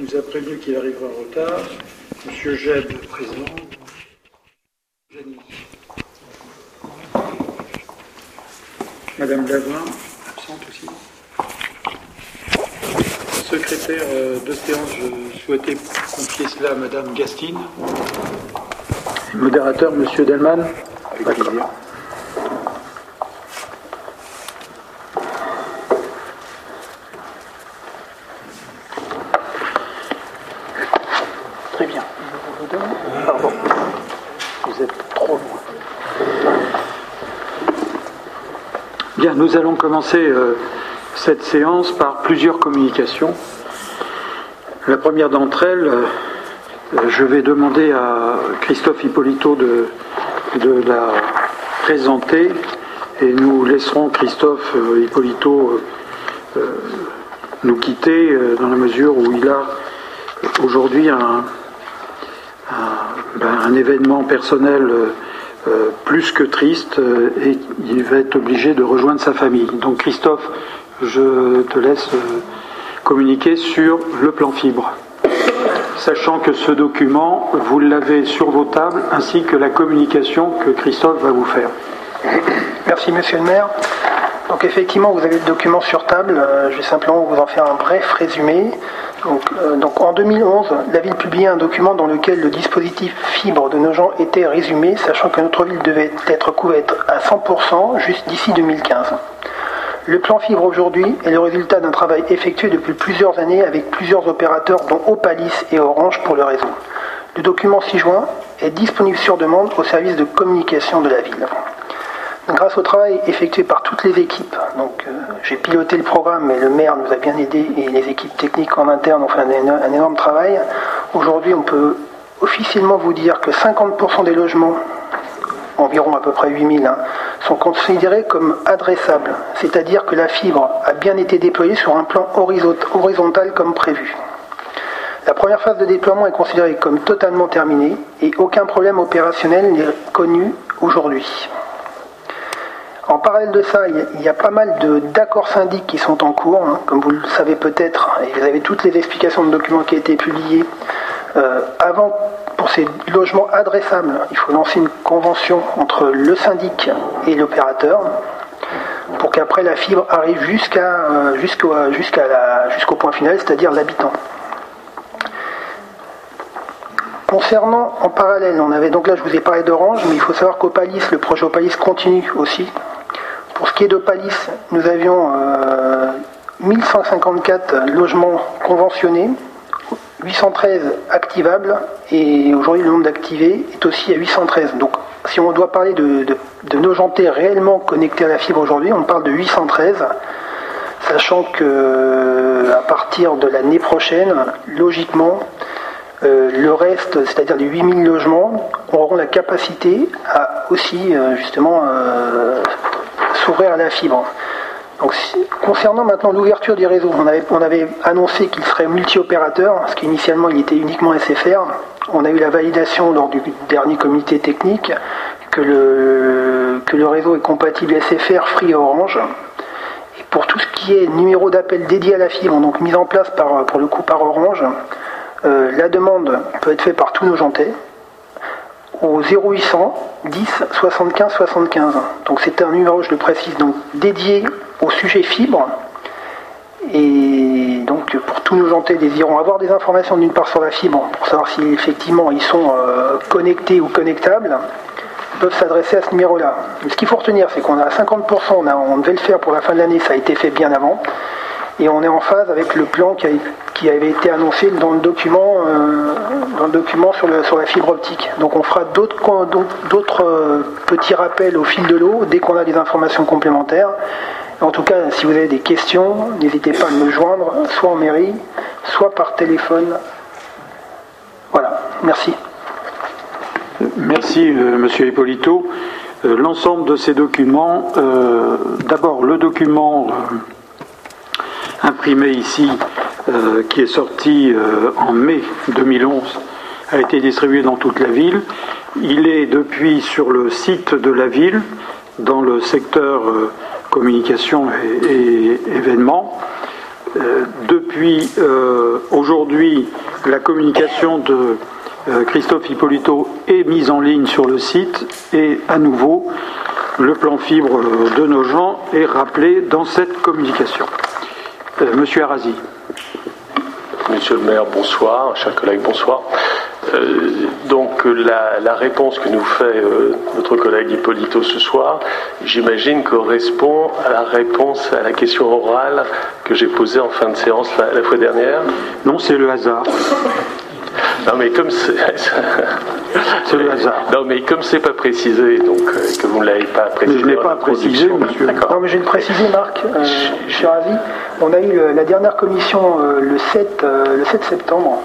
nous a prévenu qu'il arrivera en retard. Monsieur Jeb, présent. Madame Lavin, absente aussi. Secrétaire euh, de séance, je souhaitais confier cela à Madame Gastine. Modérateur, Monsieur Delman. Avec plaisir. Très bien. Je vous donne. Pardon. Vous êtes trop loin. Bien, nous allons commencer euh, cette séance par plusieurs communications. La première d'entre elles, euh, je vais demander à Christophe Hippolito de, la présenter et nous laisserons Christophe euh, Hippolito euh, nous quitter euh, dans la mesure où il a aujourd'hui un, ben, événement personnel euh, euh, plus que triste euh, et il va être obligé de rejoindre sa famille. Donc Christophe, je te laisse euh, communiquer sur le plan fibre. Sachant que ce document, vous l'avez sur vos tables, ainsi que la communication que Christophe va vous faire. Merci Monsieur le maire. Donc effectivement, vous avez le document sur table. Euh, je vais simplement vous en faire un bref résumé. Euh, donc, en 2011, la ville publiait un document dans lequel le dispositif fibre de Nogent était résumé, sachant que notre ville devait être couverte à 100% juste d'ici 2015. Le plan fibre aujourd'hui est le résultat d'un travail effectué depuis plusieurs années avec plusieurs opérateurs dont Opalis et Orange pour le réseau. Le document 6 juin est disponible sur demande au service de communication de la ville. Grâce au travail effectué par toutes les équipes, donc euh, j'ai piloté le programme, mais le maire nous a bien aidé et les équipes techniques en interne ont fait un, éno- un énorme travail. Aujourd'hui, on peut officiellement vous dire que 50% des logements, environ à peu près 8000, hein, sont considérés comme adressables, c'est-à-dire que la fibre a bien été déployée sur un plan horizont- horizontal comme prévu. La première phase de déploiement est considérée comme totalement terminée et aucun problème opérationnel n'est connu aujourd'hui. En parallèle de ça, il y a, pas mal d'accords syndics qui sont en cours, hein, comme vous le savez peut-être, et vous avez toutes les explications de documents qui ont été publiés. Euh, avant, pour ces logements adressables, il faut lancer une convention entre le syndic et l'opérateur pour qu'après la fibre arrive euh, jusqu'au point final, c'est-à-dire l'habitant. Concernant en parallèle, on avait donc là je vous ai parlé d'Orange, mais il faut savoir qu'Opalis, le projet Opalis continue aussi. Pour ce qui est d'Opalis, nous avions euh, 1154 logements conventionnés, 813 activables, et aujourd'hui le nombre d'activés est aussi à 813. Donc si on doit parler de, de, de réellement connectés à la fibre aujourd'hui, on parle de 813 sachant que euh, à partir de l'année prochaine, logiquement, euh, le reste, c'est-à-dire les 8000 logements, auront la capacité à aussi euh, justement euh, à la fibre. Concernant maintenant l'ouverture du réseau, on avait, on avait annoncé qu'il serait multi-opérateur, parce qu'initialement il était uniquement SFR. On a eu la validation lors du dernier comité technique que le, réseau est compatible SFR, Free et Orange. Et pour tout ce qui est numéro d'appel dédié à la fibre, donc mis en place par, pour le coup par Orange, euh, la demande peut être faite par tous nos jantais au 0800 10 75 75. Donc c'est un numéro, je le précise, donc dédié au sujet fibre. Et donc pour tous nos jantais désirant avoir des informations d'une part sur la fibre, pour savoir si effectivement ils sont euh, connectés ou connectables, peuvent s'adresser à ce numéro-là. Ce qu'il faut retenir, c'est qu'on a 50%, on, a- on devait le faire pour la fin de l'année, ça a été fait bien avant, et on est en phase avec le plan qui, avait été annoncé dans le document, euh, dans le document sur, la fibre optique. Donc on fera d'autres euh, petits rappels au fil de l'eau dès qu'on a des informations complémentaires. En tout cas, si vous avez des questions, n'hésitez pas à me joindre, soit en mairie, soit par téléphone. Voilà, merci. Merci, euh, Monsieur Hippolito. Euh, L'ensemble de ces documents, d'abord le document imprimé ici, euh, qui est sorti euh, en mai 2011, a été distribué dans toute la ville. Il est depuis sur le site de la ville, dans le secteur euh, communication et, événements. depuis aujourd'hui, la communication de Christophe Hippolito est mise en ligne sur le site et à nouveau, le plan fibre de nos gens est rappelé dans cette communication. Monsieur Arasi. Monsieur le maire, bonsoir. Chers collègues, bonsoir. Euh, donc la, réponse que nous fait euh, notre collègue Hippolito ce soir, j'imagine correspond à la réponse à la question orale que j'ai posée en fin de séance la fois dernière. Non, c'est le hasard. Non, mais comme c'est. le hasard. Non, mais comme c'est pas précisé, donc euh, que vous ne l'avez pas précisé. Mais je n'ai pas précisé, monsieur. Non, mais je vais le préciser, Marc. Euh, je suis ravi. On a eu euh, la dernière commission le, 7, le 7 septembre.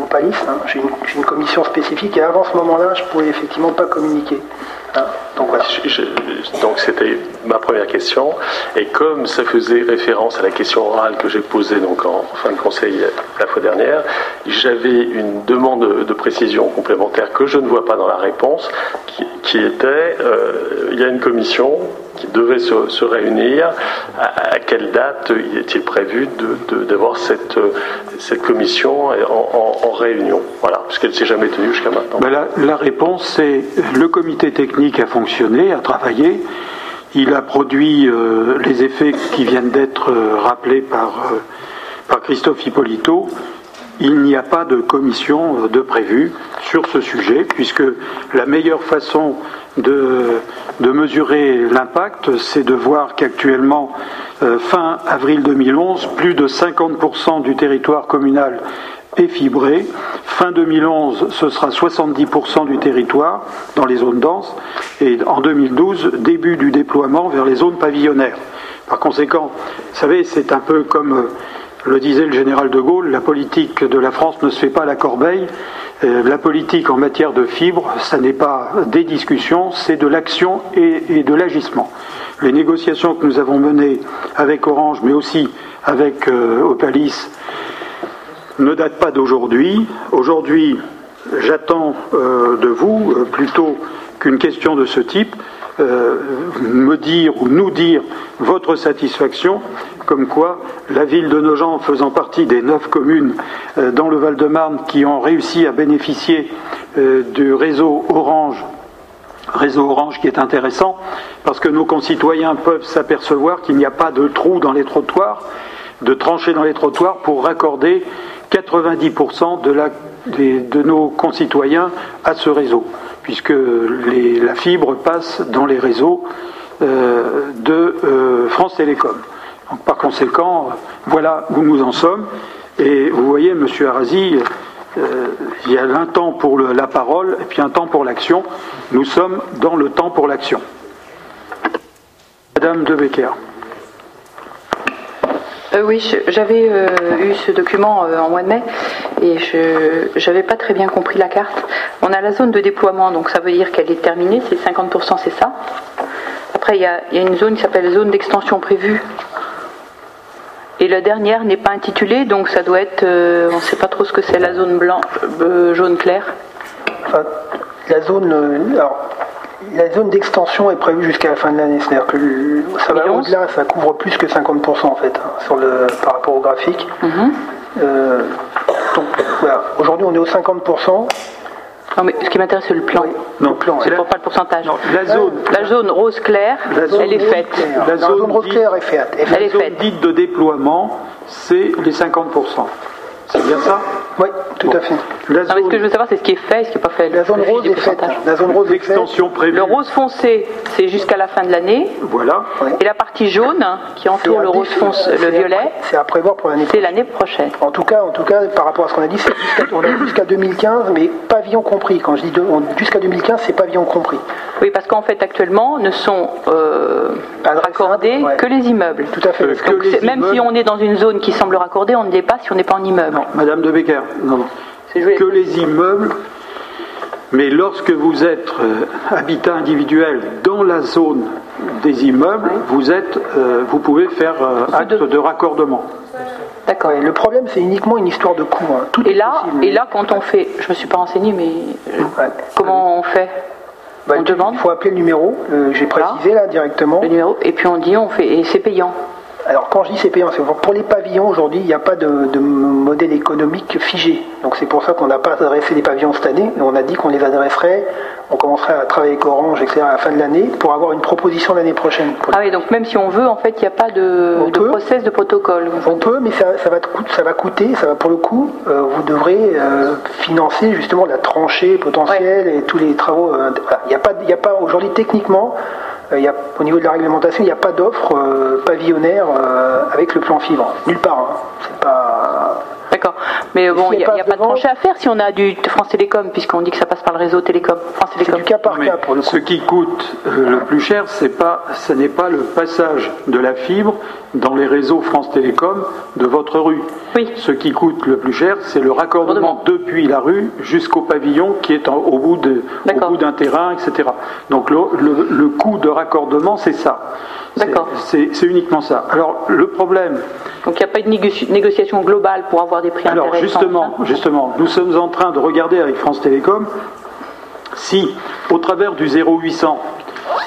au Palis, hein. j'ai une, commission spécifique et avant ce moment-là, je ne pouvais effectivement pas communiquer. Hein. Donc c'était ma première question. Et comme ça faisait référence à la question orale que j'ai posée donc en fin de conseil la fois dernière, j'avais une demande de précision complémentaire que je ne vois pas dans la réponse, qui, était euh, il y a une commission qui devait se, réunir. À, quelle date est-il prévu d'avoir cette, cette commission en, réunion? Voilà, puisqu'elle ne s'est jamais tenue jusqu'à maintenant. Ben la, réponse, c'est le comité technique a fonctionné, a travaillé. Il a produit euh, les effets qui viennent d'être euh, rappelés par, euh, par Christophe Hippolito. Il n'y a pas de commission de prévu sur ce sujet, puisque la meilleure façon de, de mesurer l'impact, c'est de voir qu'actuellement, fin avril 2011, plus de 50% du territoire communal fibré. Fin 2011, ce sera 70% du territoire dans les zones denses et en 2012, début du déploiement vers les zones pavillonnaires. Par conséquent, vous savez, c'est un peu comme euh, le disait le général de Gaulle, la politique de la France ne se fait pas à la corbeille. Euh, la politique en matière de fibres, ce n'est pas des discussions, c'est de l'action et, de l'agissement. Les négociations que nous avons menées avec Orange, mais aussi avec euh, Opalis, ne date pas d'aujourd'hui. Aujourd'hui, j'attends euh, de vous, euh, plutôt qu'une question de ce type, euh, me dire ou nous dire votre satisfaction, comme quoi la ville de Nogent, faisant partie des neuf communes dans le Val-de-Marne qui ont réussi à bénéficier du réseau Orange, réseau Orange qui est intéressant, parce que nos concitoyens peuvent s'apercevoir qu'il n'y a pas de trous dans les trottoirs, de tranchées dans les trottoirs pour raccorder 90% de, nos concitoyens à ce réseau, puisque la fibre passe dans les réseaux euh, de euh, France Télécom. par conséquent, voilà où nous en sommes. Et vous voyez, Monsieur Arasi, euh, il y a un temps pour la parole et puis un temps pour l'action. Nous sommes dans le temps pour l'action. Madame De Becker. Euh, oui, j'avais euh, eu ce document euh, en mois de mai et je n'avais pas très bien compris la carte. On a la zone de déploiement, donc ça veut dire qu'elle est terminée, c'est 50%, c'est ça. Après, il y, a, une zone qui s'appelle zone d'extension prévue. Et la dernière n'est pas intitulée, donc ça doit être, on ne sait pas trop ce que c'est, la zone blanc, jaune clair. la zone, la zone d'extension est prévue jusqu'à la fin de l'année, c'est-à-dire que ça va au-delà, ça couvre plus que 50% en fait, hein, sur le, par rapport au graphique. Mhm. Euh, donc voilà, aujourd'hui on est au 50%. Non, mais ce qui m'intéresse, c'est le plan. Non, le plan. C'est pas le pourcentage. la, zone, la zone rose claire, elle est faite. La, zone, rose claire est faite. Elle est faite. dite de déploiement, c'est les 50%. C'est bien ça? Oui, tout à fait. ce que je veux savoir, c'est ce qui est fait et ce qui n'est pas fait. La zone rose est faite. La zone rose L'extension prévue. Le rose foncé, c'est jusqu'à la fin de l'année. Voilà. Et la partie jaune qui entoure le rose foncé, le violet, c'est à prévoir pour l'année C'est l'année prochaine. En tout cas, en tout cas, par rapport à ce qu'on a dit, c'est jusqu'à 2015, mais pavillon compris. Quand je dis jusqu'à 2015, c'est pavillon compris. Oui, parce qu'en fait, actuellement, ne sont euh, raccordés que les immeubles. Tout à fait. Donc, même si on est dans une zone qui semble raccordée, on ne l'est pas si on n'est pas en immeuble. Madame de Becker, non, Que les immeubles, mais lorsque vous êtes euh, habitat individuel dans la zone des immeubles, vous, êtes, euh, vous pouvez faire euh, acte de... raccordement. D'accord. le problème, c'est uniquement une histoire de coût. Hein. Tout et, là, et là, quand on fait, je ne me suis pas renseigné, mais comment on fait bah, Il faut appeler le numéro, j'ai précisé là directement. Le numéro, et puis on dit, on fait, et c'est payant. Alors quand je dis c'est payant, c'est pour les pavillons aujourd'hui, il n'y a pas de, de modèle économique figé. Donc c'est pour ça qu'on n'a pas adressé les pavillons cette année. Et on a dit qu'on les adresserait, on commencerait à travailler avec Orange, etc. à la fin de l'année pour avoir une proposition l'année prochaine. Ah oui, donc même si on veut, en fait, il n'y a pas de, de peut. process, de protocole. On peut, mais ça, ça va, te coûter- ça va coûter, ça va pour le coup, euh, vous devrez euh, financer justement la tranchée potentielle et tous les travaux. euh, voilà. Il n'y a pas, a pas aujourd'hui techniquement, il y a, au niveau de la réglementation, il n'y a pas d'offre euh, pavillonnaire euh, avec le plan fibre. Nulle part. hein. C'est pas. D'accord. Mais bon, il y n'y a a, pas il y a pas de tranchée à faire si on a du France Télécom, puisqu'on dit que ça passe par le réseau Télécom. France C'est Télécom. du cas par cas pour le coup. ce qui coûte euh, le plus cher, c'est pas, ce n'est pas le passage de la fibre dans les réseaux France Télécom de votre rue. Oui. Ce qui coûte le plus cher, c'est le raccordement depuis la rue jusqu'au pavillon qui est en- au bout d'un terrain, etc. Donc le, le- le coût de raccordement, c'est ça. C'est- D'accord. C'est uniquement ça. Alors le problème, Donc il n'y a pas de négoci- négociation globale pour avoir des prix alors intéressants. justement, hein. justement, nous sommes en train de regarder avec France Télécom si, au travers du 0800,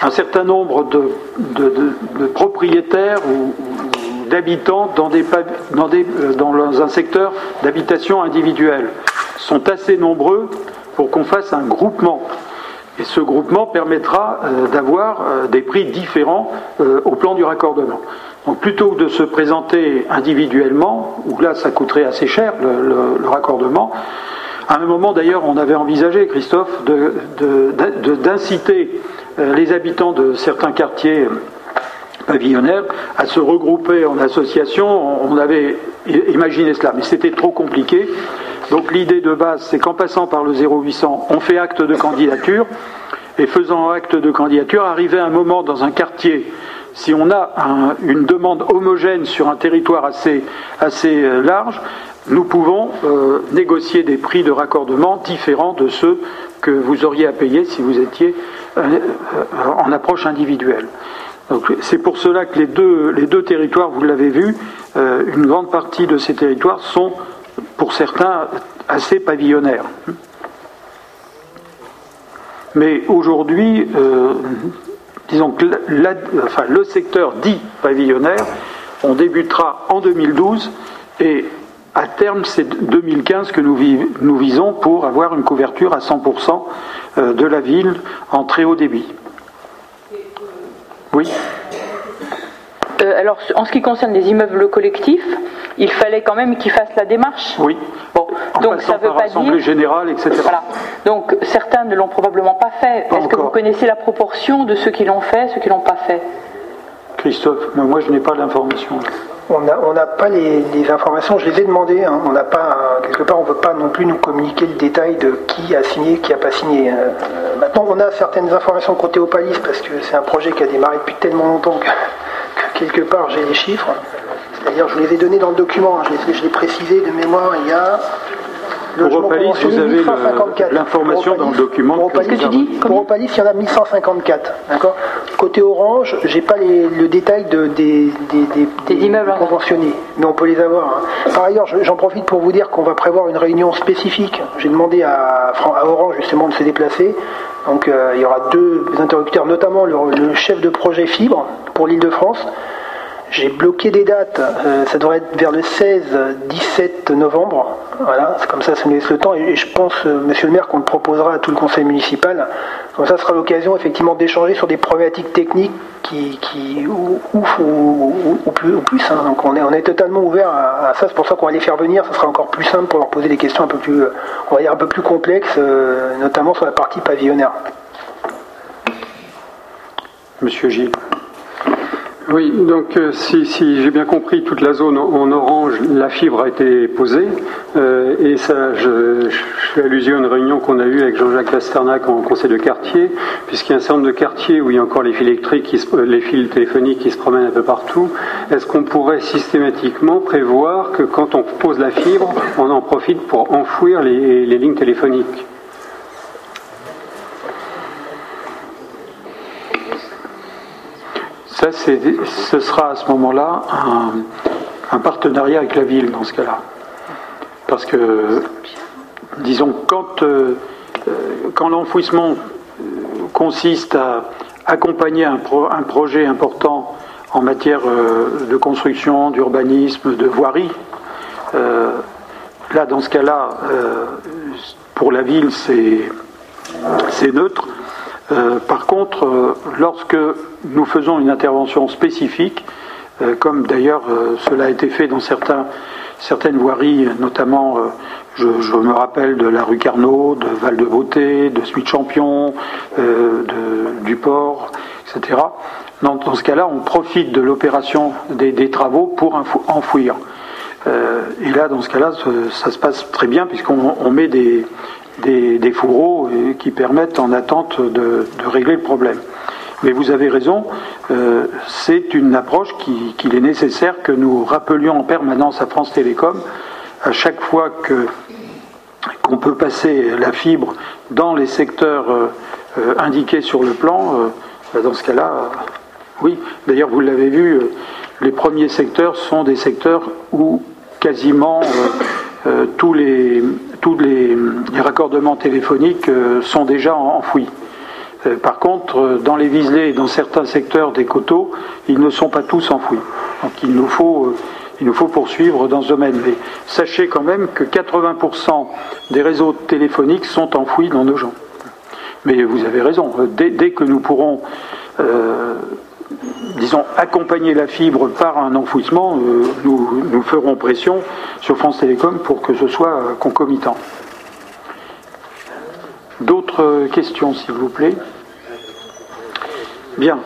un certain nombre de, de- de- de propriétaires ou d'habitants euh, dans un secteur d'habitation individuelle sont assez nombreux pour qu'on fasse un groupement. Et ce groupement permettra euh, d'avoir euh, des prix différents au plan du raccordement. Donc plutôt que de se présenter individuellement, où là ça coûterait assez cher le, raccordement, à un moment d'ailleurs on avait envisagé, Christophe, de- de- de- d'inciter euh, les habitants de certains quartiers pavillonnaires à se regrouper en association. On avait imaginé cela, mais c'était trop compliqué. Donc l'idée de base, c'est qu'en passant par le 0800, on fait acte de candidature, et faisant acte de candidature, arriver à un moment dans un quartier, si on a un- une demande homogène sur un territoire assez, assez euh, large, nous pouvons euh, négocier des prix de raccordement différents de ceux que vous auriez à payer si vous étiez euh, en approche individuelle. C'est pour cela que les deux, territoires, vous l'avez vu, euh, une grande partie de ces territoires sont, pour certains, assez pavillonnaires. Mais aujourd'hui, euh, disons que le secteur dit pavillonnaire, on débutera en 2012 et à terme c'est 2015 que nous, nous visons pour avoir une couverture à 100% euh, de la ville en très haut débit. Oui. Euh, alors, en ce qui concerne les immeubles collectifs, il fallait quand même qu'ils fassent la démarche. Oui. Bon, En donc ça veut par pas Assemblée dire. générale, etc. Voilà. Donc certains ne l'ont probablement pas fait. Est-ce que vous connaissez la proportion de ceux qui l'ont fait, ceux qui l'ont pas fait? Christophe, mais moi je n'ai pas l'information. On n'a pas les, les informations, je les ai demandées. hein. On n'a pas, quelque part, on ne veut pas non plus nous communiquer le détail de qui a signé, qui n'a pas signé. Euh, euh, maintenant, on a certaines informations côté Opalis parce que c'est un projet qui a démarré depuis tellement longtemps que, que quelque part j'ai les chiffres. C'est-à-dire, je vous les ai donnés dans le document, hein. je les ai- je l'ai précisé de mémoire. Il y a. Pour logement Opalis, conventionné, vous avez le- 1154. l'information dans le document pour que Opalis, que tu dis pour Opalis, il y en a 1154. D'accord? Côté Orange, j'ai pas les- le détail de, des, des, des- Des immeubles, hein. conventionnés, mais on peut les avoir. hein. Par ailleurs, je- j'en profite pour vous dire qu'on va prévoir une réunion spécifique. J'ai demandé à, Orange justement de se déplacer. Donc euh, il y aura deux interlocuteurs, notamment le, le chef de projet fibre pour l'Île-de-France. J'ai bloqué des dates, euh, ça devrait être vers le 16-17 novembre. Voilà, c'est comme ça, ça nous laisse le temps. Et, je pense, euh, monsieur le maire, qu'on le proposera à tout le conseil municipal. Comme ça, ce sera l'occasion effectivement d'échanger sur des problématiques techniques qui, qui ou, plus. hein. Donc on est, totalement ouvert à, ça. C'est pour ça qu'on va les faire venir. Ça sera encore plus simple pour leur poser des questions un peu plus, euh, on va dire un peu plus complexes, notamment sur la partie pavillonnaire. Monsieur Gilles. Oui, donc euh, si, si j'ai bien compris, toute la zone en, orange, la fibre a été posée. euh, et ça, je, fais allusion à une réunion qu'on a eue avec Jean-Jacques Pasternak en conseil de quartier, puisqu'il y a un certain nombre de quartiers où il y a encore les fils électriques, qui se- euh, les fils téléphoniques qui se promènent un peu partout. Est-ce qu'on pourrait systématiquement prévoir que quand on pose la fibre, on en profite pour enfouir les lignes téléphoniques? Ça, ce sera à ce moment-là un, partenariat avec la ville dans ce cas-là. Parce que, disons, quand, euh, euh, quand l'enfouissement euh, consiste à accompagner un projet important en matière de construction, d'urbanisme, de voirie. là, dans ce cas-là, pour la ville, c'est neutre. Par contre, lorsque nous faisons une intervention spécifique, comme d'ailleurs cela a été fait dans certaines voiries, notamment je, me rappelle de la rue Carnot, de Val-de-Beauté, de Smith Champion, euh, du port, etc. Dans, ce cas-là, on profite de l'opération des, travaux pour enfouir. Euh, et là, dans ce cas-là, ça, se passe très bien puisqu'on met des, des, fourreaux euh, qui permettent en attente de, régler le problème. Mais vous avez raison, c'est une approche qu'il est nécessaire que nous rappelions en permanence à France Télécom à chaque fois qu'on peut passer la fibre dans les secteurs euh, euh, indiqués sur le plan, euh, dans ce cas-là, oui. D'ailleurs, vous l'avez vu, les premiers secteurs sont des secteurs où quasiment tous, les, tous les, raccordements téléphoniques sont déjà enfouis. Par contre, dans les viselets et dans certains secteurs des coteaux, ils ne sont pas tous enfouis. Donc il nous faut il nous faut poursuivre dans ce domaine. Mais sachez quand même que 80% des réseaux téléphoniques sont enfouis dans nos gens. Mais vous avez raison, dès, que nous pourrons, euh, disons, accompagner la fibre par un enfouissement, euh, nous, ferons pression sur France Télécom pour que ce soit euh, concomitant. D'autres questions, s'il vous plaît? Bien.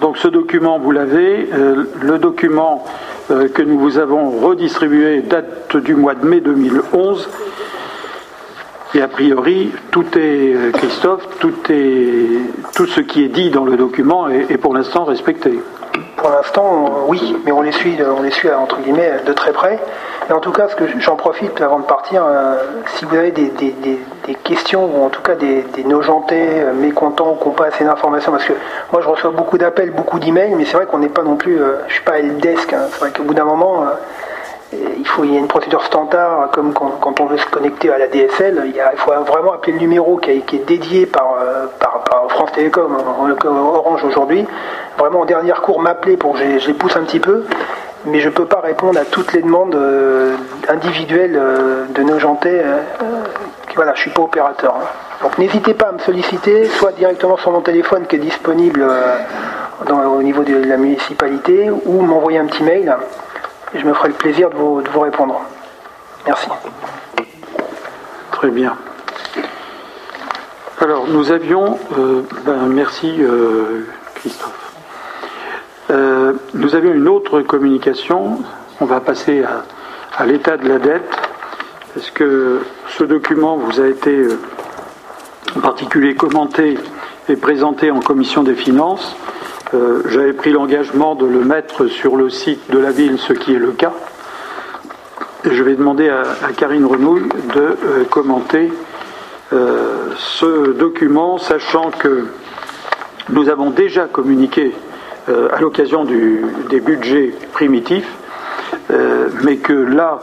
Donc ce document, vous l'avez. le document euh, que nous vous avons redistribué date du mois de mai 2011. Et a priori, tout est, euh, Christophe, tout, est, tout ce qui est dit dans le document est, pour l'instant respecté. Pour l'instant, euh, oui, mais on les suit, on les suit entre guillemets de très près. Et en tout cas, j'en profite avant de partir, si vous avez des, des questions ou en tout cas des, des nojentés euh, mécontents qui n'ont pas assez d'informations parce que moi je reçois beaucoup d'appels, beaucoup d'emails, mais c'est vrai qu'on n'est pas non plus, euh, je suis pas helpdesk, hein. c'est vrai qu'au bout d'un moment euh, il faut il y a une procédure standard comme quand, on veut se connecter à la DSL, il, faut vraiment appeler le numéro qui, est, dédié par, par, France Télécom, Orange aujourd'hui. Vraiment en dernier recours m'appeler pour que je, les pousse un petit peu mais je ne peux pas répondre à toutes les demandes individuelles de nos jantés voilà, je ne suis pas opérateur. Hein. Donc n'hésitez pas à me solliciter, soit directement sur mon téléphone qui est disponible euh, au niveau de la municipalité, ou m'envoyer un petit mail, et je me ferai le plaisir de vous, répondre. Merci. Très bien. Alors, nous avions, euh, ben, merci euh, Christophe. nous avions une autre communication. On va passer à l'état de la dette. Est-ce que ce document vous a été euh, en particulier commenté et présenté en commission des finances euh, J'avais pris l'engagement de le mettre sur le site de la ville, ce qui est le cas. Je vais demander à, Karine Renouille de euh, commenter ce document, sachant que nous avons déjà communiqué à l'occasion des budgets primitifs, mais que là,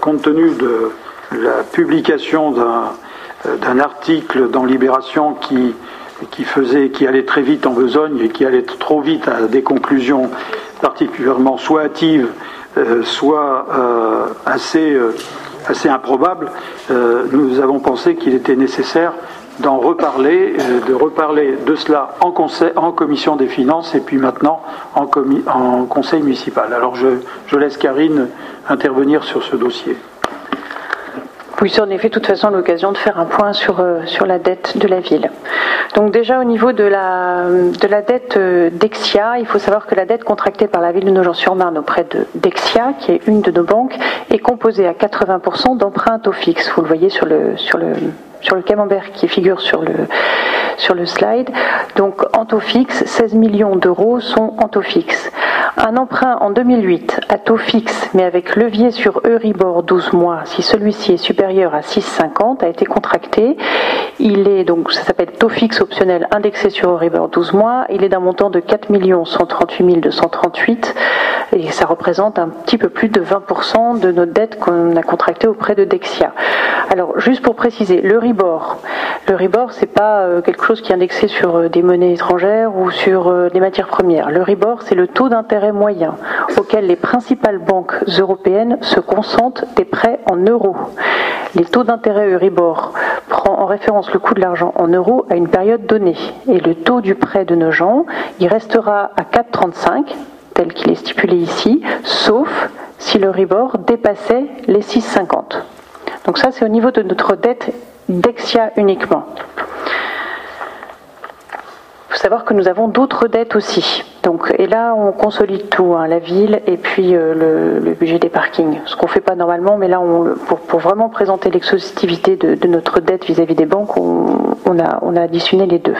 compte tenu de la publication euh, d'un article dans Libération qui, qui, faisait, qui allait très vite en besogne et qui allait trop vite à des conclusions particulièrement soit hâtives, euh, soit euh, assez, assez improbables, nous avons pensé qu'il était nécessaire d'en reparler, de reparler de cela en, conseil, en commission des finances et puis maintenant en, conseil municipal. Alors je laisse Karine intervenir sur ce dossier. Oui, c'est en effet de toute façon l'occasion de faire un point sur, euh, sur la dette de la ville. Donc déjà au niveau de la, de la dette euh, d'Exia, il faut savoir que la dette contractée par la ville de Nogent-sur-Marne auprès de d'Exia, qui est une de nos banques, est composée à 80% d'emprunts au fixe. Vous le voyez sur le, sur le, sur le camembert qui figure sur le, sur le slide. Donc en taux fixe, 16 millions d'euros sont en taux fixe. Un emprunt en 2008 à taux fixe, mais avec levier sur Euribor 12 mois, si celui-ci est supérieur à 6,50, a été contracté. Il est donc, ça s'appelle taux fixe optionnel indexé sur Euribor 12 mois. Il est d'un montant de 4 138 238 et ça représente un petit peu plus de 20% de notre dette qu'on a contractée auprès de Dexia. Alors, juste pour préciser, le RIBOR, le RIBOR, c'est pas euh, quelque chose qui est indexé sur euh, des monnaies étrangères ou sur euh, des matières premières. Le RIBOR, c'est le taux d'intérêt moyen auquel les principales banques européennes se consentent des prêts en euros. Les taux d'intérêt Euribor prend en référence le coût de l'argent en euros à une période donnée. Et le taux du prêt de nos gens, il restera à 4,35 tel qu'il est stipulé ici, sauf si le RIBOR dépassait les 6,50. Donc ça, c'est au niveau de notre dette Dexia uniquement. Faut savoir que nous avons d'autres dettes aussi. Donc, et là, on consolide tout, hein, la ville et puis euh, le, budget des parkings. Ce qu'on ne fait pas normalement, mais là, on, pour, vraiment présenter l'exhaustivité de, notre dette vis-à-vis des banques, on, a, on a additionné les deux.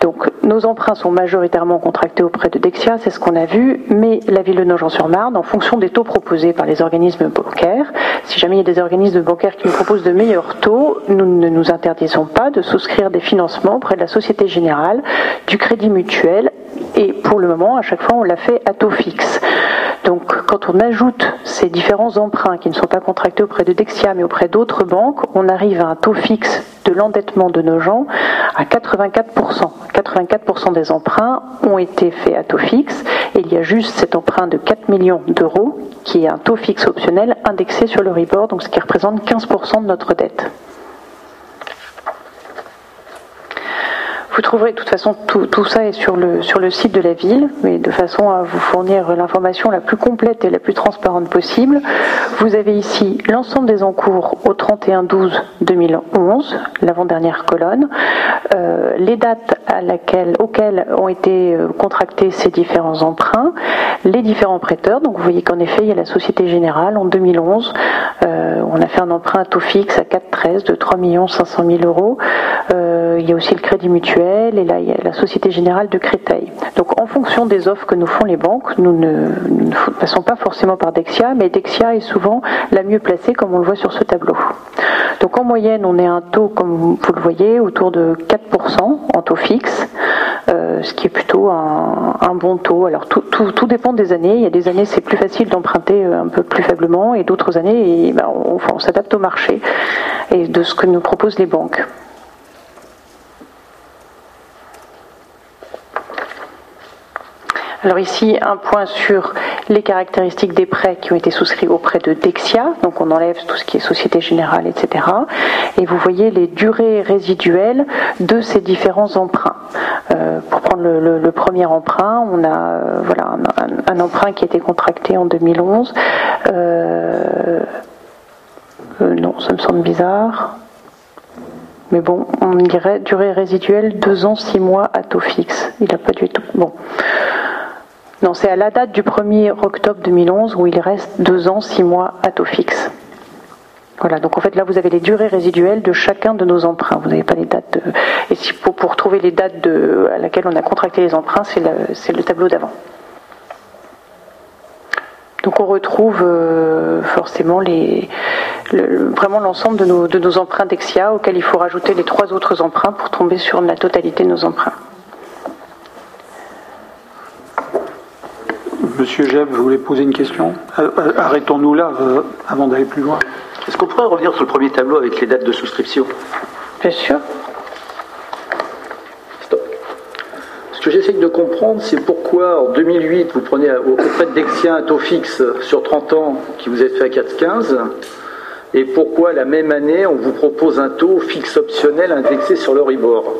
Donc nos emprunts sont majoritairement contractés auprès de Dexia, c'est ce qu'on a vu, mais la ville de Nogent-sur-Marne, en fonction des taux proposés par les organismes bancaires, si jamais il y a des organismes bancaires qui nous proposent de meilleurs taux, nous ne nous interdisons pas de souscrire des financements auprès de la Société Générale, du Crédit Mutuel, et pour le moment, à chaque fois, on l'a fait à taux fixe. Donc, quand on ajoute ces différents emprunts qui ne sont pas contractés auprès de Dexia mais auprès d'autres banques, on arrive à un taux fixe de l'endettement de nos gens à 84%. 84% des emprunts ont été faits à taux fixe il y a juste cet emprunt de 4 millions d'euros qui est un taux fixe optionnel indexé sur le rebord, donc ce qui représente 15% de notre dette. Vous trouverez de toute façon tout, ça est sur le, sur le site de la ville, mais de façon à vous fournir l'information la plus complète et la plus transparente possible. Vous avez ici l'ensemble des encours au 31-12-2011, l'avant-dernière colonne, euh, les dates à laquelle, auxquelles ont été euh, contractés ces différents emprunts, les différents prêteurs. Donc vous voyez qu'en effet, il y a la Société Générale en 2011, euh, on a fait un emprunt à taux fixe à 4,13 de 3 500 000 euros. il y a aussi le Crédit Mutuel et la Société Générale de Créteil. Donc en fonction des offres que nous font les banques, nous ne, passons pas forcément par Dexia, mais Dexia est souvent la mieux placée comme on le voit sur ce tableau. Donc en moyenne on est un taux comme vous le voyez autour de 4% en taux fixe, euh, ce qui est plutôt un, bon taux. Alors tout, tout, dépend des années. Il y a des années c'est plus facile d'emprunter euh, un peu plus faiblement et d'autres années ben, on, on s'adapte au marché et de ce que nous proposent les banques. Alors ici, un point sur les caractéristiques des prêts qui ont été souscrits auprès de Dexia. Donc on enlève tout ce qui est Société Générale, etc. Et vous voyez les durées résiduelles de ces différents emprunts. Euh, pour prendre le, premier emprunt, on a euh, voilà un, emprunt qui a été contracté en 2011. Euh, non, ça me semble bizarre. Mais bon, on dirait durée résiduelle 2 ans, 6 mois à taux fixe. Il n'a pas du tout. Bon. Non, c'est à la date du 1er octobre 2011 où il reste deux ans, six mois à taux fixe. Voilà, donc en fait là vous avez les durées résiduelles de chacun de nos emprunts. Vous n'avez pas les dates. Et si pour, trouver les dates à laquelle on a contracté les emprunts, c'est le, le, tableau d'avant. Donc on retrouve euh, forcément les, vraiment l'ensemble de nos, de nos emprunts d'Exia auxquels il faut rajouter les trois autres emprunts pour tomber sur la totalité de nos emprunts. Monsieur Jeb, vous voulez poser une question euh, euh, Arrêtons-nous là euh, avant d'aller plus loin. Est-ce qu'on pourrait revenir sur le premier tableau avec les dates de souscription? Bien sûr. Stop. Ce que j'essaye de comprendre, c'est pourquoi en 2008, vous prenez auprès de Dexia un taux fixe sur 30 ans qui vous est fait à 4,15 et pourquoi la même année, on vous propose un taux fixe optionnel indexé sur le rebord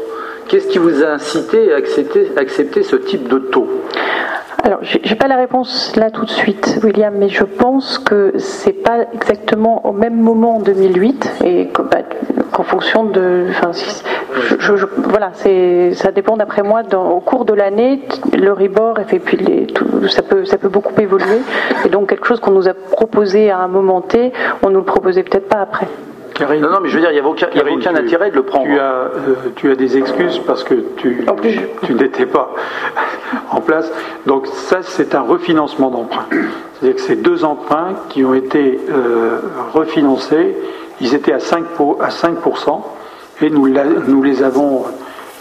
Qu'est-ce qui vous a incité à accepter, à accepter ce type de taux? Alors, j'ai pas la réponse là tout de suite, William, mais je pense que c'est pas exactement au même moment en 2008 et bah, qu'en fonction de, enfin, je, voilà, c'est, ça dépend d'après moi. au cours de l'année, le rebord et puis les, ça peut, ça peut beaucoup évoluer. Et donc quelque chose qu'on nous a proposé à un moment T, on nous le proposait peut-être pas après non, non, mais je veux dire, il n'y avait aucun, aucun intérêt de le prendre. Tu as, euh, tu as des excuses parce que tu, tu, n'étais pas en place. Donc ça, c'est un refinancement d'emprunt. C'est-à-dire que c'est deux emprunts qui ont été euh, refinancés. Ils étaient à 5%, à 5% et nous, nous les avons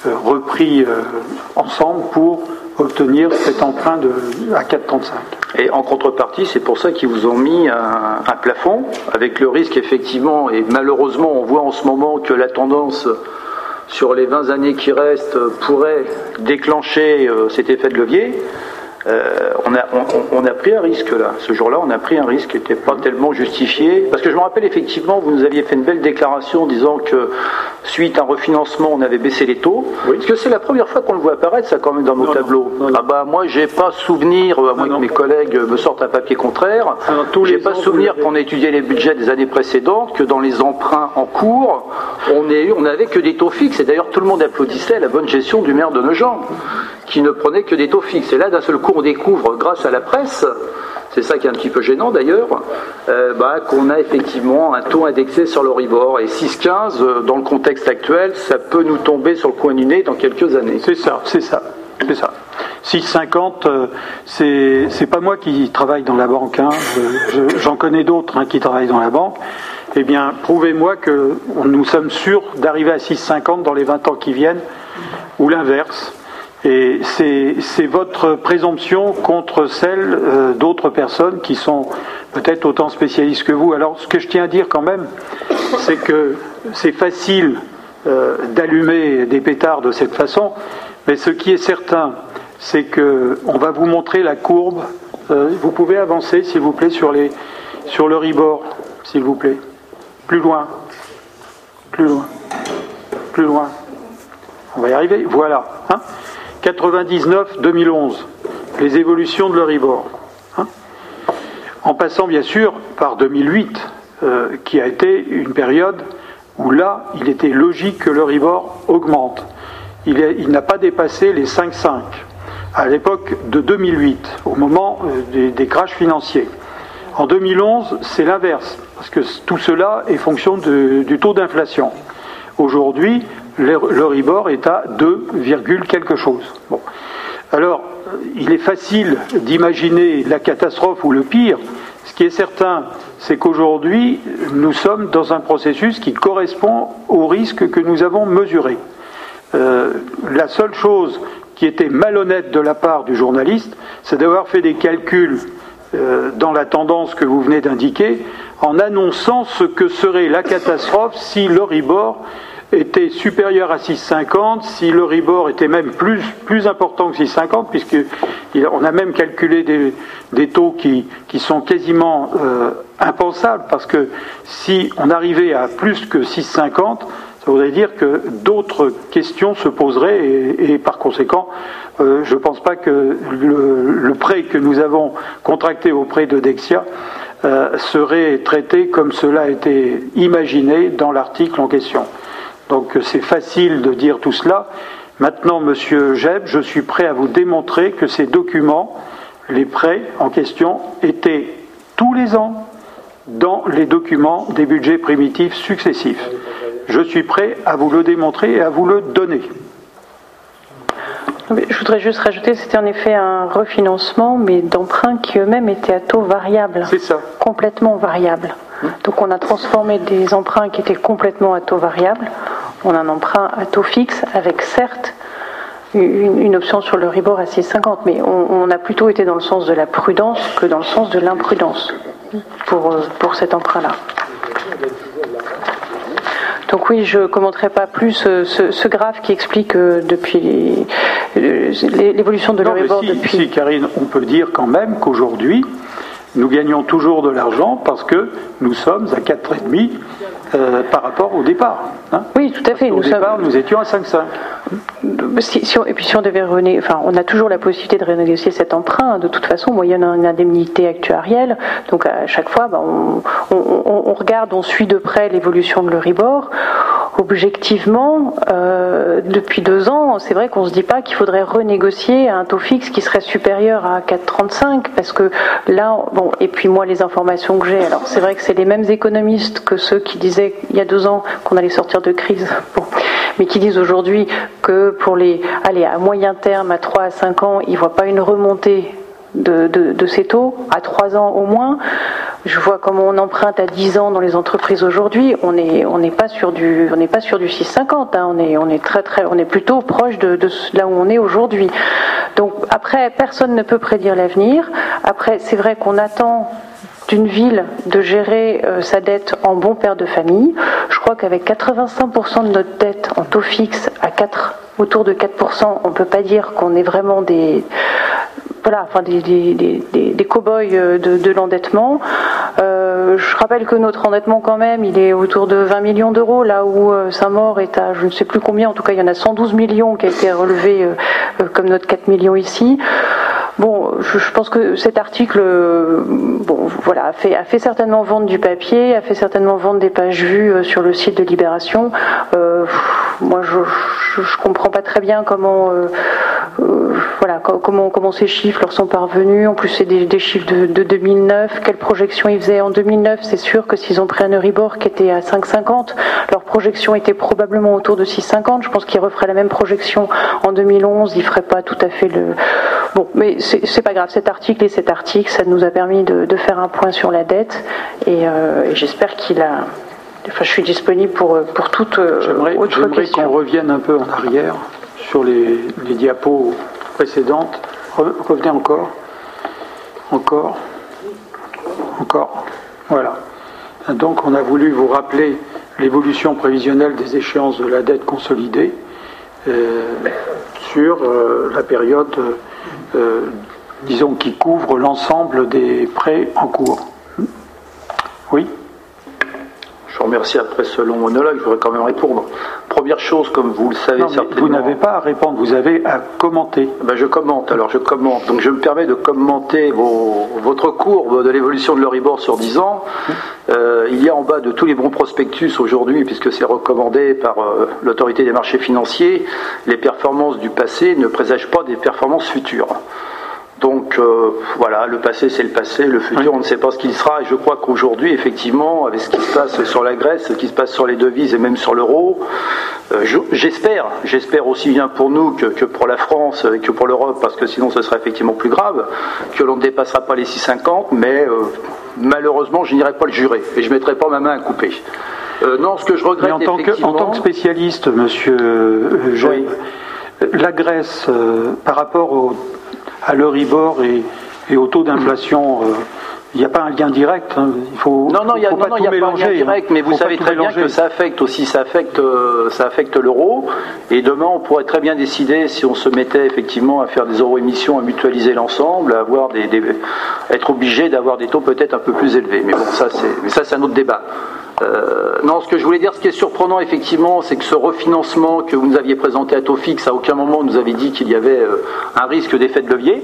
repris ensemble pour obtenir cet emprunt de, à 4,35. Et en contrepartie, c'est pour ça qu'ils vous ont mis un, plafond, avec le risque effectivement, et malheureusement on voit en ce moment que la tendance sur les 20 années qui restent pourrait déclencher euh, cet effet de levier. Euh, on, a, on, a, pris un risque là. Ce jour-là, on a pris un risque qui n'était pas tellement justifié. Parce que je me rappelle effectivement, vous nous aviez fait une belle déclaration disant que suite à un refinancement, on avait baissé les taux. Oui. Parce que c'est la première fois qu'on le voit apparaître, ça quand même dans nos tableaux. ah bah moi, j'ai pas souvenir, à moins que mes collègues me sortent un papier contraire, j'ai pas souvenir qu'on ait étudié les budgets des années précédentes, que dans les emprunts en cours, on, est, on avait que des taux fixes. Et d'ailleurs, tout le monde applaudissait la bonne gestion du maire de Nogent qui ne prenait que des taux fixes. Et là, d'un seul coup, on découvre, grâce à la presse, c'est ça qui est un petit peu gênant d'ailleurs, euh, bah, qu'on a effectivement un taux indexé sur l'Oribor. Et 6,15, euh, dans le contexte actuel, ça peut nous tomber sur le coin du nez dans quelques années. C'est ça, c'est ça, c'est ça. 6,50, euh, c'est pas moi qui travaille dans la banque, hein. j'en connais d'autres hein, qui travaillent dans la banque. Eh bien, prouvez-moi que nous sommes sûrs d'arriver à 6,50 dans les 20 ans qui viennent, ou l'inverse. Et c'est votre présomption contre celle euh, d'autres personnes qui sont peut-être autant spécialistes que vous. Alors, ce que je tiens à dire quand même, c'est que c'est facile euh, d'allumer des pétards de cette façon, mais ce qui est certain, c'est que on va vous montrer la courbe. Euh, vous pouvez avancer, s'il vous plaît, sur, les, sur le rebord, s'il vous plaît. Plus loin. Plus loin. Plus loin. On va y arriver. Voilà. Hein 99-2011, les évolutions de l'Euribor. Hein en passant bien sûr par 2008, euh, qui a été une période où là, il était logique que l'Euribor augmente. Il, n'a pas dépassé les 5,5 à l'époque de 2008, au moment euh, des, crashs financiers. En 2011, c'est l'inverse, parce que tout cela est fonction du taux d'inflation. Aujourd'hui, le Ribor est à 2, quelque chose. Alors, il est facile d'imaginer la catastrophe ou le pire. Ce qui est certain, c'est qu'aujourd'hui, nous sommes dans un processus qui correspond au risque que nous avons mesuré. Euh, la seule chose qui était malhonnête de la part du journaliste, c'est d'avoir fait des calculs euh, dans la tendance que vous venez d'indiquer, en annonçant ce que serait la catastrophe si le Ribor était supérieur à 6,50, si le Ribor était même plus, plus important que 6,50, puisqu'on a même calculé des, des taux qui, qui, sont quasiment euh, impensables, parce que si on arrivait à plus que 6,50, ça voudrait dire que d'autres questions se poseraient et, par conséquent, euh, je ne pense pas que le, le, prêt que nous avons contracté auprès de Dexia euh, serait traité comme cela a été imaginé dans l'article en question. Donc c'est facile de dire tout cela. Maintenant, Monsieur Jeb, je suis prêt à vous démontrer que ces documents, les prêts en question, étaient tous les ans dans les documents des budgets primitifs successifs. Je suis prêt à vous le démontrer et à vous le donner. Je voudrais juste rajouter, c'était en effet un refinancement, mais d'emprunts qui eux-mêmes étaient à taux variable. C'est ça. Complètement variable. Donc on a transformé des emprunts qui étaient complètement à taux variable en un emprunt à taux fixe, avec certes une, option sur le Ribor à 6,50, mais on, a plutôt été dans le sens de la prudence que dans le sens de l'imprudence pour, euh, pour cet emprunt-là. Donc oui, je ne commenterai pas plus euh, ce, graphe qui explique euh, depuis l'évolution de l'Euribor si, depuis. Si, Karine, on peut dire quand même qu'aujourd'hui, nous gagnons toujours de l'argent parce que nous sommes à 4,5 euh, par rapport au départ. Hein. oui, tout à fait. Au départ, nous étions à 5,5. et puis si on devait revenir, enfin, on a toujours la possibilité de renégocier cet emprunt de toute façon moyennant une indemnité actuarielle. Donc à chaque fois, ben, on, on, regarde, on suit de près l'évolution de l'Euribor objectivement, euh, depuis deux ans, c'est vrai qu'on ne se dit pas qu'il faudrait renégocier un taux fixe qui serait supérieur à 4,35 parce que là, bon, et puis moi, les informations que j'ai, alors c'est vrai que c'est les mêmes économistes que ceux qui disaient il y a deux ans qu'on allait sortir de crise, mais qui disent aujourd'hui que pour les, aller à moyen terme, à 3 à 5 ans, ils ne voient pas une remontée de, ces taux, à 3 ans au moins je vois comment on emprunte à 10 ans dans les entreprises aujourd'hui. On n'est pas sur du on n'est pas sur du 6,50. Hein. On est on est très très on est plutôt proche de, de là où on est aujourd'hui. Donc après, personne ne peut prédire l'avenir. Après, c'est vrai qu'on attend d'une ville de gérer euh, sa dette en bon père de famille. Je crois qu'avec 85% de notre dette en taux fixe à 4, autour de 4%, on ne peut pas dire qu'on est vraiment des, voilà, enfin des, cow-boys euh, de, de l'endettement. Euh, je rappelle que notre endettement quand même, il est autour de 20 millions d'euros, là où Saint-Maur est à je ne sais plus combien, en tout cas il y en a 112 millions qui a été relevé comme notre 4 millions ici. Bon, je, pense que cet article, euh, bon, voilà, a fait, a fait, certainement vendre du papier, a fait certainement vendre des pages vues euh, sur le site de Libération. Euh, moi, je, je, comprends pas très bien comment, voilà, comment, comment ces chiffres leur sont parvenus. En plus, c'est des, chiffres de, de, 2009. Quelle projection ils faisaient en 2009 C'est sûr que s'ils ont pris un Euribor qui était à 5,50, leur projection était probablement autour de 6,50. Je pense qu'ils referaient la même projection en 2011. Ils feraient pas tout à fait le. Bon, mais c'est pas grave, cet article et cet article, ça nous a permis de, de faire un point sur la dette et, euh, et j'espère qu'il a. Enfin, je suis disponible pour, pour toute euh, autre question. qu'on revienne un peu en arrière sur les, les diapos précédentes. Revenez encore. Encore. Encore. Voilà. Donc, on a voulu vous rappeler l'évolution prévisionnelle des échéances de la dette consolidée euh, sur euh, la période euh, disons, qui couvre l'ensemble des prêts en cours. Oui? Je vous remercie après ce long monologue, je voudrais quand même répondre. Première chose, comme vous le savez non, certainement. Vous n'avez pas à répondre, vous avez à commenter. Ben je commente, alors je commente. Donc je me permets de commenter vos, votre courbe de l'évolution de l'Euribor sur 10 ans. Euh, il y a en bas de tous les bons prospectus aujourd'hui, puisque c'est recommandé par euh, l'autorité des marchés financiers, les performances du passé ne présagent pas des performances futures. Donc euh, voilà, le passé c'est le passé, le futur on ne sait pas ce qu'il sera. Et je crois qu'aujourd'hui, effectivement, avec ce qui se passe sur la Grèce, ce qui se passe sur les devises et même sur l'euro, euh, j'espère, j'espère aussi bien pour nous que, que, pour la France et que pour l'Europe, parce que sinon ce serait effectivement plus grave, que l'on ne dépassera pas les 6,50, mais euh, malheureusement je n'irai pas le jurer et je ne mettrai pas ma main à couper. Non, ce que je regrette mais en tant, que, en tant que spécialiste, monsieur oui. la Grèce, par rapport au à l'Euribor et, et, au taux d'inflation, euh, il n'y a pas un lien direct. Hein. Il faut, non, non, il n'y a, non, y a mélanger, pas un lien direct, hein. mais vous savez très mélanger. bien que ça affecte aussi, ça affecte, euh, ça affecte l'euro. Et demain, on pourrait très bien décider, si on se mettait effectivement à faire des euro-émissions, à mutualiser l'ensemble, à avoir des, des, être obligé d'avoir des taux peut-être un peu plus élevés. Mais bon, ça, c'est, mais ça, c'est un autre débat. Euh, non, ce que je voulais dire, ce qui est surprenant effectivement, c'est que ce refinancement que vous nous aviez présenté à taux fixe, à aucun moment vous nous avez dit qu'il y avait euh, un risque d'effet de levier.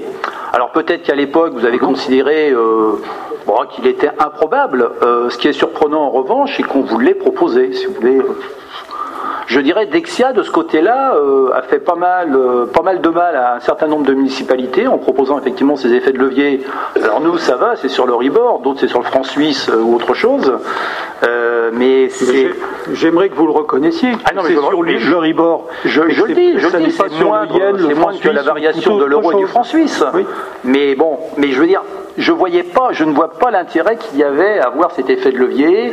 Alors peut-être qu'à l'époque vous avez considéré euh, bon, qu'il était improbable. Euh, ce qui est surprenant en revanche, c'est qu'on vous l'ait proposé, si vous voulez. Je dirais Dexia de ce côté-là euh, a fait pas mal, euh, pas mal de mal à un certain nombre de municipalités en proposant effectivement ces effets de levier. Alors nous ça va, c'est sur le Ribord, d'autres c'est sur le franc suisse euh, ou autre chose. mais c'est. J'aimerais que vous le reconnaissiez. Ah non, mais c'est sur je, le Ribord. Je, je le dis, je le dis, c'est moins, que la variation de l'euro et du franc suisse. Oui. Mais bon, mais je veux dire, je voyais pas, je ne vois pas l'intérêt qu'il y avait à avoir cet effet de levier.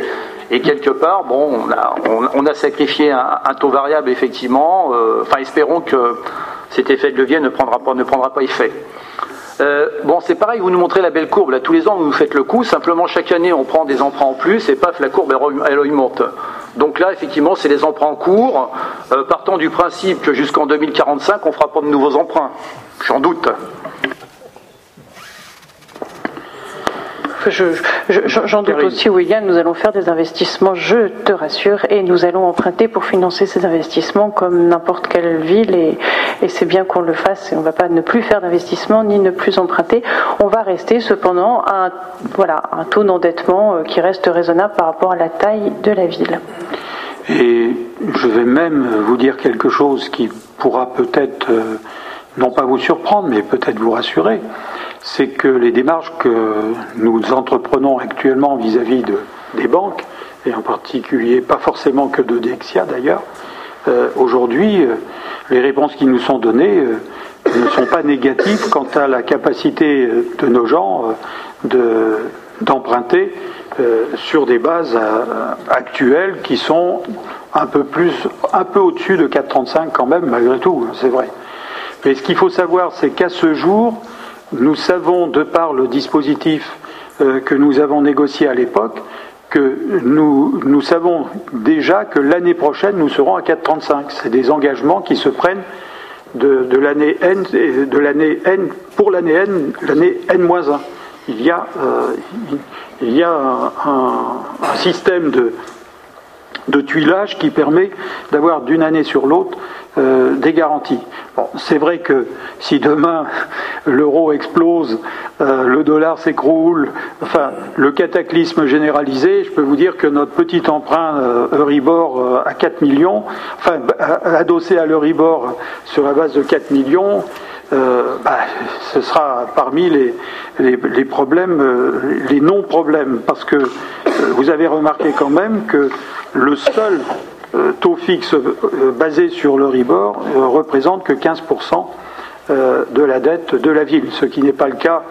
Et quelque part, bon, on a, on, on a sacrifié un, un, taux variable effectivement. Euh, enfin, espérons que cet effet de levier ne prendra pas, effet. Euh, bon, c'est pareil, vous nous montrez la belle courbe. Là, tous les ans, vous nous faites le coup. Simplement, chaque année, on prend des emprunts en plus et paf, la courbe, elle, elle monte. Donc là, effectivement, c'est les emprunts en cours, euh, partant du principe que jusqu'en 2045, on fera pas de nouveaux emprunts. J'en doute. J'en je, je, doute aussi, William, nous allons faire des investissements, je te rassure, et nous allons emprunter pour financer ces investissements comme n'importe quelle ville, et, et c'est bien qu'on le fasse, et on ne va pas ne plus faire d'investissement ni ne plus emprunter. On va rester cependant à un, voilà, un taux d'endettement qui reste raisonnable par rapport à la taille de la ville. Et je vais même vous dire quelque chose qui pourra peut-être, euh, non pas vous surprendre, mais peut-être vous rassurer c'est que les démarches que nous entreprenons actuellement vis-à-vis -vis de, des banques, et en particulier pas forcément que de Dexia d'ailleurs, euh, aujourd'hui, euh, les réponses qui nous sont données euh, ne sont pas négatives quant à la capacité de nos gens de, d'emprunter sur des bases actuelles qui sont un peu plus, un peu au-dessus de 4,35 quand même, malgré tout, c'est vrai. Mais ce qu'il faut savoir, c'est qu'à ce jour, nous savons, de par le dispositif que nous avons négocié à l'époque, que nous, savons déjà que l'année prochaine, nous serons à 4,35. C'est des engagements qui se prennent de, l'année N, de l'année N pour l'année N, l'année N-1. Il y a, euh, il y a un système de, de tuilage qui permet d'avoir d'une année sur l'autre euh, des garanties. C'est vrai que si demain l'euro explose, euh, le dollar s'écroule, enfin le cataclysme généralisé, je peux vous dire que notre petit emprunt euh, Euribor à 4 millions, enfin adossé à l'Euribor sur la base de 4 millions, bah, ce sera parmi les, problèmes, les non-problèmes, parce que vous avez remarqué quand même que le seul taux fixe basé sur le RIBOR représente que 15% de la dette de la ville, ce qui n'est pas le cas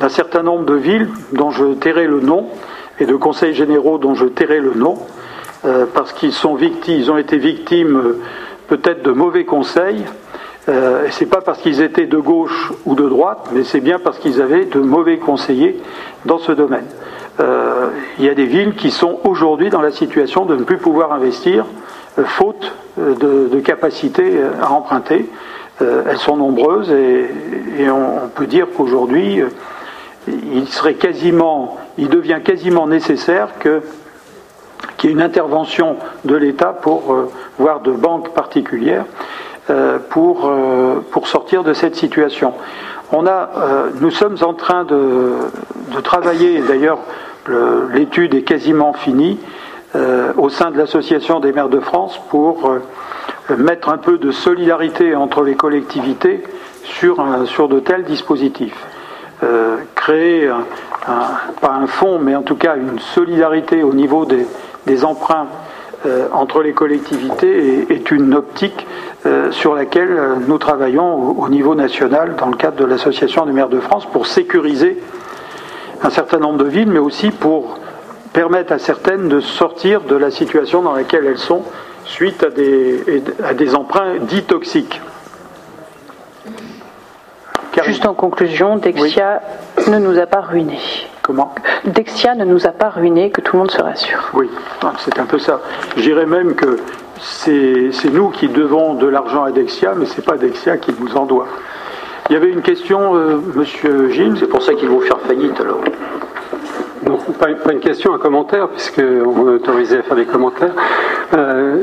d'un certain nombre de villes dont je tairai le nom et de conseils généraux dont je tairai le nom, parce qu'ils sont victimes, ils ont été victimes peut-être de mauvais conseils euh, et c'est pas parce qu'ils étaient de gauche ou de droite, mais c'est bien parce qu'ils avaient de mauvais conseillers dans ce domaine. Euh, il y a des villes qui sont aujourd'hui dans la situation de ne plus pouvoir investir, euh, faute euh, de, de, capacité à emprunter. Elles sont nombreuses et, on, peut dire qu'aujourd'hui, il serait quasiment, il devient quasiment nécessaire qu'il y ait une intervention de l'État pour, voire de banques particulières, pour, pour sortir de cette situation. On a, nous sommes en train de travailler, d'ailleurs l'étude est quasiment finie, au sein de l'Association des maires de France pour mettre un peu de solidarité entre les collectivités sur, de tels dispositifs. créer, un, un, pas un fonds, mais en tout cas une solidarité au niveau des, emprunts euh, entre les collectivités est, une optique euh, sur laquelle nous travaillons au, niveau national dans le cadre de l'Association des maires de France pour sécuriser un certain nombre de villes, mais aussi pour permettre à certaines de sortir de la situation dans laquelle elles sont suite à des, à des emprunts dits toxiques. Juste en conclusion, Dexia oui. ne nous a pas ruinés. Comment? Dexia ne nous a pas ruinés, que tout le monde se rassure. Oui, c'est un peu ça. Je dirais même que c'est nous qui devons de l'argent à Dexia, mais c'est pas Dexia qui nous en doit. Il y avait une question, euh, Monsieur Gilles. C'est pour ça qu'ils vont faire faillite alors. Pas, une question, un commentaire, puisqu'on est autorisé à faire des commentaires. Euh,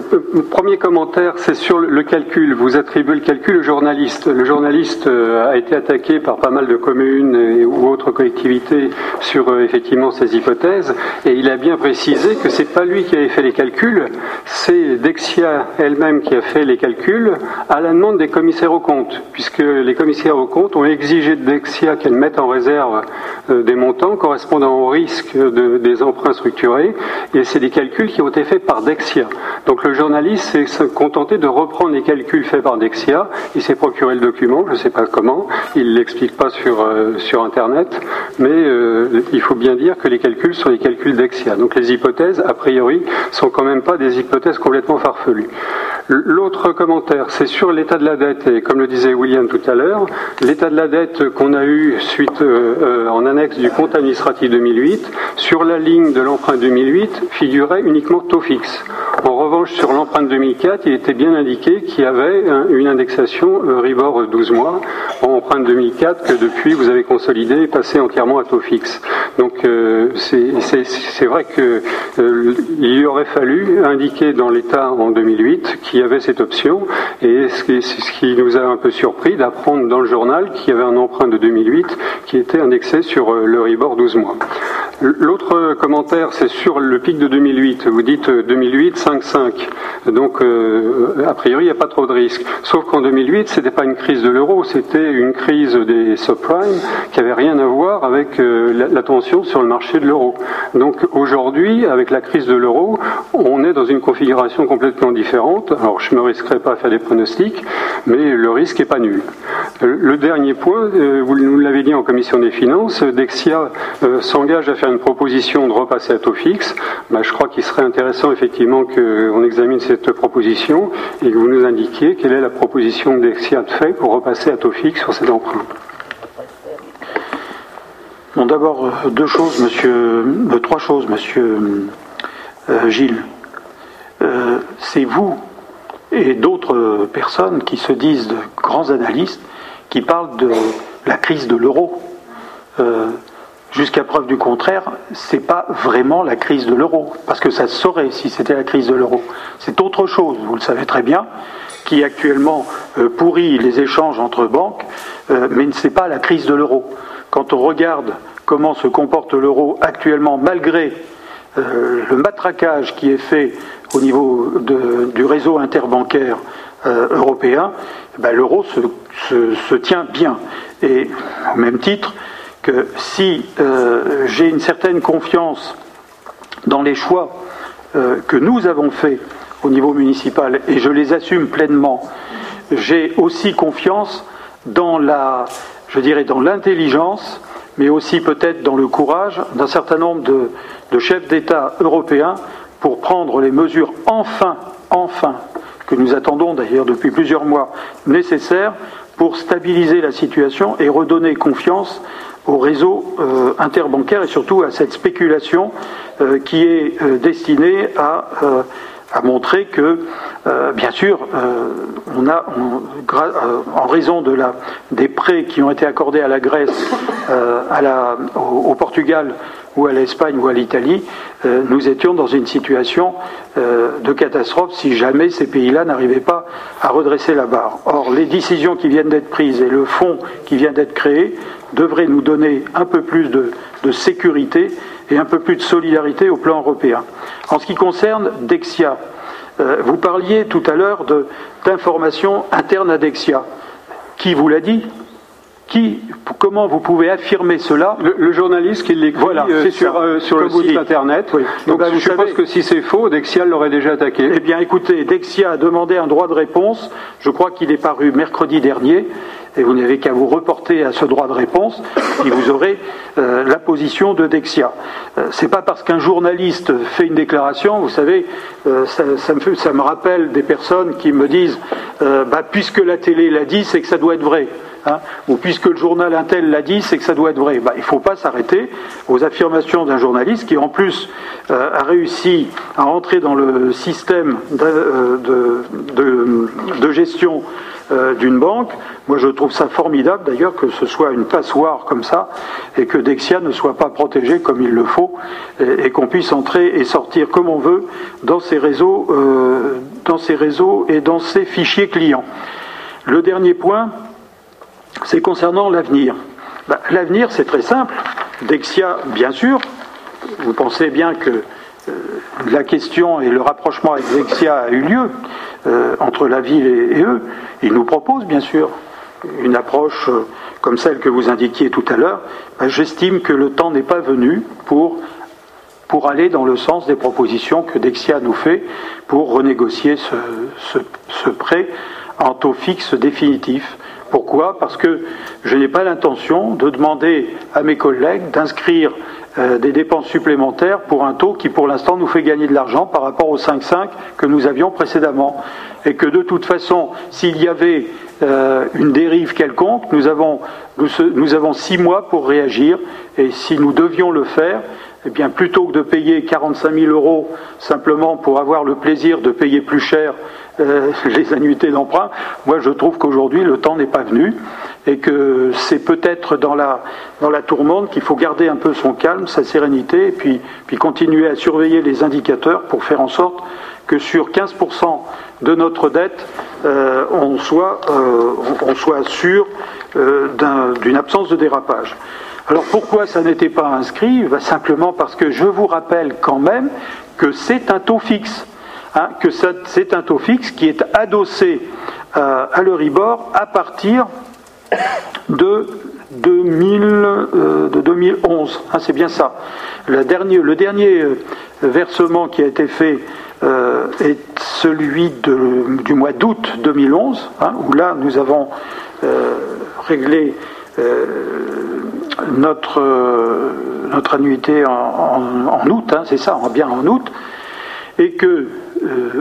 premier commentaire, c'est sur le calcul. Vous attribuez le calcul au journaliste. Le journaliste euh, a été attaqué par pas mal de communes et, ou autres collectivités sur euh, effectivement ces hypothèses, et il a bien précisé que c'est pas lui qui avait fait les calculs, c'est Dexia elle-même qui a fait les calculs à la demande des commissaires aux comptes, puisque les commissaires aux comptes ont exigé de Dexia qu'elle mette en réserve des montants correspondant au risque de, des emprunts structurés, et c'est des calculs qui ont été faits par Dexia. Donc le journaliste s'est contenté de reprendre les calculs faits par Dexia. Il s'est procuré le document, je ne sais pas comment. Il ne l'explique pas sur, euh, sur Internet. Mais euh, il faut bien dire que les calculs sont les calculs Dexia. Donc les hypothèses, a priori, sont quand même pas des hypothèses complètement farfelues. L'autre commentaire, c'est sur l'état de la dette. Et comme le disait William tout à l'heure, l'état de la dette qu'on a eu suite euh, en annexe du compte administratif 2008, sur la ligne de l'emprunt 2008, figurait uniquement taux fixe. En revanche, sur l'empreinte 2004, il était bien indiqué qu'il y avait une indexation Euribor 12 mois en empreinte 2004 que depuis vous avez consolidé et passé entièrement à taux fixe. Donc euh, c'est vrai qu'il euh, aurait fallu indiquer dans l'État en 2008 qu'il y avait cette option et ce qui, ce qui nous a un peu surpris d'apprendre dans le journal qu'il y avait un emprunt de 2008 qui était indexé sur euh, l'Euribor 12 mois. L'autre commentaire, c'est sur le pic de 2008. Vous dites 2008, 5,5. Donc, euh, a priori, il n'y a pas trop de risques. Sauf qu'en 2008, c'était pas une crise de l'euro, c'était une crise des subprimes qui avait rien à voir avec euh, la, tension sur le marché de l'euro. Donc, aujourd'hui, avec la crise de l'euro, on est dans une configuration complètement différente. Alors, je ne me risquerai pas à faire des pronostics, mais le risque n'est pas nul. Le dernier point, euh, vous nous l'avez dit en commission des finances, Dexia s'engage à faire une proposition de repasser à taux fixe, bah, je crois qu'il serait intéressant effectivement qu'on examine cette proposition et que vous nous indiquiez quelle est la proposition que Dexia fait pour repasser à taux fixe sur cet emprunt. Bon, d'abord, euh, deux choses, monsieur, euh, trois choses, monsieur euh, Gilles. C'est vous et d'autres personnes qui se disent de grands analystes qui parlent de la crise de l'euro. Jusqu'à preuve du contraire, c'est pas vraiment la crise de l'euro, parce que ça se saurait si c'était la crise de l'euro. C'est autre chose, vous le savez très bien, qui actuellement pourrit les échanges entre banques, mais ce n'est pas la crise de l'euro quand on regarde comment se comporte l'euro actuellement, malgré euh, le matraquage qui est fait au niveau du réseau interbancaire euh, européen, eh ben, l'euro se, tient bien. Et au même titre si euh, j'ai une certaine confiance dans les choix que nous avons faits au niveau municipal, et je les assume pleinement, j'ai aussi confiance dans la je dirais, dans l'intelligence, mais aussi peut-être dans le courage d'un certain nombre de, chefs d'État européens pour prendre les mesures enfin, enfin, que nous attendons d'ailleurs depuis plusieurs mois, nécessaires pour stabiliser la situation et redonner confiance au réseau euh, interbancaire et surtout à cette spéculation euh, qui est euh, destinée à a montré que, bien sûr, on a, en raison de la, des prêts qui ont été accordés à la Grèce, à la, au, Portugal ou à l'Espagne ou à l'Italie, nous étions dans une situation de catastrophe si jamais ces pays-là n'arrivaient pas à redresser la barre. Or, les décisions qui viennent d'être prises et le fonds qui vient d'être créé devraient nous donner un peu plus de, de sécurité et un peu plus de solidarité au plan européen. En ce qui concerne Dexia, euh, vous parliez tout à l'heure d'informations internes à Dexia. Qui vous l'a dit? Qui, comment vous pouvez affirmer cela le, journaliste qui l'écrit voilà, euh, sur, euh, sur le site internet. Donc je suppose que si c'est faux, Dexia l'aurait déjà attaqué. Eh bien écoutez, Dexia a demandé un droit de réponse. Je crois qu'il est paru mercredi dernier et vous n'avez qu'à vous reporter à ce droit de réponse et vous aurez euh, la position de Dexia. C'est pas parce qu'un journaliste fait une déclaration, vous savez, ça, me ça, me rappelle des personnes qui me disent, bah, puisque la télé l'a dit, c'est que ça doit être vrai. Hein, ou puisque le journal Intel l'a dit, c'est que ça doit être vrai. Bah, il ne faut pas s'arrêter aux affirmations d'un journaliste qui, en plus, a réussi à entrer dans le système de, de gestion euh, d'une banque. Moi, je trouve ça formidable d'ailleurs que ce soit une passoire comme ça et que Dexia ne soit pas protégé comme il le faut et, qu'on puisse entrer et sortir comme on veut dans ces réseaux, euh, dans ces réseaux et dans ces fichiers clients. Le dernier point, c'est concernant l'avenir. Ben, l'avenir, c'est très simple. Dexia, bien sûr, vous pensez bien que euh, la question et le rapprochement avec Dexia a eu lieu. Euh, entre la ville et, eux. Ils nous proposent, bien sûr, une approche euh, comme celle que vous indiquiez tout à l'heure. Ben, j'estime que le temps n'est pas venu pour, aller dans le sens des propositions que Dexia nous fait pour renégocier ce prêt en taux fixe définitif. Pourquoi Parce que je n'ai pas l'intention de demander à mes collègues d'inscrire euh, des dépenses supplémentaires pour un taux qui pour l'instant nous fait gagner de l'argent par rapport au 5,5 que nous avions précédemment. Et que de toute façon, s'il y avait euh, une dérive quelconque, nous avons, six mois pour réagir. Et si nous devions le faire, eh bien, plutôt que de payer 45 000 euros simplement pour avoir le plaisir de payer plus cher euh, les annuités d'emprunt, moi je trouve qu'aujourd'hui le temps n'est pas venu et que c'est peut-être dans la, dans la tourmente qu'il faut garder un peu son calme, sa sérénité, et puis, puis continuer à surveiller les indicateurs pour faire en sorte que sur 15% de notre dette, euh, on, soit, euh, on, soit sûr d'une absence de dérapage. Alors pourquoi ça n'était pas inscrit? Bah, Simplement parce que je vous rappelle quand même que c'est un taux fixe. Hein, que c'est un taux fixe qui est adossé à l'Euribor à partir de, 2000, euh, 2011. Hein, c'est bien ça. Le dernier, euh, versement qui a été fait euh, est celui du mois d'août 2011, hein, où là nous avons réglé notre, annuité en, août, c'est ça, bien en août, et que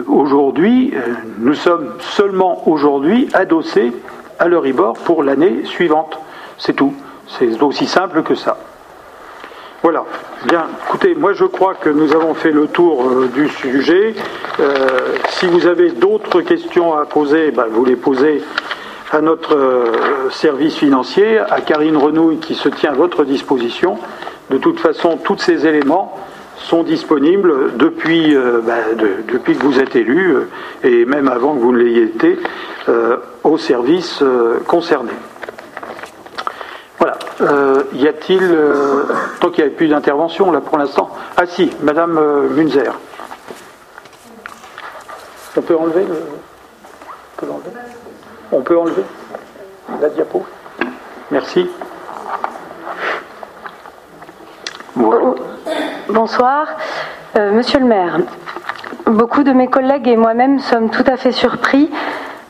aujourd'hui, nous sommes seulement aujourd'hui adossés à l'Euribor pour l'année suivante. C'est tout. C'est aussi simple que ça. Voilà. Bien, écoutez, moi je crois que nous avons fait le tour euh, du sujet. Euh, si vous avez d'autres questions à poser, ben, vous les posez à notre euh, service financier, à Karine Renouille qui se tient à votre disposition. De toute façon, tous ces éléments sont disponibles depuis, ben, depuis que vous êtes élu et même avant que vous ne l'ayez été au service concerné. Voilà. Euh, y a-t-il. Euh, tant qu'il n'y avait plus d'intervention là pour l'instant? Ah si, Madame euh, Munzer. On peut enlever le. On peut enlever, On peut enlever la diapo? Merci. Bonsoir. Monsieur le maire, beaucoup de mes collègues et moi-même sommes tout à fait surpris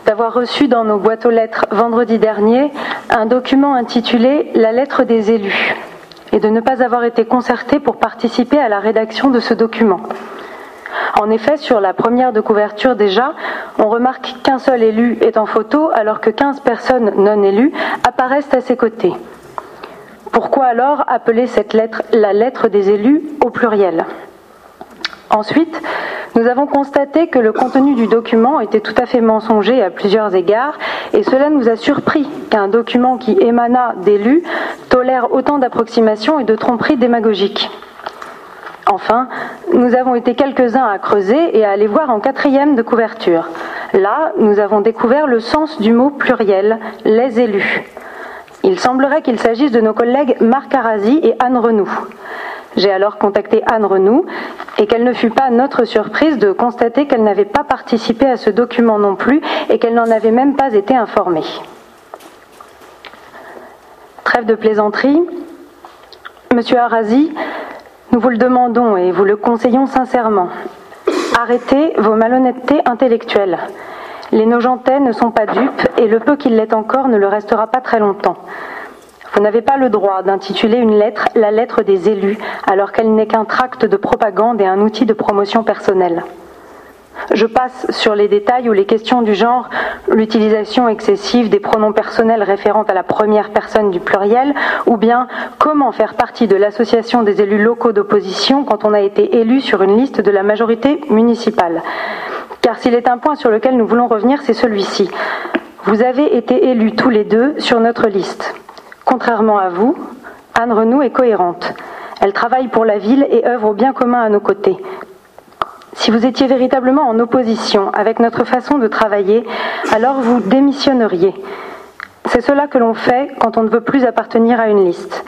d'avoir reçu dans nos boîtes aux lettres vendredi dernier un document intitulé La lettre des élus et de ne pas avoir été concerté pour participer à la rédaction de ce document. En effet, sur la première de couverture déjà, on remarque qu'un seul élu est en photo alors que 15 personnes non élues apparaissent à ses côtés. Pourquoi alors appeler cette lettre la lettre des élus au pluriel? Ensuite, nous avons constaté que le contenu du document était tout à fait mensonger à plusieurs égards et cela nous a surpris qu'un document qui émana d'élus tolère autant d'approximations et de tromperies démagogiques. Enfin, nous avons été quelques-uns à creuser et à aller voir en quatrième de couverture. Là, nous avons découvert le sens du mot pluriel, les élus. Il semblerait qu'il s'agisse de nos collègues Marc Arasi et Anne Renou. J'ai alors contacté Anne Renou et quelle ne fut pas notre surprise de constater qu'elle n'avait pas participé à ce document non plus et qu'elle n'en avait même pas été informée. Trêve de plaisanterie. Monsieur Arasi, nous vous le demandons et vous le conseillons sincèrement. Arrêtez vos malhonnêtetés intellectuelles. Les Nogentais ne sont pas dupes et le peu qu'il l'est encore ne le restera pas très longtemps. Vous n'avez pas le droit d'intituler une lettre la lettre des élus, alors qu'elle n'est qu'un tract de propagande et un outil de promotion personnelle. Je passe sur les détails ou les questions du genre l'utilisation excessive des pronoms personnels référant à la première personne du pluriel, ou bien comment faire partie de l'association des élus locaux d'opposition quand on a été élu sur une liste de la majorité municipale. Car s'il est un point sur lequel nous voulons revenir, c'est celui-ci. Vous avez été élus tous les deux sur notre liste. Contrairement à vous, Anne Renou est cohérente. Elle travaille pour la ville et œuvre au bien commun à nos côtés. Si vous étiez véritablement en opposition avec notre façon de travailler, alors vous démissionneriez. C'est cela que l'on fait quand on ne veut plus appartenir à une liste.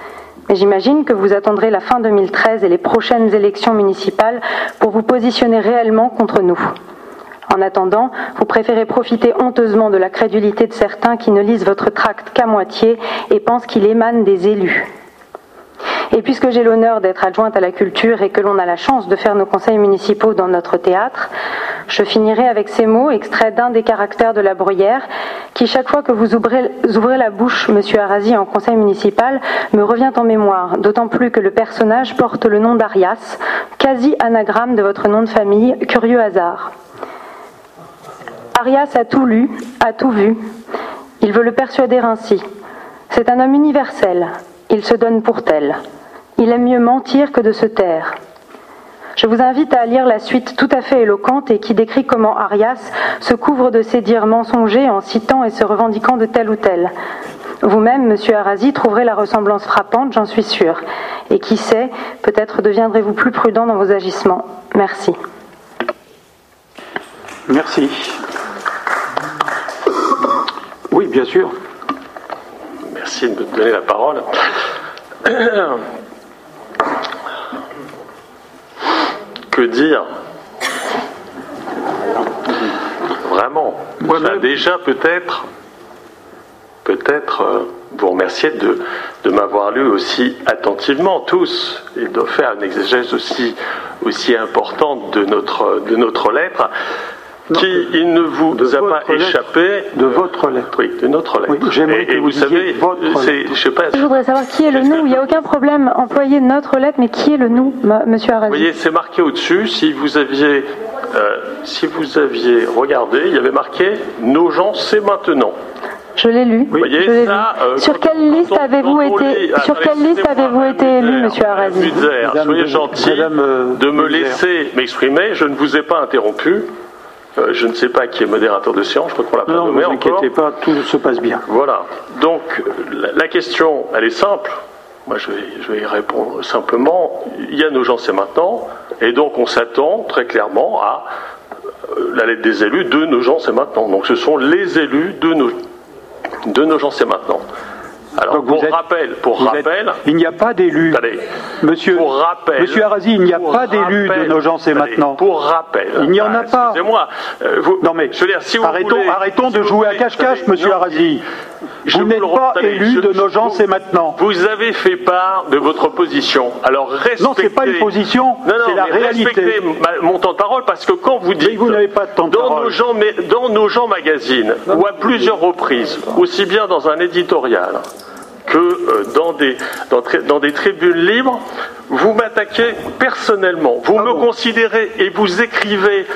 Mais j'imagine que vous attendrez la fin 2013 et les prochaines élections municipales pour vous positionner réellement contre nous. En attendant, vous préférez profiter honteusement de la crédulité de certains qui ne lisent votre tract qu'à moitié et pensent qu'il émane des élus. Et puisque j'ai l'honneur d'être adjointe à la culture et que l'on a la chance de faire nos conseils municipaux dans notre théâtre, je finirai avec ces mots extraits d'un des caractères de la bruyère qui, chaque fois que vous ouvrez, la bouche, monsieur Arasi, en conseil municipal, me revient en mémoire, d'autant plus que le personnage porte le nom d'Arias, quasi anagramme de votre nom de famille, curieux hasard. Arias a tout lu, a tout vu. Il veut le persuader ainsi. C'est un homme universel. Il se donne pour tel. Il aime mieux mentir que de se taire. Je vous invite à lire la suite tout à fait éloquente et qui décrit comment Arias se couvre de ses dires mensongers en citant et se revendiquant de tel ou tel. Vous-même, monsieur Arasi, trouverez la ressemblance frappante, j'en suis sûr. Et qui sait, peut-être deviendrez-vous plus prudent dans vos agissements. Merci. Merci. Oui, bien sûr. Merci de me donner la parole. Que dire? Vraiment. Moi, déjà peut-être, peut-être euh, vous remercier de, de m'avoir lu aussi attentivement tous et de faire une exégèse aussi, aussi importante de notre, de notre lettre. Qui il ne vous De a pas lettre. échappé De votre lettre. Oui, de notre lettre. Oui, et, que et vous vous savez, je sais pas. Je voudrais savoir qui est le nous. Il n'y a aucun problème. Employer notre lettre, mais qui est le nous, monsieur Vous Arasi voyez, c'est marqué au-dessus. Si vous aviez, euh, si vous aviez regardé, il y avait marqué "Nos gens, c'est maintenant". Je l'ai lu. Vous voyez Je l'ai ça lu. euh, Sur quelle liste avez-vous été lit- Sur quelle liste avez-vous été élu, monsieur Arasi soyez gentil euh, de me laisser m'exprimer. Je ne vous ai pas interrompu. Euh, je ne sais pas qui est modérateur de séance. Je crois qu'on l'a pas Non, nommé ne vous encore. inquiétez pas, tout se passe bien. Voilà. Donc la, la question, elle est simple. Moi, je vais, je vais y répondre simplement. Il y a nos gens, c'est maintenant, et donc on s'attend très clairement à euh, la lettre des élus de nos gens, c'est maintenant. Donc ce sont les élus de nos de nos gens, c'est maintenant. Alors pour êtes- rappel, pour Vous êtes- rappel, il n'y a pas d'élu. Monsieur, pour rappel, Monsieur Arasi, il n'y a pas d'élu de rappel- nos gens, c'est attendez, maintenant. Pour rappel, Il n'y en a Ah, pas. Excusez-moi. euh, Non mais je veux dire, si vous arrêtons, voulez- arrêtons si de jouer à voulez- cache-cache, attendez, Monsieur non, Arasi. Je Vous vous n'êtes pas élu de nos gens, c'est maintenant. Vous avez fait part de votre position. Alors respectez. Non, c'est pas une position, c'est la mais réalité. Respectez ma- mon temps de parole parce que quand vous dites. vous n'avez pas de temps de dans parole. Nos gens, mais dans nos gens magazines, ou à plusieurs reprises, aussi bien dans un éditorial que euh, dans, des, dans, tri- dans des tribunes libres, vous m'attaquez personnellement. Vous me considérez et vous écrivez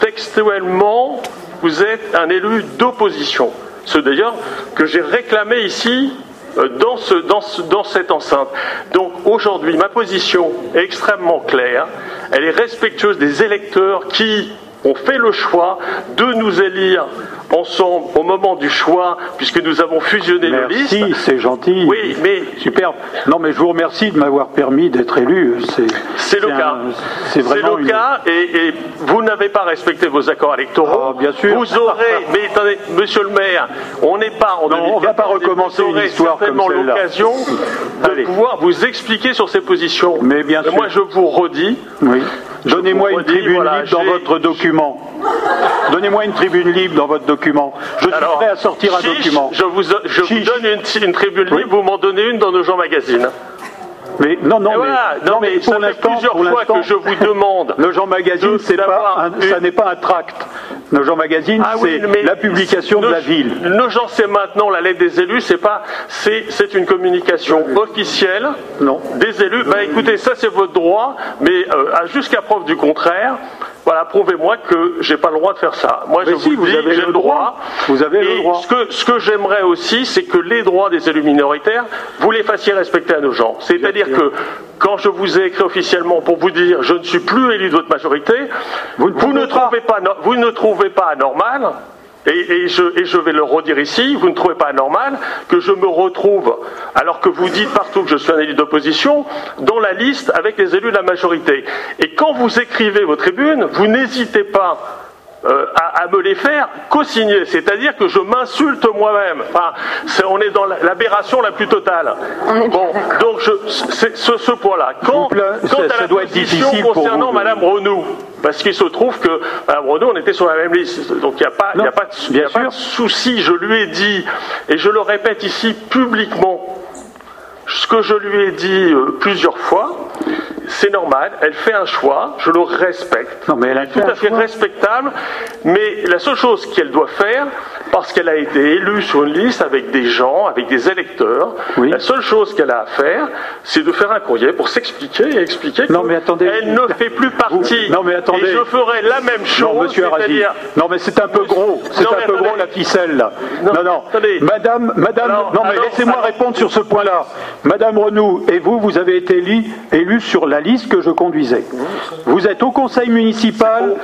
textuellement, vous êtes un élu d'opposition. Ce d'ailleurs que j'ai réclamé ici euh, dans cette enceinte. Donc aujourd'hui, ma position est extrêmement claire. Elle est respectueuse des électeurs qui ont fait le choix de nous élire ensemble au moment du choix, puisque nous avons fusionné nos listes. Merci, c'est gentil. Oui, mais Superbe. Non, mais je vous remercie de m'avoir permis d'être élu. C'est le un- cas. C'est vraiment le une- cas et, et vous n'avez pas respecté vos accords électoraux. Ah, bien sûr. Vous aurez, mais attendez, monsieur le maire, on n'est pas on va pas 2014, et recommencer une histoire comme certainement l'occasion de Allez. pouvoir vous expliquer sur ces positions. Mais bien sûr. Moi, je vous redis, Oui. Donnez-moi une redis, tribune voilà, libre dans votre document. Donnez-moi une tribune libre dans votre document. Je suis alors, prêt à sortir un chiche, document. Je vous, je vous Chiche. donne une, une tribune Oui. libre, vous m'en donnez une dans nos gens magazines. Mais non, non, mais, voilà. Non, mais pour ça fait plusieurs pour fois que je vous demande Le Jean Magazine, de- c'est pas d'avoir un, une- ça n'est pas un tract. Le Jean Magazine, Ah c'est la publication de la ville. Nos gens, c'est maintenant la lettre des élus, c'est pas, c'est, une communication officielle Non. des élus. Bah écoutez, ça c'est votre droit, mais euh, jusqu'à preuve du contraire, voilà, prouvez-moi que j'ai pas le droit de faire ça. Moi, Mais je si, vous, vous dis, avez j'ai le le droit. Vous avez le droit. Ce que, ce que j'aimerais aussi, c'est que les droits des élus minoritaires, vous les fassiez respecter à nos gens. C'est-à-dire que quand je vous ai écrit officiellement pour vous dire je ne suis plus élu de votre majorité, Vous ne vous ne trouvez pas, vous ne trouvez pas anormal, et, et je, et je vais le redire ici, vous ne trouvez pas anormal que je me retrouve, alors que vous dites partout que je suis un élu d'opposition, dans la liste avec les élus de la majorité. Et quand vous écrivez vos tribunes, vous n'hésitez pas euh, à, à me les faire co-signer, c'est-à-dire que je m'insulte moi-même. Enfin, c'est- on est dans la- l'aberration la plus totale. Bon, donc je, c'est ce, ce point-là. Quand, plaît, ça- à ça la doit être pour concernant vous Madame Renou, parce qu'il se trouve que Renou, on était sur la même liste, donc il n'y a pas, il y a Non, pas, de, il y bien a pas de sûr. souci. Je lui ai dit, et je le répète ici publiquement, ce que je lui ai dit euh, plusieurs fois, c'est normal, elle fait un choix, je le respecte. Non, mais elle a tout à fait choix. respectable, mais la seule chose qu'elle doit faire, parce qu'elle a été élue sur une liste avec des gens, avec des électeurs, Oui. la seule chose qu'elle a à faire, c'est de faire un courrier pour s'expliquer et expliquer Non, mais attendez. qu'elle ne fait plus partie. Vous- non, mais attendez. Et je ferai la même chose, Non, monsieur c'est-à-dire Non, mais c'est un peu gros. C'est un peu gros la ficelle, là. Non, Non, non. attendez. Madame, madame, Alors, non, mais laissez-moi répondre sur ce point-là. Madame Renou, et vous, vous avez été élu, élu sur la liste que je conduisais. Vous êtes au conseil municipal,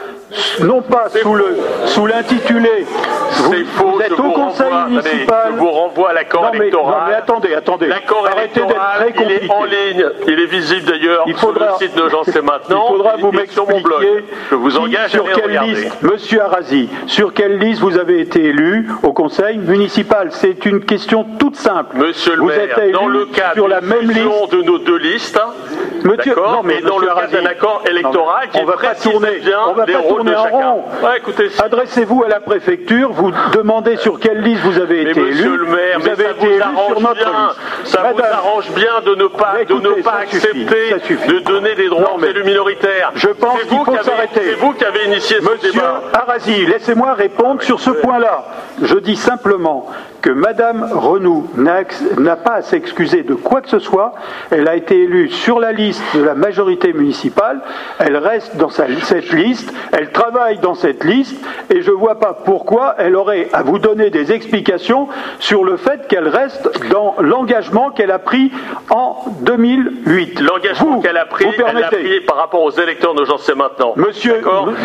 non pas sous le, sous l'intitulé. Vous, C'est faux, vous êtes au conseil renvoie, municipal. je vous renvoie à l'accord non, mais, électoral. non, mais attendez, attendez. L'accord Arrêtez d'être électoral, très il est en ligne, il est visible d'ailleurs Il faudra, sur le site de Jean C'est Maintenant. il faudra vous et sur mon blog. m'expliquer Je vous engage à sur aller quelle regarder. liste, Monsieur Arasi, sur quelle liste vous avez été élu au conseil municipal? C'est une question toute simple. Monsieur le vous maire, êtes élu dans le cadre sur la même liste. de nos deux listes, Monsieur- d'accord, non, mais et dans le cadre d'un accord électoral mais qui on va pas tourner, bien on va pas tournez en rond. Ouais, écoutez, si- Adressez-vous à la préfecture, vous demandez sur quelle liste vous avez mais été monsieur élu. le maire, vous mais avez ça été vous élu sur arrange notre bien, liste. ça vous Madame, arrange bien de ne pas, Mais de ne écoutez, pas ça suffit, accepter ça suffit. de donner des droits Non, aux mais élus minoritaires. je pense C'est qu'il vous faut qui avez- s'arrêter. C'est vous qui avez initié ce Monsieur débat. Arasi, laissez-moi répondre sur ce point-là. Je dis simplement que Madame Renou n'a pas à s'excuser de quoi que ce soit. Elle a été élue sur la liste de la majorité municipale. Elle reste dans sa- cette liste. Elle travaille dans cette liste. Et je ne vois pas pourquoi elle aurait à vous donner des explications sur le fait qu'elle reste dans l'engagement qu'elle a pris en 2008. L'engagement qu'elle a pris, vous elle permettez pris par rapport aux électeurs de j'en sais maintenant. Monsieur-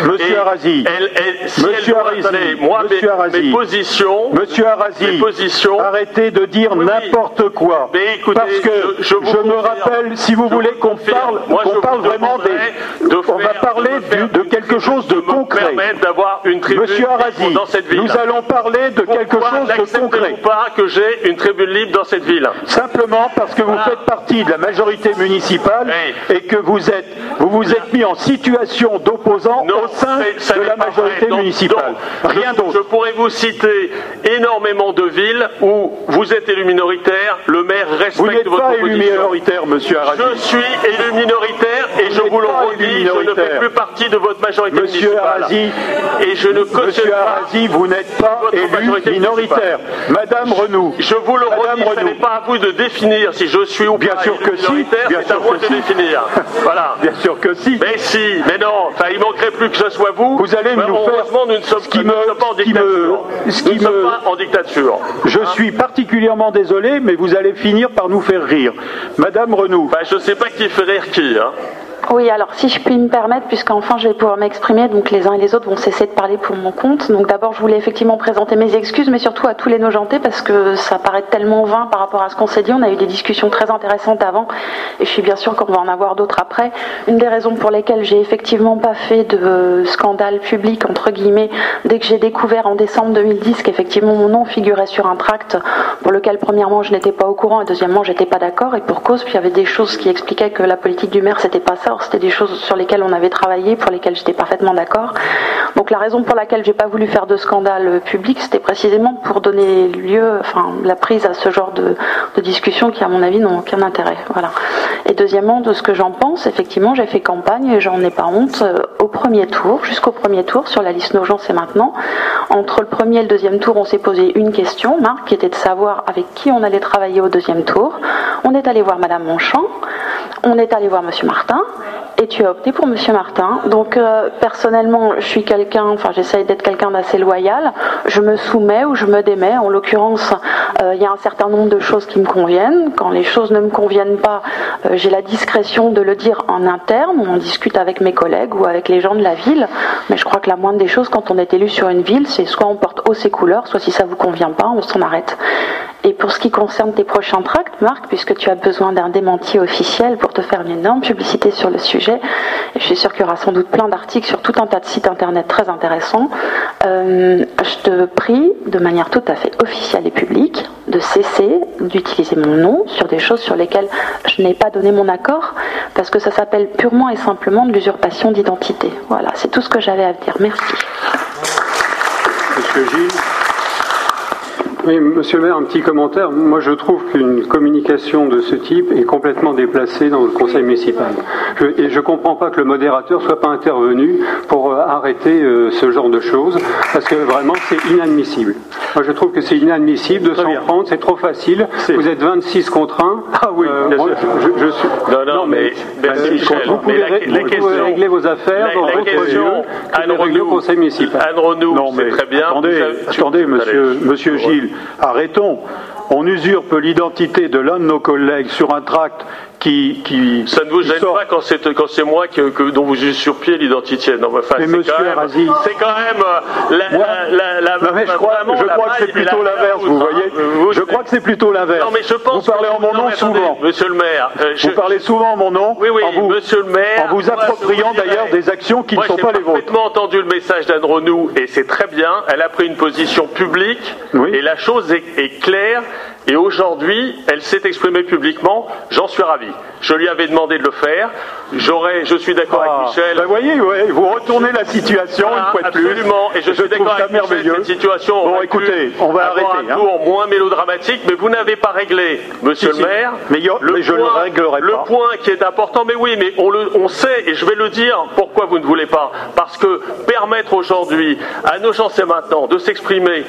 Monsieur Arasi. elle- elle- si Monsieur elle doit- Arasi. attendez, moi, mes- Monsieur Arasi. mes, positions, Monsieur Arasi, arrêtez de dire Oui, n'importe quoi. Mais écoutez, parce que je- je vous me rappelle, si vous voulez qu'on parle, qu'on parle vraiment des, de on va parler de faire du- de une quelque chose de me concret. une Monsieur Arasi, dans cette ville. nous allons parler de quelque chose de concret. pas que j'ai une tribune libre dans cette ville? Simplement parce que vous faites partie de la majorité municipale Oui. et que vous êtes, vous vous êtes mis en situation d'opposant au sein de la majorité vrai. Municipale. donc, Rien je- d'autre. Je pourrais vous citer énormément de villes où vous êtes élu minoritaire, le maire Vous respecte n'êtes votre pas élu minoritaire, Monsieur Arasi. Je suis élu minoritaire et Vous je vous le redis, je ne fais plus partie de votre majorité Monsieur municipale. Et je ne Monsieur pas. Vous n'êtes pas élu minoritaire. Madame Renou. Je vous le Madame redis, ce n'est pas à vous de définir si je suis ou Bien pas sûr élu que si, minoritaire, bien c'est à que de si. définir. Voilà. Bien sûr que si. Mais si, mais non, enfin, il manquerait plus que ce soit vous. Vous allez Mais nous faire heureusement, nous ne sommes, qui nous ne me- sommes en me- nous ne pas en dictature. Je suis particulièrement désolé, mais vous allez finir par nous faire rire. Madame Renou. Enfin, je ne sais pas qui fait rire qui. Hein. Oui, alors si je puis me permettre, puisqu'enfin je vais pouvoir m'exprimer, donc les uns et les autres vont cesser de parler pour mon compte. Donc d'abord, je voulais effectivement présenter mes excuses, mais surtout à tous les nojentés, parce que ça paraît tellement vain par rapport à ce qu'on s'est dit. On a eu des discussions très intéressantes avant, et je suis bien sûre qu'on va en avoir d'autres après. Une des raisons pour lesquelles j'ai effectivement pas fait de scandale public, entre guillemets, dès que j'ai découvert en décembre 2010 qu'effectivement mon nom figurait sur un tract pour lequel, premièrement, je n'étais pas au courant, et deuxièmement, j'étais pas d'accord, et pour cause, puis il y avait des choses qui expliquaient que la politique du maire, c'était pas ça. C'était des choses sur lesquelles on avait travaillé, pour lesquelles j'étais parfaitement d'accord. Donc, la raison pour laquelle j'ai pas voulu faire de scandale public, c'était précisément pour donner lieu, enfin, la prise à ce genre de, de discussions qui, à mon avis, n'ont aucun intérêt. Voilà. Et deuxièmement, de ce que j'en pense, effectivement, j'ai fait campagne et j'en ai pas honte euh, au premier tour, jusqu'au premier tour, sur la liste Nogent, c'est maintenant. Entre le premier et le deuxième tour, on s'est posé une question, Marc, qui était de savoir avec qui on allait travailler au deuxième tour. On est allé voir Madame Monchamp, on est allé voir Monsieur Martin, et tu as opté pour Monsieur Martin. Donc euh, personnellement, je suis quelqu'un, enfin j'essaye d'être quelqu'un d'assez loyal. Je me soumets ou je me démets. En l'occurrence, euh, il y a un certain nombre de choses qui me conviennent. Quand les choses ne me conviennent pas, euh, j'ai la discrétion de le dire en interne. On discute avec mes collègues ou avec les gens de la ville. Mais je crois que la moindre des choses quand on est élu sur une ville, c'est soit on porte haut ses couleurs, soit si ça vous convient pas, on s'en arrête. Et pour ce qui concerne tes prochains tracts, Marc, puisque tu as besoin d'un démenti officiel pour te faire une énorme publicité sur sujet, et je suis sûre qu'il y aura sans doute plein d'articles sur tout un tas de sites internet très intéressants, euh, je te prie, de manière tout à fait officielle et publique, de cesser d'utiliser mon nom sur des choses sur lesquelles je n'ai pas donné mon accord, parce que ça s'appelle purement et simplement de l'usurpation d'identité. Voilà, c'est tout ce que j'avais à dire. Merci. Oui, monsieur le maire, un petit commentaire. Moi, je trouve qu'une communication de ce type est complètement déplacée dans le conseil municipal. Je- et je ne comprends pas que le modérateur soit pas intervenu pour euh, arrêter euh, ce genre de choses, parce que vraiment, c'est inadmissible. Moi, je trouve que c'est inadmissible de s'en bien. prendre, c'est trop facile. Vous êtes 26 contre 1. Ah oui, bien moi, sûr. je, je suis... Non, non, mais, mais Euh, Michel, vous pouvez, mais la, ré- la vous question, pouvez régler vos affaires la, dans la votre question, lieu que Renou, conseil municipal. Anne Renou, Non, c'est mais très bien. attendez, Vous avez- attendez, monsieur, monsieur Gilles, arrêtons. On usurpe l'identité de l'un de nos collègues sur un tract qui, qui Ça ne vous gêne sort- pas quand c'est quand c'est moi que, que- dont vous usurpiez l'identité Non, mais enfin, c'est quand même, c'est quand même euh, la, la, la, Non, mais je crois, je que c'est plutôt l'inverse, vous voyez. hein. Vous- Je crois que c'est plutôt l'inverse. Non, mais je pense Vous parlez que- en mon non, nom attendez, souvent. Monsieur le maire, euh, je- Vous parlez souvent en mon nom, Oui, oui, en vous, monsieur le maire. en vous appropriant d'ailleurs des actions qui Moi, ne sont pas les J'ai vôtres. parfaitement entendu le message d'Anne Renou et c'est très bien. Elle a pris une position publique et la chose est claire. Et aujourd'hui, elle s'est exprimée publiquement. J'en suis ravi. Je lui avais demandé de le faire. J'aurais, je suis d'accord Ah, avec Michel. ben voyez, ouais, vous retournez la situation une fois de plus. absolument. Et je, suis d'accord avec Michel. Cette situation Bon, écoutez, on va avoir arrêter. un hein. tour moins mélodramatique, mais vous n'avez pas réglé, Monsieur Si, le si. maire. Mais yo- mais je le réglerai Le pas. point qui est important, mais oui, mais on le, on sait, et je vais le dire. Pourquoi vous ne voulez pas Parce que permettre aujourd'hui à nos gens, c'est maintenant, de s'exprimer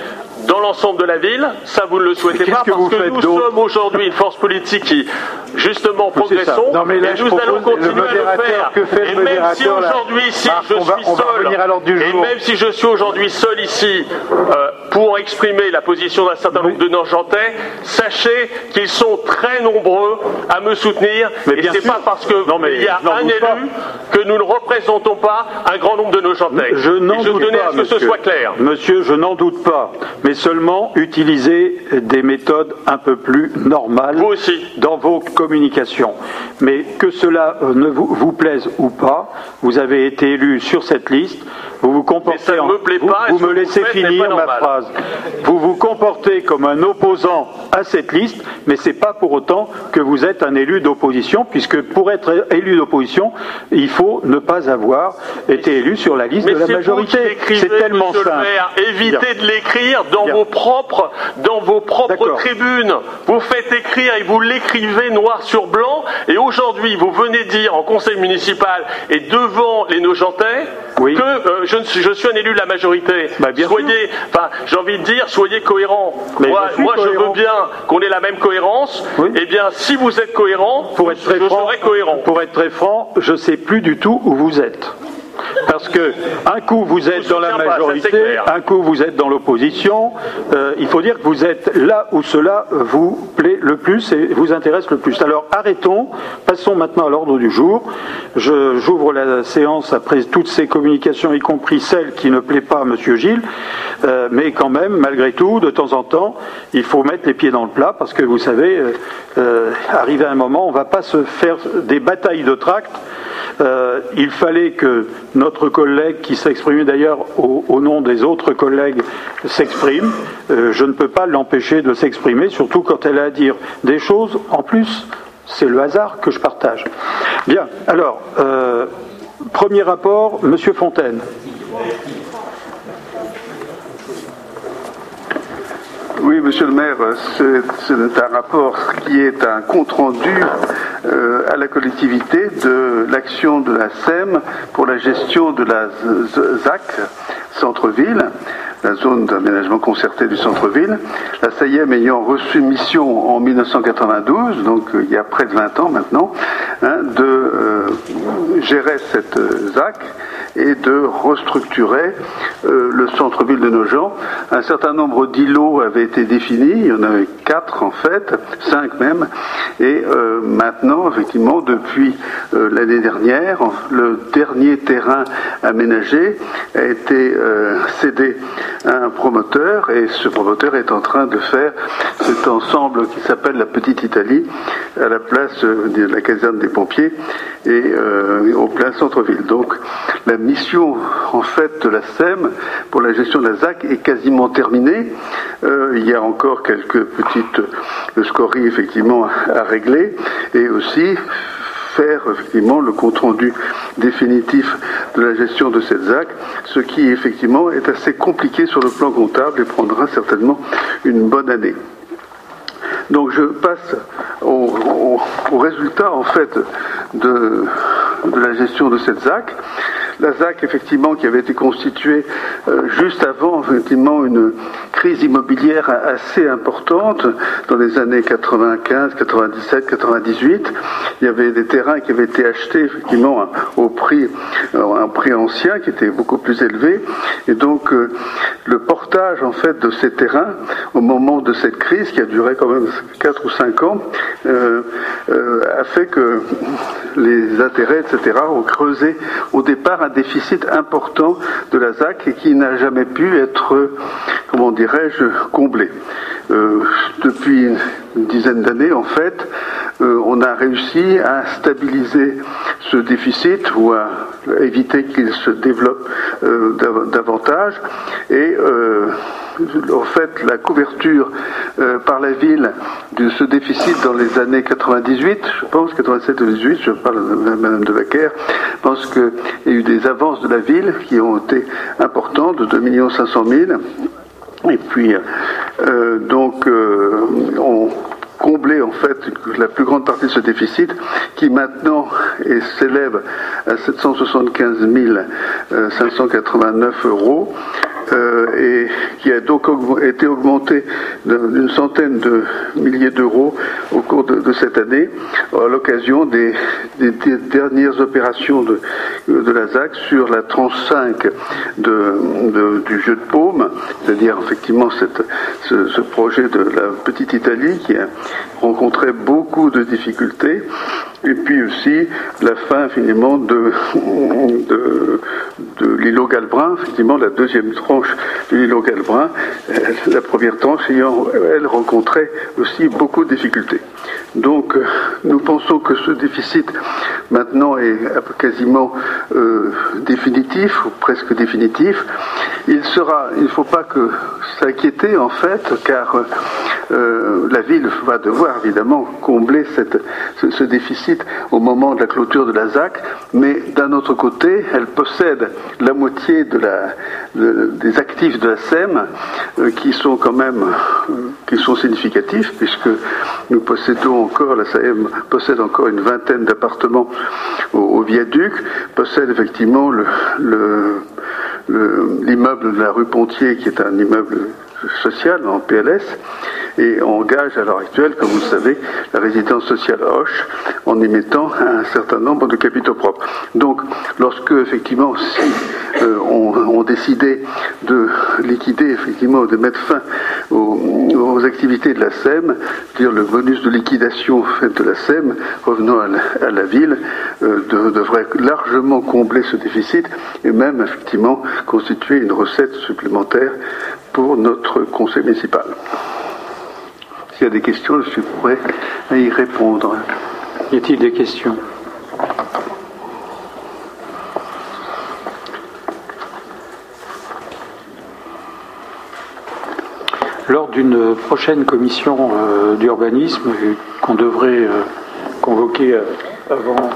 dans l'ensemble de la ville, ça vous ne le souhaitez pas, que parce vous que faites nous sommes aujourd'hui une force politique qui, justement, progressons, Non, mais là, et nous allons continuer à le faire. Que fait le et même si aujourd'hui, si Marc, je suis va seul, à du et jour. même si je suis aujourd'hui seul ici euh, pour exprimer la position d'un certain nombre de Norgentais, sachez qu'ils sont très nombreux à me soutenir. Mais et c'est pas parce que Non, mais il y a un élu pas. que nous ne représentons pas un grand nombre de Norgentais. Je n'en Et je tenais pas, à ce que monsieur. ce soit clair. Monsieur, je n'en doute pas, mais seulement utiliser des méthodes un peu plus normales Vous aussi. dans vos communications. Mais que cela euh, ne vous, vous plaise ou pas, vous avez été élu sur cette liste. Vous vous comportez ça en- me plaît vous, pas, vous ce me vous laissez n'est finir ma phrase. Vous vous comportez comme un opposant à cette liste, mais c'est pas pour autant que vous êtes un élu d'opposition, puisque pour être élu d'opposition, il faut ne pas avoir été élu sur la liste Mais de la majorité. C'est tellement simple. Évitez de l'écrire dans Bien. vos propres, dans vos propres tribunes. Vous faites écrire et vous l'écrivez noir sur blanc. Et aujourd'hui, vous venez dire en conseil municipal et devant les Nogentais Oui. que euh, je, ne suis, je suis un élu de la majorité. Bah, bien soyez, enfin, j'ai envie de dire, soyez cohérents. Mais moi, je moi, je veux bien qu'on ait la même cohérence. Oui. Eh bien, si vous êtes cohérent, Pour être très je franc, serai cohérent. pour être très franc, je sais plus du tout où vous êtes. Parce que un coup vous êtes dans la majorité, un coup vous êtes dans l'opposition. Euh, il faut dire que vous êtes là où cela vous plaît le plus et vous intéresse le plus. Alors arrêtons, passons maintenant à l'ordre du jour. J'ouvre la séance après toutes ces communications, y compris celles qui ne plaît pas à Monsieur Gilles. Euh, mais quand même, malgré tout, de temps en temps, il faut mettre les pieds dans le plat parce que vous savez, euh, arrivé à un moment, on ne va pas se faire des batailles de tracts. Il fallait que notre collègue, qui s'exprimait d'ailleurs au, nom des autres collègues, s'exprime. Euh, je ne peux pas l'empêcher de s'exprimer, surtout quand elle a à dire des choses. En plus, c'est le hasard que je partage. Bien, alors, euh, premier rapport, Monsieur Fontaine. Oui, monsieur le maire, c'est un rapport qui est un compte-rendu euh, à la collectivité de l'action de la SEM pour la gestion de la ZAC, centre-ville, la zone d'aménagement concerté du centre-ville. La SAIEM ayant reçu mission en 1992, donc euh, il y a près de 20 ans maintenant, hein, de euh, gérer cette euh, ZAC et de restructurer le centre-ville de Nogent. Un certain nombre d'îlots avaient été définis, il y en avait quatre en fait, cinq même, et maintenant, effectivement, depuis l'année dernière, le dernier terrain aménagé a été euh, cédé à un promoteur, et ce promoteur est en train de faire cet ensemble qui s'appelle la Petite Italie, à la place euh, de la caserne des pompiers et euh, au plein centre-ville. Donc la mission en fait de la SEM pour la gestion de la ZAC est quasiment terminée. Il y a encore quelques petites scories effectivement à régler et aussi faire effectivement le compte rendu définitif de la gestion de cette ZAC, ce qui effectivement est assez compliqué sur le plan comptable et prendra certainement une bonne année. Donc je passe au, résultat en fait de la gestion de cette ZAC. La ZAC effectivement qui avait été constituée euh, juste avant effectivement une crise immobilière assez importante dans les années 95, 97, 98. Il y avait des terrains qui avaient été achetés effectivement au prix, euh, un prix ancien qui était beaucoup plus élevé. Et donc euh, le portage en fait de ces terrains au moment de cette crise qui a duré quand même 4 ou 5 ans a fait que les intérêts, etc., ont creusé au départ un déficit important de la ZAC et qui n'a jamais pu être, euh, comment dirais-je, comblé. Euh, depuis une dizaine d'années, en fait, on a réussi à stabiliser ce déficit ou à éviter qu'il se développe davantage. Et en fait, la couverture par la ville de ce déficit dans les années 98, je pense, 87-18, je parle de Mme de Vaquer, je pense qu'il y a eu des avances de la ville qui ont été importantes, de 2 500 000. Et puis, euh, donc, euh, on comblait en fait la plus grande partie de ce déficit qui maintenant s'élève à 775 589 euros euh, et qui a donc été augmenté d'une centaine de milliers d'euros au cours de, cette année à l'occasion des, dernières opérations de, de, la ZAC sur la tranche 5 du jeu de paume, c'est-à-dire effectivement cette, ce, projet de la petite Italie qui a rencontré beaucoup de difficultés et puis aussi la fin finalement de, de, l'îlot Galbrin, effectivement la deuxième tranche de l'îlot Galbrin, euh, la première tranche ayant, elle, rencontré aussi beaucoup de difficultés. Donc euh, nous pensons que ce déficit maintenant est quasiment euh, définitif, ou presque définitif. Il sera, il ne faut pas s'inquiéter en fait, car la ville va devoir évidemment combler cette, ce déficit au moment de la clôture de la ZAC, mais d'un autre côté, elle possède la moitié des actifs de la SEM euh, qui sont quand même euh, qui sont significatifs, puisque nous possédons encore, la SEM possède encore une vingtaine d'appartements au, viaduc, possède effectivement l'immeuble de la rue Pontier, qui est un immeuble social en PLS, et engage à l'heure actuelle, comme vous le savez, la résidence sociale Hoche en émettant un certain nombre de capitaux propres. Donc, lorsque effectivement, si euh, on, décidait de liquider, effectivement, de mettre fin aux, activités de la SEM, dire le bonus de liquidation fait de la SEM revenant à la, ville, euh, devrait largement combler ce déficit et même effectivement constituer une recette supplémentaire pour notre conseil municipal. S'il y a des questions, je suis prêt à y répondre. Y a-t-il des questions? Lors d'une prochaine commission euh, d'urbanisme qu'on devrait euh, convoquer euh, avant.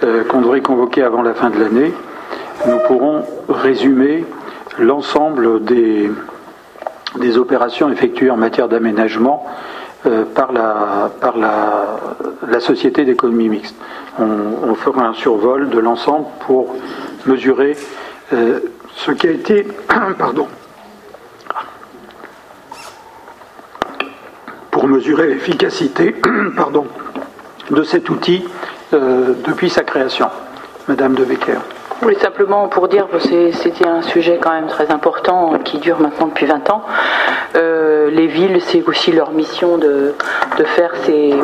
Qu'on devrait convoquer avant la fin de l'année, nous pourrons résumer l'ensemble des, opérations effectuées en matière d'aménagement euh, par, la Société d'économie mixte. On, fera un survol de l'ensemble pour mesurer euh, ce qui a été, pardon, pour mesurer l'efficacité, pardon, de cet outil euh, depuis sa création. Madame de Becker. Oui, simplement pour dire que c'était un sujet quand même très important qui dure maintenant depuis 20 ans. Euh, les villes, c'est aussi leur mission de, de faire ces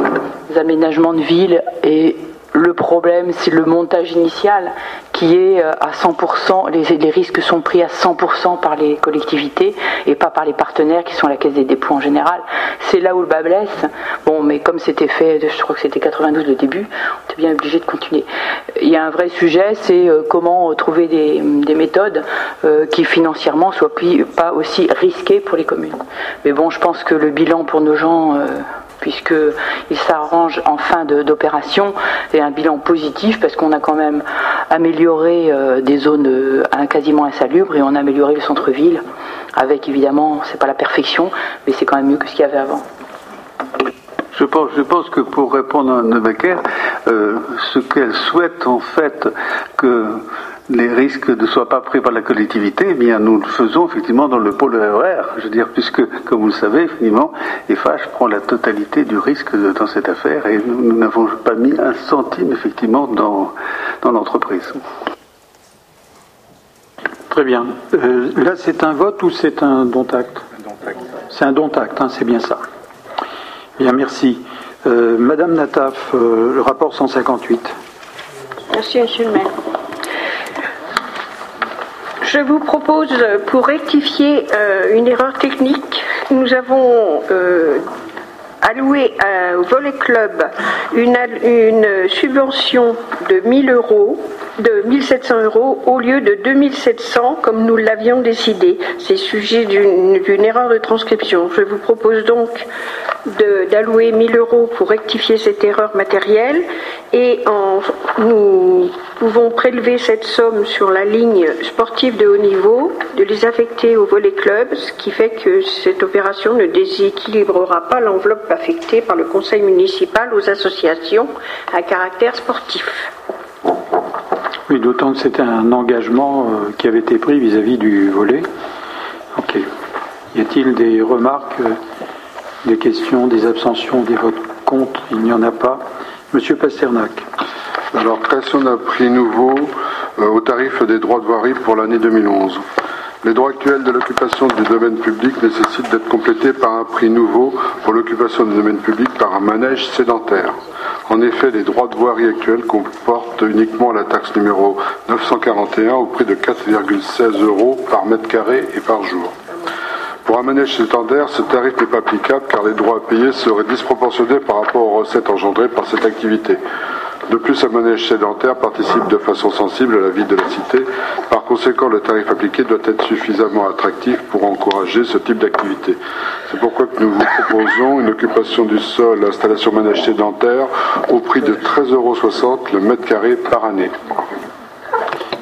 aménagements de villes et le problème, c'est le montage initial qui est euh, à 100%, les, risques sont pris à 100% par les collectivités et pas par les partenaires qui sont la caisse des dépôts en général. C'est là où le bas blesse. Bon, mais comme c'était fait, je crois que c'était 92 le début, on était bien obligé de continuer. Il y a un vrai sujet, c'est euh, comment trouver des, des méthodes euh, qui financièrement soient pas aussi risquées pour les communes. Mais bon, je pense que le bilan pour nos gens puisqu'il s'arrange en fin d'opération et un bilan positif parce qu'on a quand même amélioré euh, des zones euh, quasiment insalubres et on a amélioré le centre-ville avec évidemment, c'est pas la perfection, mais c'est quand même mieux que ce qu'il y avait avant. Je pense, que pour répondre à Nebecker, euh, ce qu'elle souhaite en fait que les risques ne soient pas pris par la collectivité, eh bien nous le faisons effectivement dans le pôle RER. Je veux dire, puisque, comme vous le savez, finalement, EFH prend la totalité du risque dans cette affaire et nous n'avons pas mis un centime effectivement dans, dans l'entreprise. Très bien. Euh, là, c'est un vote ou c'est un don acte? C'est un don acte, hein, c'est bien ça. Bien, merci. Euh, Madame Nataf, euh, le rapport 158. Merci, Monsieur le maire. Je vous propose, pour rectifier euh, une erreur technique, nous avons euh, allouer au Volet Club une, subvention de 1000 euros de 1700 euros au lieu de 2700 comme nous l'avions décidé. C'est sujet d'une erreur de transcription. Je vous propose donc d'allouer 1000 euros pour rectifier cette erreur matérielle et en, nous pouvons prélever cette somme sur la ligne sportive de haut niveau, de les affecter au volet club, ce qui fait que cette opération ne déséquilibrera pas l'enveloppe affectée par le conseil municipal aux associations à caractère sportif. Oui, d'autant que c'était un engagement euh, qui avait été pris vis-à-vis du volet. Ok. Y a-t-il des remarques, euh, des questions, des abstentions, des votes contre? Il n'y en a pas. Monsieur Pasternak. Alors, création d'un prix nouveau euh, au tarif des droits de voirie pour l'année 2011. Les droits actuels de l'occupation du domaine public nécessitent d'être complétés par un prix nouveau pour l'occupation du domaine public par un manège sédentaire. En effet, les droits de voirie actuels comportent uniquement la taxe numéro 941 au prix de 4,16 euros par mètre carré et par jour. Pour un manège sédentaire, ce tarif n'est pas applicable car les droits à payer seraient disproportionnés par rapport aux recettes engendrées par cette activité. De plus, un manège sédentaire participe de façon sensible à la vie de la cité. Par conséquent, le tarif appliqué doit être suffisamment attractif pour encourager ce type d'activité. C'est pourquoi nous vous proposons une occupation du sol, installation manège sédentaire, au prix de 13,60 euros le mètre carré par année.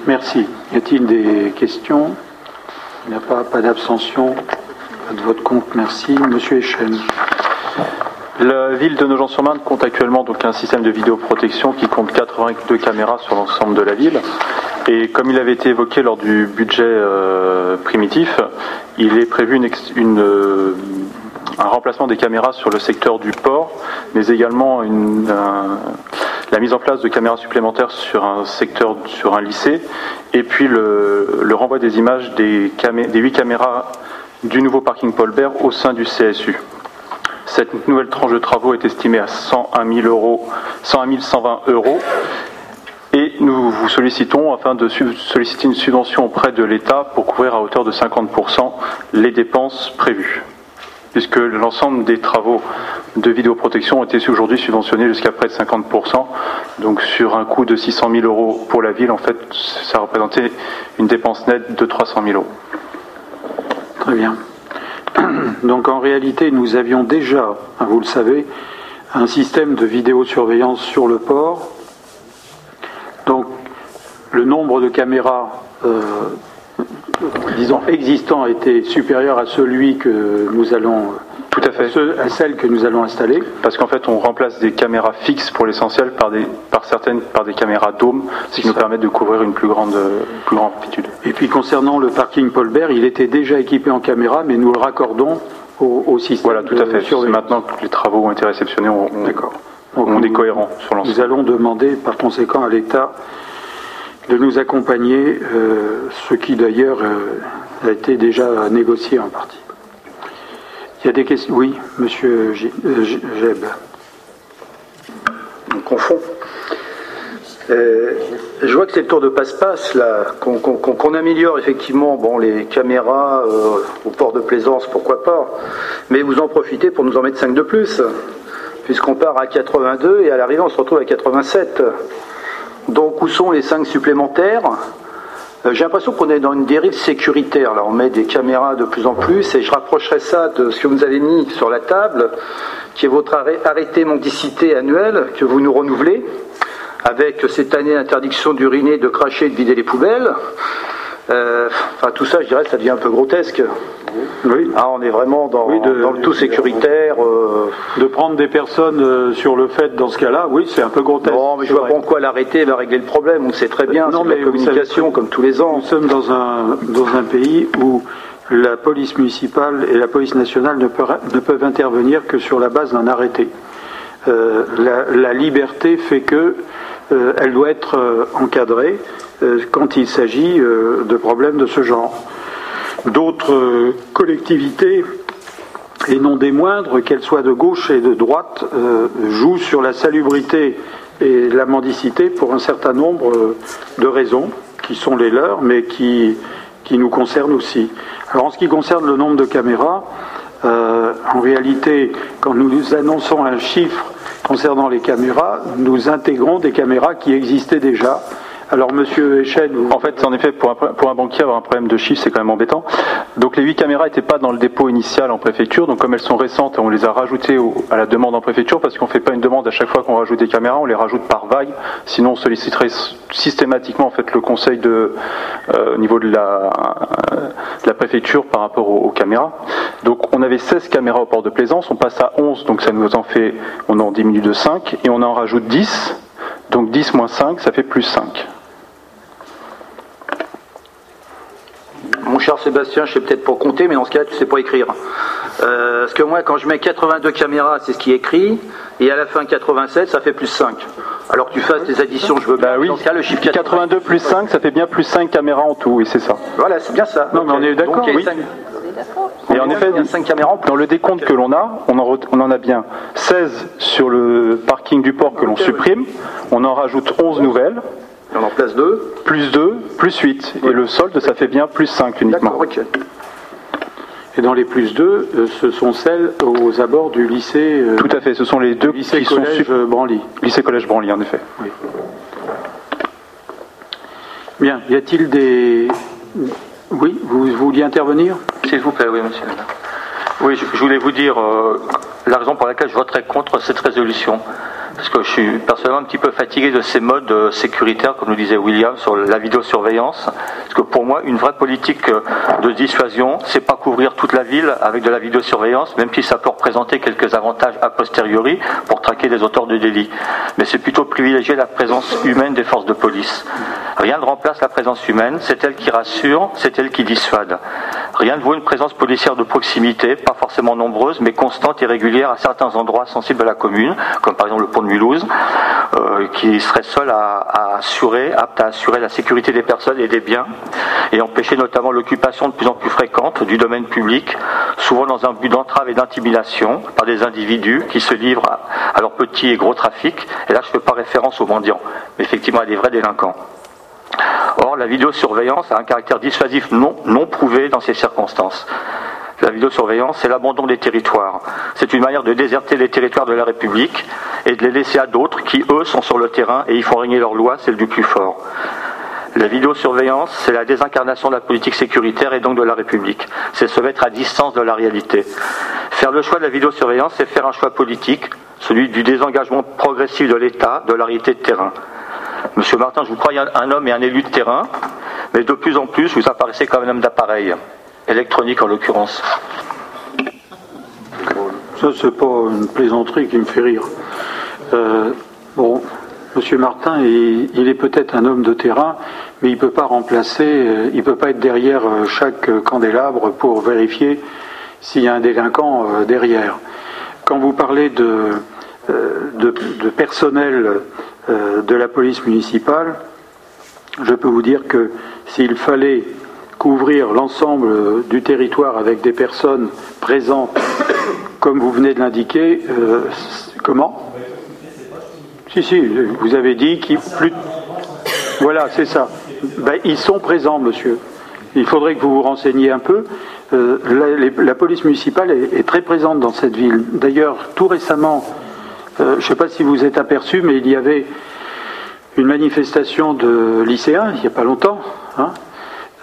Merci. Y a-t-il des questions? Il n'y a pas, d'abstention de vote contre Merci. Monsieur Echen. La ville de Nogent-sur-Marne compte actuellement donc un système de vidéoprotection qui compte 82 caméras sur l'ensemble de la ville. Et comme il avait été évoqué lors du budget euh, primitif, il est prévu une, un remplacement des caméras sur le secteur du port, mais également la mise en place de caméras supplémentaires sur un secteur, sur un lycée, et puis le, renvoi des images des, des 8 caméras du nouveau parking Paul Bert au sein du CSU. Cette nouvelle tranche de travaux est estimée à 101 000 euros, 101 120 euros. Et nous vous sollicitons afin de solliciter une subvention auprès de l'État pour couvrir à hauteur de 50% les dépenses prévues. Puisque l'ensemble des travaux de vidéoprotection ont été aujourd'hui subventionnés jusqu'à près de 50%. Donc sur un coût de 600 000 euros pour la ville, en fait, ça représentait une dépense nette de 300 000 euros. Très bien. Donc en réalité, nous avions déjà, hein, vous le savez, un système de vidéosurveillance sur le port. Donc le nombre de caméras, euh, disons, existants était supérieur à celui que nous allons tout à fait. À, celles que nous allons installer. Parce qu'en fait, on remplace des caméras fixes pour l'essentiel par, des, par certaines par des caméras dômes, ce qui nous permet de couvrir une plus grande, plus grande amplitude. Et puis concernant le parking Paulbert, il était déjà équipé en caméra, mais nous le raccordons au, système. Voilà, tout à fait. Maintenant que les travaux ont été réceptionnés, on, on, on est cohérent sur l'ensemble. Nous allons demander par conséquent à l'État de nous accompagner, euh, ce qui d'ailleurs euh, a été déjà négocié en partie. Il y a des questions Oui, monsieur euh, Jeb. On confond. Euh, je vois que c'est le tour de passe-passe, là, qu'on améliore effectivement bon, les caméras euh, au port de plaisance, pourquoi pas, mais vous en profitez pour nous en mettre 5 de plus, puisqu'on part à 82 et à l'arrivée on se retrouve à 87. Donc où sont les 5 supplémentaires? J'ai l'impression qu'on est dans une dérive sécuritaire. Là, on met des caméras de plus en plus, et je rapprocherai ça de ce que vous avez mis sur la table, qui est votre arrêté mendicité annuel que vous nous renouvelez, avec cette année interdiction d'uriner, de cracher, de vider les poubelles. Euh, enfin, tout ça, je dirais, ça devient un peu grotesque. Oui. Ah, on est vraiment dans, le tout sécuritaire. Euh, de prendre des personnes euh, sur le fait dans ce cas-là, oui, c'est un peu grotesque. Non, mais je vois pas en quoi l'arrêter va régler le problème. On sait très bien, non, mais la communication comme tous les ans. Nous sommes dans un, dans un pays où la police municipale et la police nationale ne peuvent, ne peuvent intervenir que sur la base d'un arrêté. la, la, liberté fait que elle doit être encadrée. Euh, quand il s'agit euh, de problèmes de ce genre. D'autres euh, collectivités, et non des moindres, qu'elles soient de gauche et de droite, jouent sur la salubrité et la mendicité pour un certain nombre de raisons qui sont les leurs, mais qui, qui nous concernent aussi. Alors en ce qui concerne le nombre de caméras, en réalité, quand nous annonçons un chiffre concernant les caméras, nous intégrons des caméras qui existaient déjà alors, monsieur Echel, En fait, en effet, pour un, banquier, avoir un problème de chiffre, c'est quand même embêtant. Donc, les huit caméras n'étaient pas dans le dépôt initial en préfecture. Donc, comme elles sont récentes, on les a rajoutées à la demande en préfecture parce qu'on ne fait pas une demande à chaque fois qu'on rajoute des caméras, on les rajoute par vague. Sinon, on solliciterait systématiquement en fait le conseil de euh, au niveau de la, la préfecture par rapport aux, aux, caméras. Donc, on avait 16 caméras au port de Plaisance, on passe à 11, donc ça nous en fait, on en diminue de 5 et on en rajoute 10. Donc 10 moins 5, ça fait plus 5. Mon cher Sébastien, je sais peut-être pas compter, mais dans ce cas, tu sais pas écrire. Euh, parce que moi, quand je mets 82 caméras, c'est ce qui est écrit, et à la fin 87, ça fait plus 5. Alors que tu fasses des additions, je veux bien. Bah oui. Dans ce cas, le chiffre 82 plus 5, ça fait bien plus 5 caméras en tout, oui, c'est ça. Voilà, c'est bien ça. Non, mais on est d'accord, oui. Et en effet, 5 caméras dans le décompte que l'on a, on en, on en, a bien 16 sur le parking du port que l'on supprime, oui. on en rajoute 11 nouvelles. Et on en place 2 Plus 2, plus 8. Oui. Et le solde, ça fait bien plus 5 uniquement. Et dans les plus 2, euh, ce sont celles aux abords du lycée. Euh, Tout à fait, ce sont les deux lycée qui collège sont Branly. Lycée collège Branly, en effet. Oui. Bien, y a-t-il des. Oui, vous, vous vouliez intervenir? S'il vous plaît, oui, monsieur. Oui, je, je voulais vous dire euh, la raison pour laquelle je voterai contre cette résolution parce que je suis personnellement un petit peu fatigué de ces modes euh, sécuritaires, comme nous disait William, sur la vidéosurveillance. Parce que pour moi, une vraie politique euh, de dissuasion, c'est pas couvrir toute la ville avec de la vidéosurveillance, même si ça peut représenter quelques avantages a posteriori pour traquer des auteurs de délits. Mais c'est plutôt privilégier la présence humaine des forces de police. Rien ne remplace la présence humaine, c'est elle qui rassure, c'est elle qui dissuade. Rien ne vaut une présence policière de proximité, pas forcément nombreuse, mais constante et régulière à certains endroits sensibles à la commune, comme par exemple le pont de Mulhouse, euh, qui serait seul à, assurer, apte à assurer la sécurité des personnes et des biens, et empêcher notamment l'occupation de plus en plus fréquente du domaine public, souvent dans un but d'entrave et d'intimidation par des individus qui se livrent à, à leur petit et gros trafic. Et là, je ne fais pas référence aux mendiants, mais effectivement à des vrais délinquants. Or, la vidéosurveillance a un caractère dissuasif non, non prouvé dans ces circonstances. La vidéosurveillance, c'est l'abandon des territoires. C'est une manière de déserter les territoires de la République et de les laisser à d'autres qui, eux, sont sur le terrain et y font régner leur loi, celle du plus fort. La vidéosurveillance, c'est la désincarnation de la politique sécuritaire et donc de la République. C'est se mettre à distance de la réalité. Faire le choix de la vidéosurveillance, c'est faire un choix politique, celui du désengagement progressif de l'État de la de terrain. Monsieur Martin, je vous crois un homme et un élu de terrain, mais de plus en plus, vous apparaissez comme un homme d'appareil, électronique en l'occurrence. Ça, c'est pas une plaisanterie qui me fait rire. Euh, bon, Monsieur Martin, il, est peut-être un homme de terrain, mais il peut pas remplacer, euh, il peut pas être derrière euh, chaque candélabre pour vérifier s'il y a un délinquant derrière. Quand vous parlez de, de, de personnel de la police municipale, je peux vous dire que s'il fallait couvrir l'ensemble du territoire avec des personnes présentes, comme vous venez de l'indiquer, euh, comment? Si, si, vous avez dit qu'il plus. Voilà, c'est ça. Ben, ils sont présents, monsieur. Il faudrait que vous vous renseigniez un peu. Euh, la, police municipale est, est, très présente dans cette ville. D'ailleurs, tout récemment, euh, je ne sais pas si vous êtes aperçu, mais il y avait une manifestation de lycéens il n'y a pas longtemps. Hein.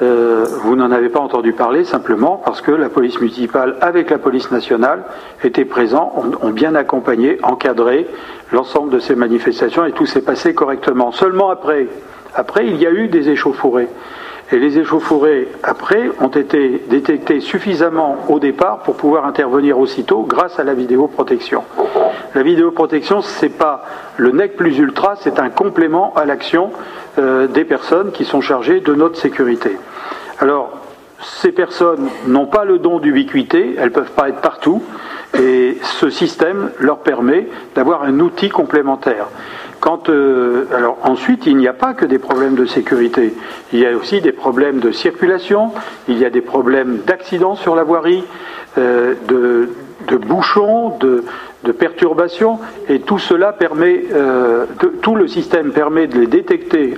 Euh, vous n'en avez pas entendu parler simplement parce que la police municipale, avec la police nationale, étaient présents, ont, bien accompagné, encadré l'ensemble de ces manifestations et tout s'est passé correctement. Seulement après, après, il y a eu des échauffourées. Et les échauffourées, après, ont été détectées suffisamment au départ pour pouvoir intervenir aussitôt grâce à la vidéoprotection. La vidéoprotection, c'est pas le nec plus ultra, c'est un complément à l'action euh, des personnes qui sont chargées de notre sécurité. Alors, ces personnes n'ont pas le don d'ubiquité, elles ne peuvent pas être partout, et ce système leur permet d'avoir un outil complémentaire. Quand, euh, alors ensuite, il n'y a pas que des problèmes de sécurité. Il y a aussi des problèmes de circulation, il y a des problèmes d'accidents sur la voirie, euh, de, bouchons, de, perturbations, et tout cela permet, euh, tout le système permet de les détecter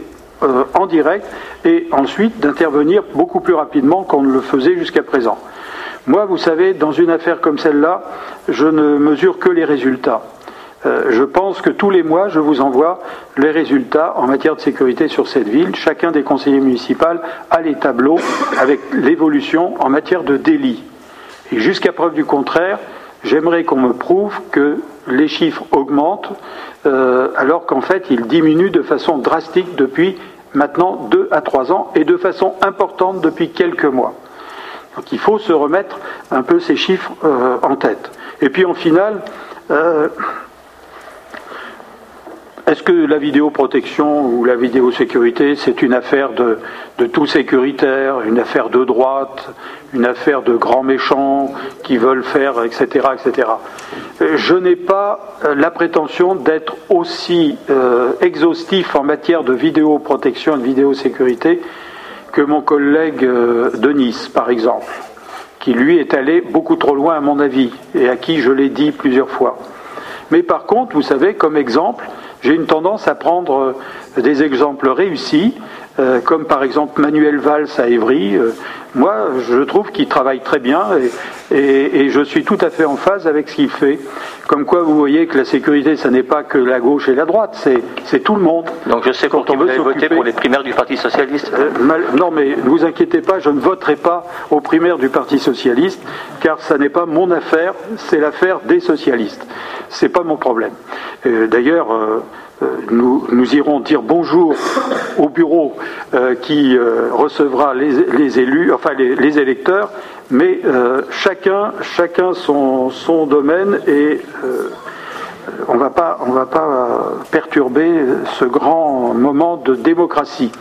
en direct et ensuite d'intervenir beaucoup plus rapidement qu'on ne le faisait jusqu'à présent. Moi, vous savez, dans une affaire comme celle-là, je ne mesure que les résultats. Euh, je pense que tous les mois, je vous envoie les résultats en matière de sécurité sur cette ville. Chacun des conseillers municipaux a les tableaux avec l'évolution en matière de délit. Et jusqu'à preuve du contraire, j'aimerais qu'on me prouve que les chiffres augmentent euh, alors qu'en fait ils diminuent de façon drastique depuis maintenant deux à trois ans et de façon importante depuis quelques mois. Donc il faut se remettre un peu ces chiffres euh, en tête. Et puis en final, est-ce que la vidéoprotection ou la vidéosécurité, c'est une affaire de, tout sécuritaire, une affaire de droite, une affaire de grands méchants qui veulent faire, etc., etc. Je n'ai pas euh, la prétention d'être aussi euh, exhaustif en matière de vidéoprotection et de vidéosécurité que mon collègue euh, de Nice, par exemple, qui lui est allé beaucoup trop loin à mon avis et à qui je l'ai dit plusieurs fois. Mais par contre, vous savez, comme exemple, j'ai une tendance à prendre euh, des exemples réussis, euh, comme par exemple Manuel Valls à Évry. Euh, moi, je trouve qu'il travaille très bien et, je suis tout à fait en phase avec ce qu'il fait. Comme quoi, vous voyez que la sécurité, ce n'est pas que la gauche et la droite, c'est tout le monde. Donc je sais quand on veut voter pour les primaires du Parti socialiste. non, mais ne vous inquiétez pas, je ne voterai pas aux primaires du Parti socialiste, car ça n'est pas mon affaire, c'est l'affaire des socialistes. C'est pas mon problème. D'ailleurs. Euh, nous, irons dire bonjour au bureau euh, qui euh, recevra les, élus, enfin les, électeurs, mais chacun, chacun son, son domaine et on ne va pas perturber ce grand moment de démocratie.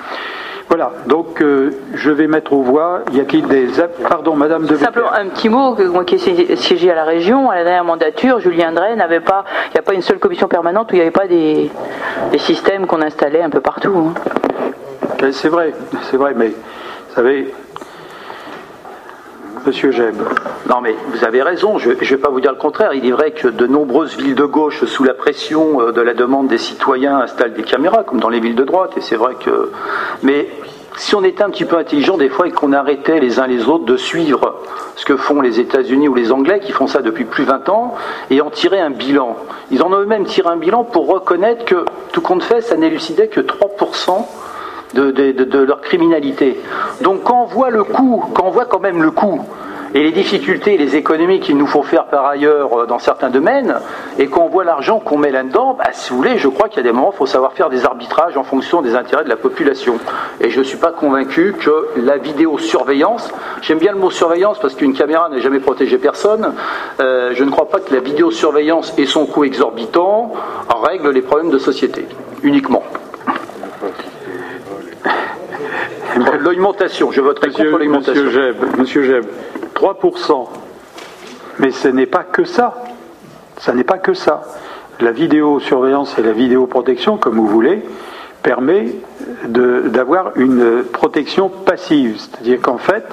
Voilà, donc euh, je vais mettre aux voix. Y a-t-il des. Pardon, Madame de Simplement un petit mot, moi qui ai siégé à la région, à la dernière mandature, Julien Drey n'avait pas. Il n'y a pas une seule commission permanente où il n'y avait pas des, systèmes qu'on installait un peu partout. Hein. Euh, c'est vrai, c'est vrai, mais vous savez, Monsieur Jeb. Non, mais vous avez raison, je ne vais pas vous dire le contraire. Il est vrai que de nombreuses villes de gauche, sous la pression euh, de la demande des citoyens, installent des caméras, comme dans les villes de droite, et c'est vrai que. Mais si on était un petit peu intelligent des fois et qu'on arrêtait les uns les autres de suivre ce que font les États-Unis ou les Anglais, qui font ça depuis plus de 20 ans, et en tirer un bilan. Ils en ont eux-mêmes tiré un bilan pour reconnaître que, tout compte fait, ça n'élucidait que 3% de, leur criminalité. Donc quand on voit le coût, quand on voit quand même le coût et les difficultés les économies qu'il nous faut faire par ailleurs euh, dans certains domaines, et quand on voit l'argent qu'on met là-dedans, bah, si vous voulez, je crois qu'il y a des moments où il faut savoir faire des arbitrages en fonction des intérêts de la population. Et je ne suis pas convaincu que la vidéosurveillance, j'aime bien le mot surveillance parce qu'une caméra n'a jamais protégé personne, euh, je ne crois pas que la vidéosurveillance et son coût exorbitant règle les problèmes de société, uniquement. L'augmentation, je voterai monsieur, contre l'augmentation. Monsieur Jeb, monsieur Jeb, 3%. Mais ce n'est pas que ça. Ça n'est pas que ça. La vidéosurveillance et la vidéoprotection, comme vous voulez, permet d'avoir une protection passive. C'est-à-dire qu'en fait,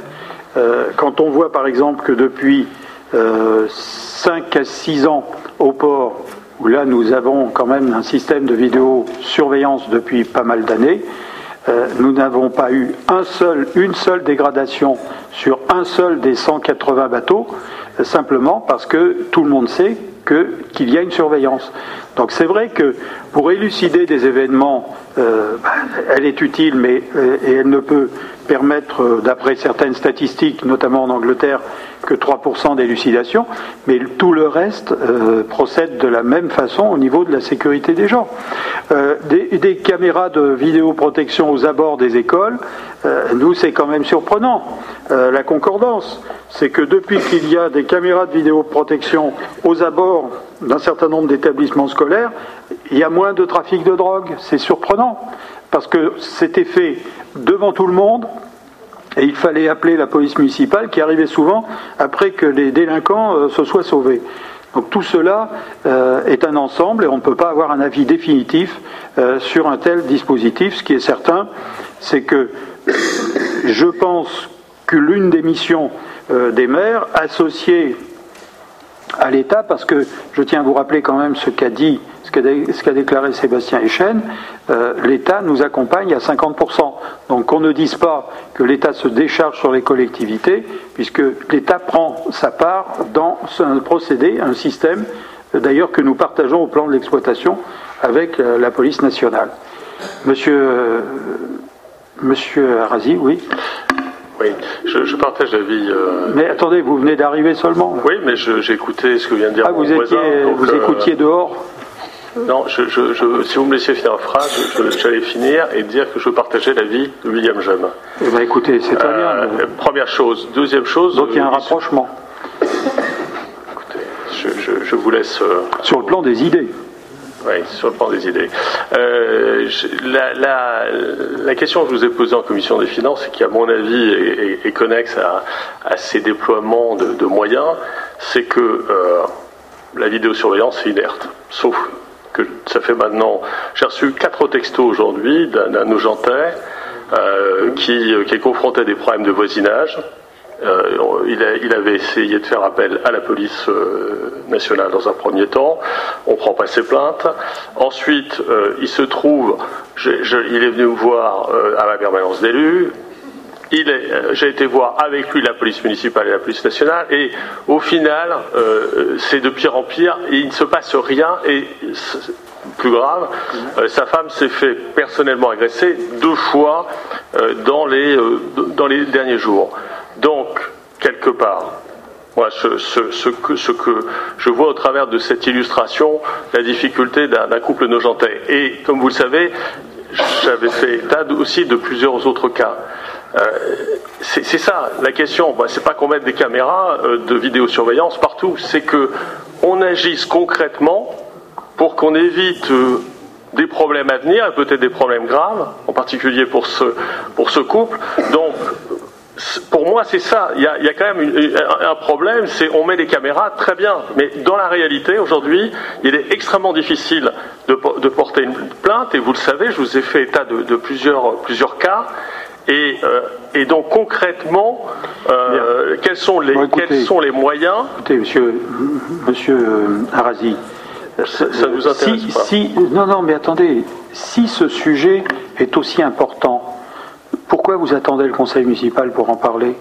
euh, quand on voit par exemple que depuis 5 euh, à 6 ans au port, où là nous avons quand même un système de vidéosurveillance depuis pas mal d'années, euh, nous n'avons pas eu une seule dégradation sur un seul des 180 bateaux, euh, simplement parce que tout le monde sait qu'il y a une surveillance. Donc c'est vrai que pour élucider des événements, euh, bah, elle est utile, mais et elle ne peut permettre, d'après certaines statistiques, notamment en Angleterre, que 3% d'élucidation, mais tout le reste euh, procède de la même façon au niveau de la sécurité des gens. Euh, des, caméras de vidéoprotection aux abords des écoles, euh, nous c'est quand même surprenant. la concordance, c'est que depuis qu'il y a des caméras de vidéoprotection aux abords d'un certain nombre d'établissements scolaires, il y a moins de trafic de drogue. C'est surprenant, parce que c'était fait devant tout le monde, et il fallait appeler la police municipale qui arrivait souvent après que les délinquants euh, se soient sauvés. Donc tout cela euh, est un ensemble et on ne peut pas avoir un avis définitif euh, sur un tel dispositif. Ce qui est certain, c'est que je pense que l'une des missions des maires associée à l'État, parce que je tiens à vous rappeler quand même ce qu'a dit, ce qu'a déclaré Sébastien Echen, euh, l'État nous accompagne à 50%. Donc qu'on ne dise pas que l'État se décharge sur les collectivités, puisque l'État prend sa part dans un procédé, un système, d'ailleurs que nous partageons au plan de l'exploitation avec euh, la police nationale. Monsieur, euh, Monsieur Arazi, oui. Oui, je, partage l'avis. Euh... Mais attendez, vous venez d'arriver seulement? Oui, mais j'ai écouté ce que vient de dire ah, vous voisin, vous euh, écoutiez dehors? Non, je, si vous me laissiez finir la phrase, j'allais finir et dire que je partageais l'avis de William Jam. Eh bien, écoutez, c'est très bien. Euh, première chose. Deuxième chose. Donc il y a un rapprochement. Écoutez, je, vous laisse. Sur le plan des idées. Oui, sur le plan des idées. Euh, la, question que je vous ai posée en commission des finances, et qui à mon avis est, connexe à, ces déploiements de, moyens, c'est que euh, la vidéosurveillance est inerte. Sauf que ça fait maintenant... J'ai reçu quatre textos aujourd'hui d'un Nogentais euh, qui, qui est confronté à des problèmes de voisinage euh, il, avait essayé de faire appel à la police euh, nationale dans un premier temps. On ne prend pas ses plaintes. Ensuite, euh, il se trouve, il est venu me voir à ma permanence d'élu. J'ai été voir avec lui la police municipale et la police nationale, et au final, c'est de pire en pire. il ne se passe rien, et plus grave, sa femme s'est fait personnellement agresser deux fois dans les derniers jours. Donc, quelque part, moi, ce, que, je vois au travers de cette illustration, la difficulté d'un couple nojentais. Et comme vous le savez, j'avais fait état aussi de plusieurs autres cas. Euh, c'est ça la question. Ce c'est pas qu'on mette des caméras euh, de vidéosurveillance partout, c'est que on agisse concrètement pour qu'on évite euh, des problèmes à venir, et peut-être des problèmes graves, en particulier pour ce, pour ce couple. Donc, pour moi, c'est ça. Il y, a, quand même un problème, c'est on met des caméras, très bien, mais dans la réalité, aujourd'hui, il est extrêmement difficile de, porter une plainte, et vous le savez, je vous ai fait état de, plusieurs, plusieurs cas. Et, euh, donc concrètement, euh, quels, sont les, quels sont les moyens Écoutez, monsieur, monsieur euh, Arazi, ça, nous intéresse si, si, non, non, mais attendez, si ce sujet est aussi important, pourquoi vous attendez le conseil municipal pour en parler?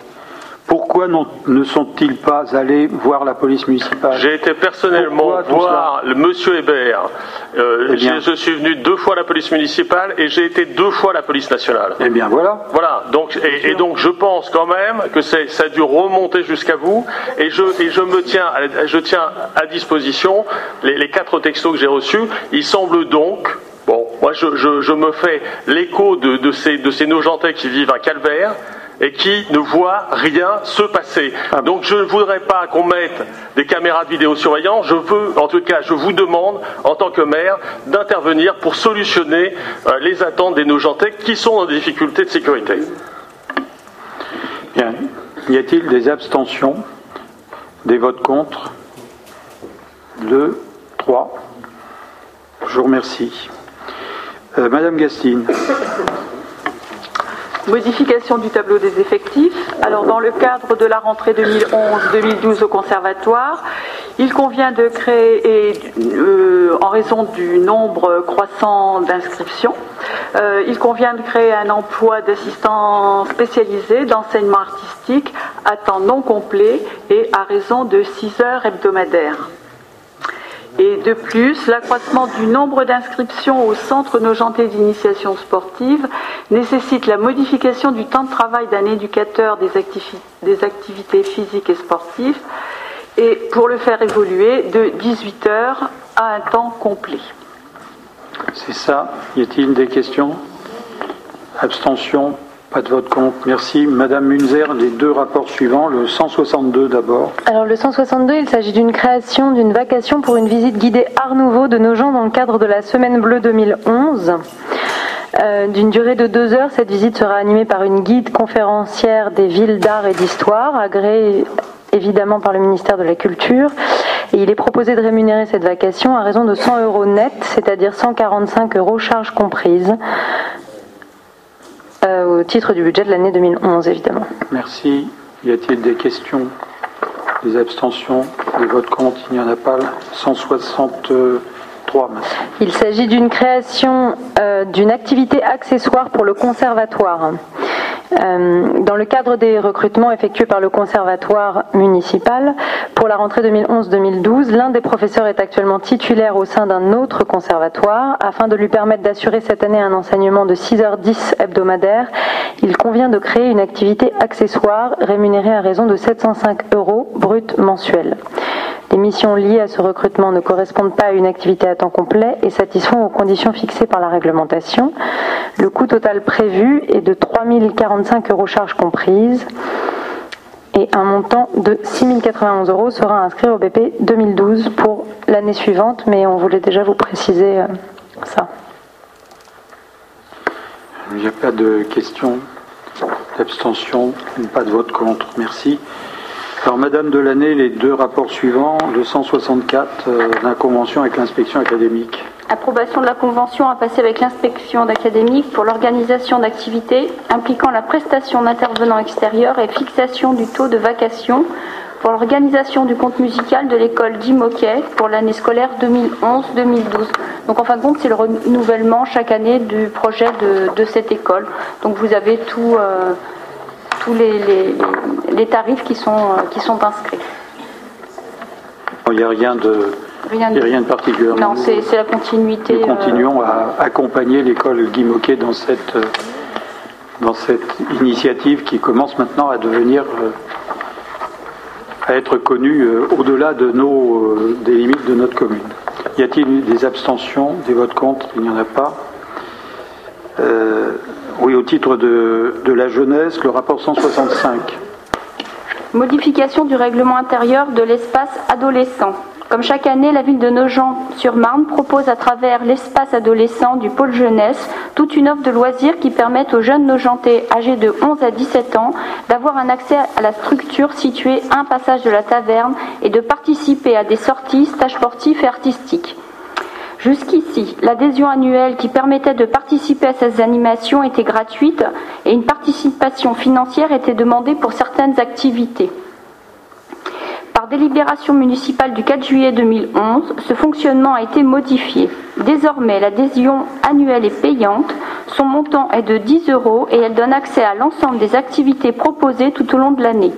Pourquoi ne sont-ils pas allés voir la police municipale? J'ai été personnellement voir le monsieur Hébert. Euh, eh je suis venu deux fois à la police municipale et j'ai été deux fois à la police nationale. Eh bien voilà. Voilà. Donc et, donc je pense quand même que ça a dû remonter jusqu'à vous et je et je me tiens à, je tiens à disposition les, quatre textos que j'ai reçus. Il semble donc Bon, moi je, me fais l'écho de, ces, de ces nojentais qui vivent à Calvaire et qui ne voient rien se passer. Ah Donc je ne voudrais pas qu'on mette des caméras de vidéosurveillance. Je veux, en tout cas, je vous demande, en tant que maire, d'intervenir pour solutionner euh, les attentes des nojentais qui sont dans des difficultés de sécurité. Bien. Y a-t-il des abstentions Des votes contre? Deux Trois Je vous remercie. Euh, Madame Gastine. Modification du tableau des effectifs. Alors, dans le cadre de la rentrée 2011-2012 au conservatoire, il convient de créer, euh, en raison du nombre croissant d'inscriptions, euh, il convient de créer un emploi d'assistant spécialisé d'enseignement artistique à temps non complet et à raison de 6 heures hebdomadaires. Et de plus, l'accroissement du nombre d'inscriptions au centre Nogenté d'initiation sportive nécessite la modification du temps de travail d'un éducateur des, des, activités physiques et sportives et pour le faire évoluer de 18 heures à un temps complet. C'est ça. Y a-t-il des questions? Abstention pas de vote contre. Merci. Madame Munzer, les deux rapports suivants. Le 162 d'abord. Alors le 162, il s'agit d'une création d'une vacation pour une visite guidée Art Nouveau de nos gens dans le cadre de la Semaine Bleue 2011. Euh, d'une durée de deux heures, cette visite sera animée par une guide conférencière des villes d'art et d'histoire, agréée évidemment par le ministère de la Culture. Et il est proposé de rémunérer cette vacation à raison de 100 euros net, c'est-à-dire 145 euros charges comprises. Au titre du budget de l'année 2011, évidemment. Merci. Y a-t-il des questions Des abstentions Des votes contre, il n'y en a pas. 163 maintenant. Il s'agit d'une création euh, d'une activité accessoire pour le conservatoire. Euh, dans le cadre des recrutements effectués par le conservatoire municipal pour la rentrée 2011-2012, l'un des professeurs est actuellement titulaire au sein d'un autre conservatoire. Afin de lui permettre d'assurer cette année un enseignement de 6h10 hebdomadaire, il convient de créer une activité accessoire rémunérée à raison de 705 euros brut mensuels. Les missions liées à ce recrutement ne correspondent pas à une activité à temps complet et satisfont aux conditions fixées par la réglementation. Le coût total prévu est de 3 045 euros charges comprises et un montant de 6 091 euros sera inscrit au BP 2012 pour l'année suivante, mais on voulait déjà vous préciser euh, ça. Il n'y a pas de questions, d'abstention, pas de vote contre. Merci. Alors, Madame Delaney, les deux rapports suivants, le 164, euh, la convention avec l'inspection académique. Approbation de la convention à passer avec l'inspection d'académique pour l'organisation d'activités impliquant la prestation d'intervenants extérieurs et fixation du taux de vacation pour l'organisation du compte musical de l'école d'Imoquet pour l'année scolaire 2011-2012. Donc en fin de compte, c'est le renouvellement chaque année du projet de, cette école. Donc vous avez tout, euh, tous les, tarifs qui sont, euh, qui sont inscrits. Il n'y a rien de, rien de, rien de particulier. Non, c'est la continuité. Nous continuons à accompagner l'école Guy Moquet dans cette, dans cette initiative qui commence maintenant à devenir euh, à être connue euh, au-delà de nos, des limites de notre commune. Y a-t-il des abstentions, des votes contre? Il n'y en a pas. Oui, au titre de, la jeunesse, le rapport 165. Modification du règlement intérieur de l'espace adolescent. Comme chaque année, la ville de Nogent-sur-Marne propose à travers l'espace adolescent du pôle jeunesse toute une offre de loisirs qui permettent aux jeunes Nogentais âgés de 11 à 17 ans d'avoir un accès à la structure située un passage de la taverne et de participer à des sorties, stages sportifs et artistiques. Jusqu'ici, l'adhésion annuelle qui permettait de participer à ces animations était gratuite et une participation financière était demandée pour certaines activités. Par délibération municipale du 4 juillet 2011, ce fonctionnement a été modifié. Désormais, l'adhésion annuelle est payante, son montant est de 10 euros et elle donne accès à l'ensemble des activités proposées tout au long de l'année.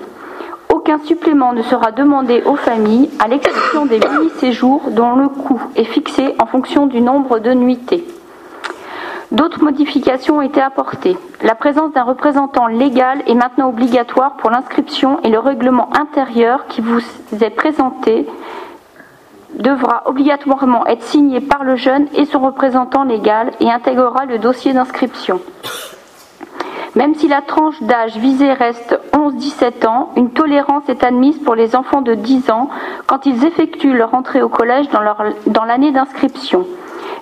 Aucun supplément ne sera demandé aux familles, à l'exception des mini-séjours dont le coût est fixé en fonction du nombre de nuitées. D'autres modifications ont été apportées. La présence d'un représentant légal est maintenant obligatoire pour l'inscription et le règlement intérieur qui vous est présenté devra obligatoirement être signé par le jeune et son représentant légal et intégrera le dossier d'inscription. Même si la tranche d'âge visée reste 11-17 ans, une tolérance est admise pour les enfants de 10 ans quand ils effectuent leur entrée au collège dans l'année d'inscription.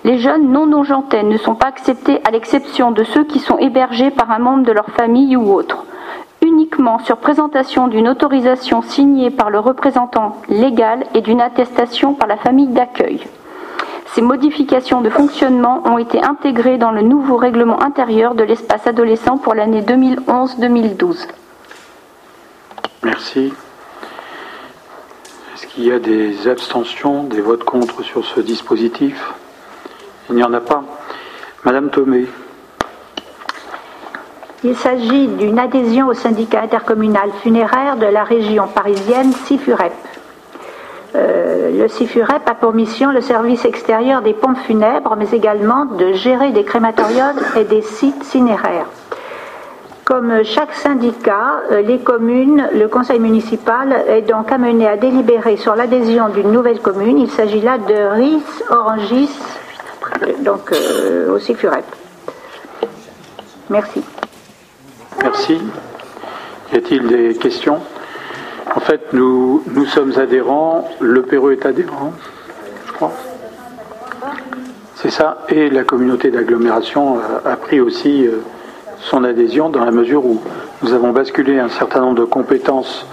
Les jeunes non nogentais ne sont pas acceptés à l'exception de ceux qui sont hébergés par un membre de leur famille ou autre, uniquement sur présentation d'une autorisation signée par le représentant légal et d'une attestation par la famille d'accueil. Ces modifications de fonctionnement ont été intégrées dans le nouveau règlement intérieur de l'espace adolescent pour l'année 2011-2012. Merci. Est-ce qu'il y a des abstentions, des votes contre sur ce dispositif? Il n'y en a pas. Madame Thomé. Il s'agit d'une adhésion au syndicat intercommunal funéraire de la région parisienne SIFUREP. Euh, le CIFUREP a pour mission le service extérieur des pompes funèbres, mais également de gérer des crématoriums et des sites cinéraires. Comme chaque syndicat, euh, les communes, le conseil municipal est donc amené à délibérer sur l'adhésion d'une nouvelle commune. Il s'agit là de RIS Orangis, donc euh, au CIFUREP. Merci. Merci. Y a-t-il des questions? En fait, nous, nous sommes adhérents, le Pérou est adhérent, je crois. C'est ça. Et la communauté d'agglomération a, pris aussi euh, son adhésion dans la mesure où nous avons basculé un certain nombre de compétences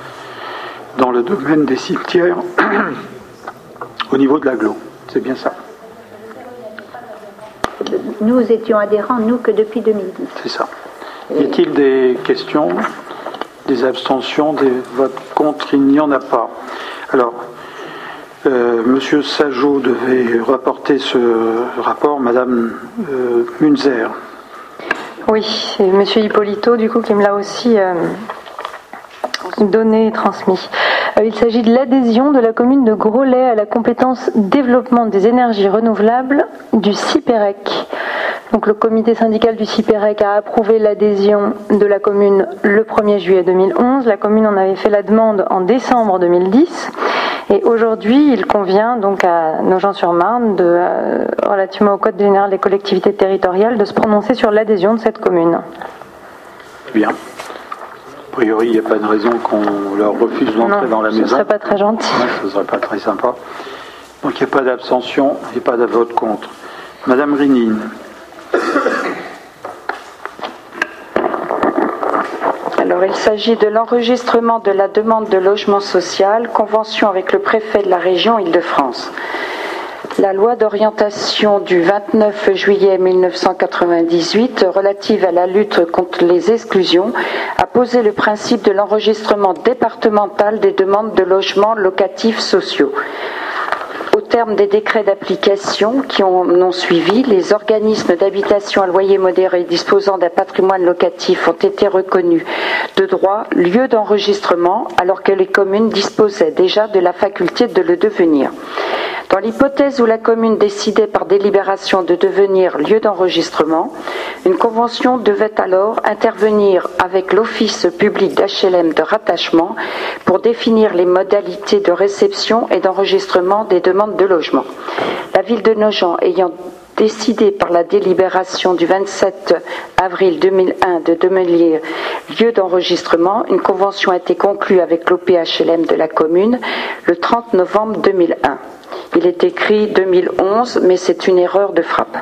dans le domaine des cimetières au niveau de l'agglo. C'est bien ça. Nous étions adhérents, nous, que depuis 2010. C'est ça. Y a-t-il des questions? Des abstentions, des votes contre, il n'y en a pas. Alors, Euh, Monsieur Sajot devait rapporter ce rapport, Madame euh, Munzer. Oui, c'est Monsieur Hippolito, du coup, qui me l'a aussi euh, donné et transmis. Euh, il s'agit de l'adhésion de la commune de Groslay à la compétence développement des énergies renouvelables du CIPEREC. Donc le comité syndical du CIPEREC a approuvé l'adhésion de la commune le 1er juillet 2011. La commune en avait fait la demande en décembre 2010. Et aujourd'hui, il convient donc à Nogent-sur-Marne, de, euh, relativement au Code général des collectivités territoriales, de se prononcer sur l'adhésion de cette commune. Bien. A priori, il n'y a pas de raison qu'on leur refuse d'entrer dans la ce maison. serait pas très gentil. Ouais, ce ne serait pas très sympa. Donc il n'y a pas d'abstention et pas de vote contre. Madame Rinine. Alors, il s'agit de l'enregistrement de la demande de logement social, convention avec le préfet de la région Île-de-France. La loi d'orientation du 29 juillet 1998 relative à la lutte contre les exclusions a posé le principe de l'enregistrement départemental des demandes de logements locatifs sociaux. Au terme des décrets d'application qui en ont suivi, les organismes d'habitation à loyer modéré disposant d'un patrimoine locatif ont été reconnus de droit lieu d'enregistrement alors que les communes disposaient déjà de la faculté de le devenir. Dans l'hypothèse où la commune décidait par délibération de devenir lieu d'enregistrement, une convention devait alors intervenir avec l'office public d'HLM de rattachement pour définir les modalités de réception et d'enregistrement des demandes de logement. La ville de Nogent ayant décidé par la délibération du 27 avril 2001 de devenir lieu d'enregistrement, une convention a été conclue avec l'OPHLM de la commune le 30 novembre 2001. Il est écrit 2011, mais c'est une erreur de frappe.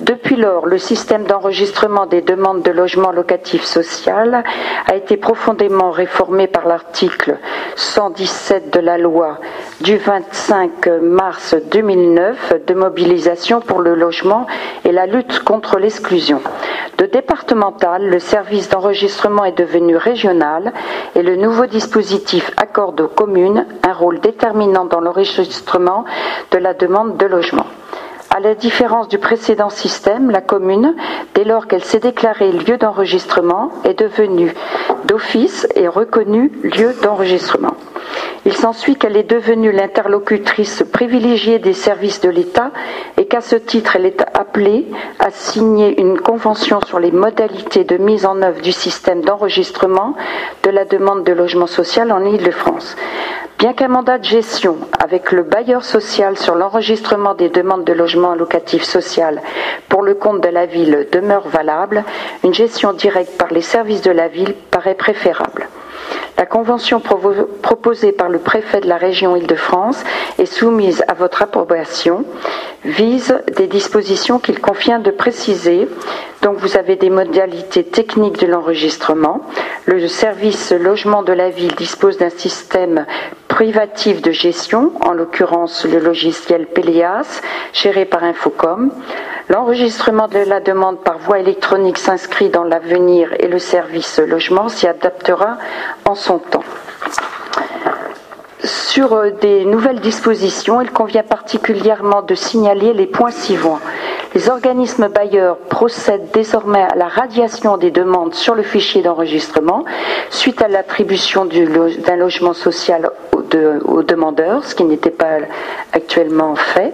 Depuis lors, le système d'enregistrement des demandes de logement locatif social a été profondément réformé par l'article 117 de la loi du 25 mars 2009 de mobilisation pour le logement et la lutte contre l'exclusion. De départemental, le service d'enregistrement est devenu régional et le nouveau dispositif accorde aux communes un rôle déterminant dans l'enregistrement de la demande de logement. À la différence du précédent système, la commune, dès lors qu'elle s'est déclarée lieu d'enregistrement, est devenue d'office et reconnue lieu d'enregistrement. Il s'ensuit qu'elle est devenue l'interlocutrice privilégiée des services de l'État et qu'à ce titre, elle est appelée à signer une convention sur les modalités de mise en œuvre du système d'enregistrement de la demande de logement social en Île-de-France. Bien qu'un mandat de gestion avec le bailleur social sur l'enregistrement des demandes de logement locatif social pour le compte de la ville demeure valable, une gestion directe par les services de la ville paraît préférable. La convention proposée par le préfet de la région Île-de-France et soumise à votre approbation vise des dispositions qu'il convient de préciser. Donc vous avez des modalités techniques de l'enregistrement. Le service logement de la ville dispose d'un système privatif de gestion, en l'occurrence le logiciel Pélias, géré par Infocom. L'enregistrement de la demande par voie électronique s'inscrit dans l'avenir et le service logement s'y adaptera en son temps. Sur euh, des nouvelles dispositions, il convient particulièrement de signaler les points suivants. Les organismes bailleurs procèdent désormais à la radiation des demandes sur le fichier d'enregistrement suite à l'attribution d'un logement social aux demandeurs, ce qui n'était pas actuellement fait.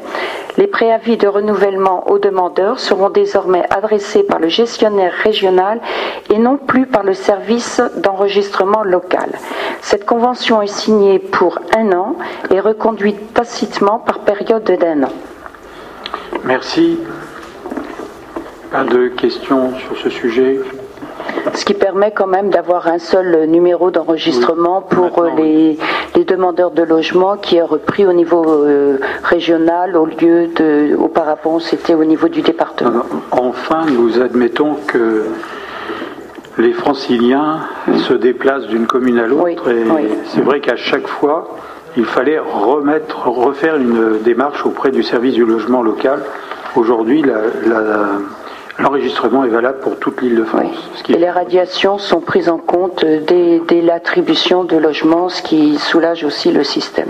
Les préavis de renouvellement aux demandeurs seront désormais adressés par le gestionnaire régional et non plus par le service d'enregistrement local. Cette convention est signée pour un an et reconduite tacitement par période d'un an. Merci. Pas de questions sur ce sujet Ce qui permet quand même d'avoir un seul numéro d'enregistrement pour euh, les, les demandeurs de logement qui est repris au niveau euh, régional au lieu de auparavant c'était au niveau du département. Enfin, nous admettons que les franciliens se déplacent d'une commune à l'autre et c'est vrai qu'à chaque fois, il fallait remettre, refaire une démarche auprès du service du logement local. Aujourd'hui, la- la- l'enregistrement est valable pour toute l'île de France. Et les radiations sont prises en compte dès, dès l'attribution de logements, ce qui soulage aussi le système.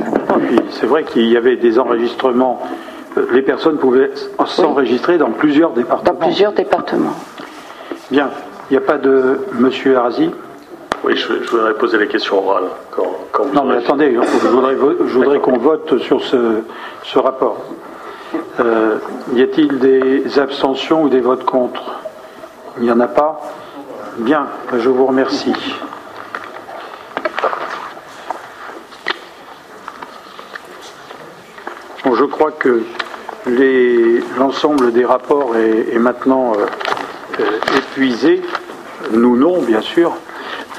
C'est vrai qu'il y avait des enregistrements, euh, les personnes pouvaient s'enregistrer dans plusieurs départements. Dans plusieurs départements. Bien, il n'y a pas de Monsieur Arazi Oui, je, je voudrais poser les questions orales. Quand, quand vous Non, mais attendez, je voudrais, vo- je voudrais qu'on vote sur ce, ce rapport. Euh, y a-t-il des abstentions ou des votes contre? Il n'y en a pas? Bien, ben, je vous remercie. Je crois que l'ensemble des rapports est, maintenant euh, euh, épuisé. Nous non, bien sûr.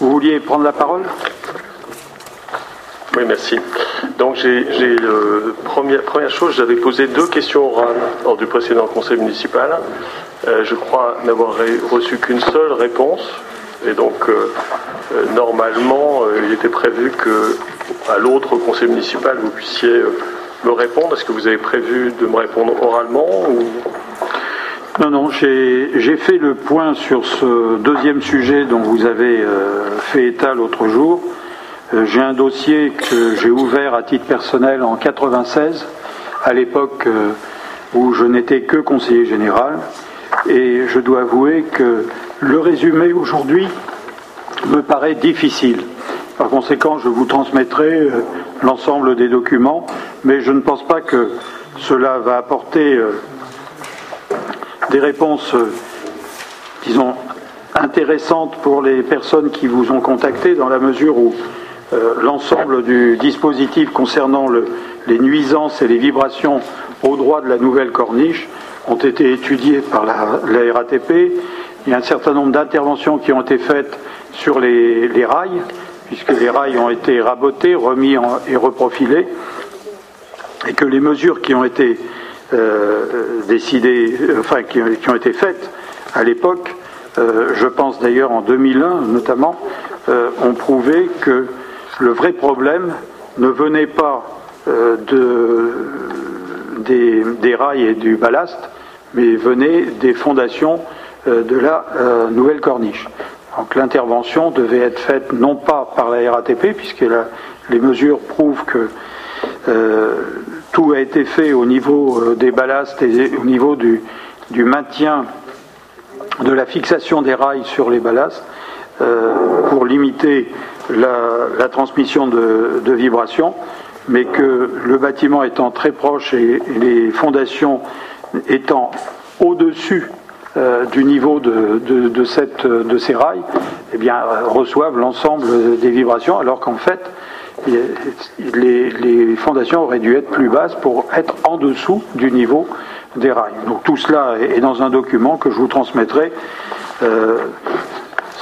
Vous vouliez prendre la parole? Oui, merci. Donc, j'ai, euh, première, première chose, j'avais posé deux questions orales lors du précédent conseil municipal. Euh, je crois n'avoir reçu qu'une seule réponse. Et donc, euh, normalement, il était prévu que à l'autre conseil municipal, vous puissiez me répondre. Est-ce que vous avez prévu de me répondre oralement ou... Non, non, j'ai fait le point sur ce deuxième sujet dont vous avez fait état l'autre jour. Euh, j'ai un dossier que j'ai ouvert à titre personnel en 96, à l'époque euh, où je n'étais que conseiller général. Et je dois avouer que le résumé aujourd'hui me paraît difficile. Par conséquent, je vous transmettrai euh, l'ensemble des documents, mais je ne pense pas que cela va apporter des réponses, disons, intéressantes pour les personnes qui vous ont contacté, dans la mesure où euh, l'ensemble du dispositif concernant le- les nuisances et les vibrations au droit de la nouvelle corniche ont été étudiés par la, RATP. Il y a un certain nombre d'interventions qui ont été faites sur les, rails, puisque les rails ont été rabotés, remis et reprofilés, et que les mesures qui ont été euh, décidées, enfin qui, ont- été faites à l'époque, euh, je pense d'ailleurs en 2001 notamment, ont prouvé que le vrai problème ne venait pas euh, de, des, rails et du ballast, mais venait des fondations euh, de la euh, nouvelle corniche. Donc l'intervention devait être faite non pas par la RATP, puisque les mesures prouvent que tout a été fait au niveau des ballasts et au niveau du, du maintien de la fixation des rails sur les ballasts pour limiter la, transmission de, vibrations, mais que le bâtiment étant très proche et, les fondations étant au-dessus euh, du niveau de, de- ces rails, eh bien, euh, reçoivent l'ensemble des vibrations, alors qu'en fait, les, fondations auraient dû être plus basses pour être en dessous du niveau des rails. Donc tout cela est dans un document que je vous transmettrai. Euh,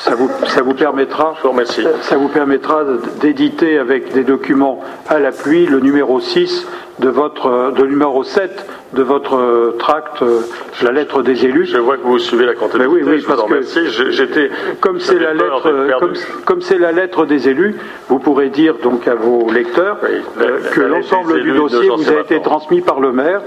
ça vous, ça vous permettra, ça vous permettra d'éditer avec des documents à l'appui le numéro 6 de votre, de numéro 7 de votre euh, tract, euh, la lettre des élus. Je vois que vous suivez la comptabilité. oui, oui, je parce que J'étais comme c'est la lettre, comme, comme c'est la lettre des élus, vous pourrez dire donc à vos lecteurs euh, la- que l'ensemble du dossier vous a été transmis par le maire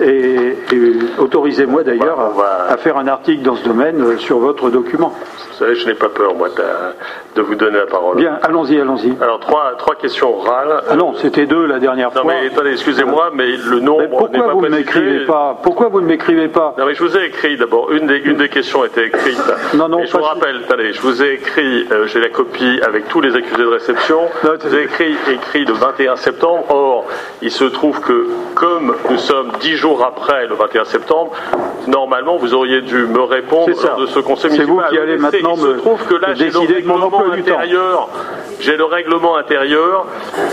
et, et autorisez-moi d'ailleurs à, à faire un article dans ce domaine sur votre document. Vous savez, je n'ai pas peur, moi, de, de vous donner la parole. Bien, allons-y, allons-y. Alors, trois, trois questions orales. Ah non, c'était deux la dernière Non, fois. mais attendez, excusez-moi, mais le nombre n'est Pourquoi pas vous m'écrivez pas Pourquoi vous ne m'écrivez pas Non, mais je vous ai écrit d'abord. Une des, une des questions était écrite. Non, non, Et je vous rappelle, attendez, je vous ai écrit, euh, j'ai la copie avec tous les accusés de réception. Je vous ai écrit, écrit le 21 septembre. Or, il se trouve que, comme nous sommes dix jours après le 21 septembre, normalement, vous auriez dû me répondre C'est lors de ce conseil C'est municipal. vous qui allez Mais c'est- maintenant Il se me trouve que là, j'ai le règlement intérieur. J'ai le règlement intérieur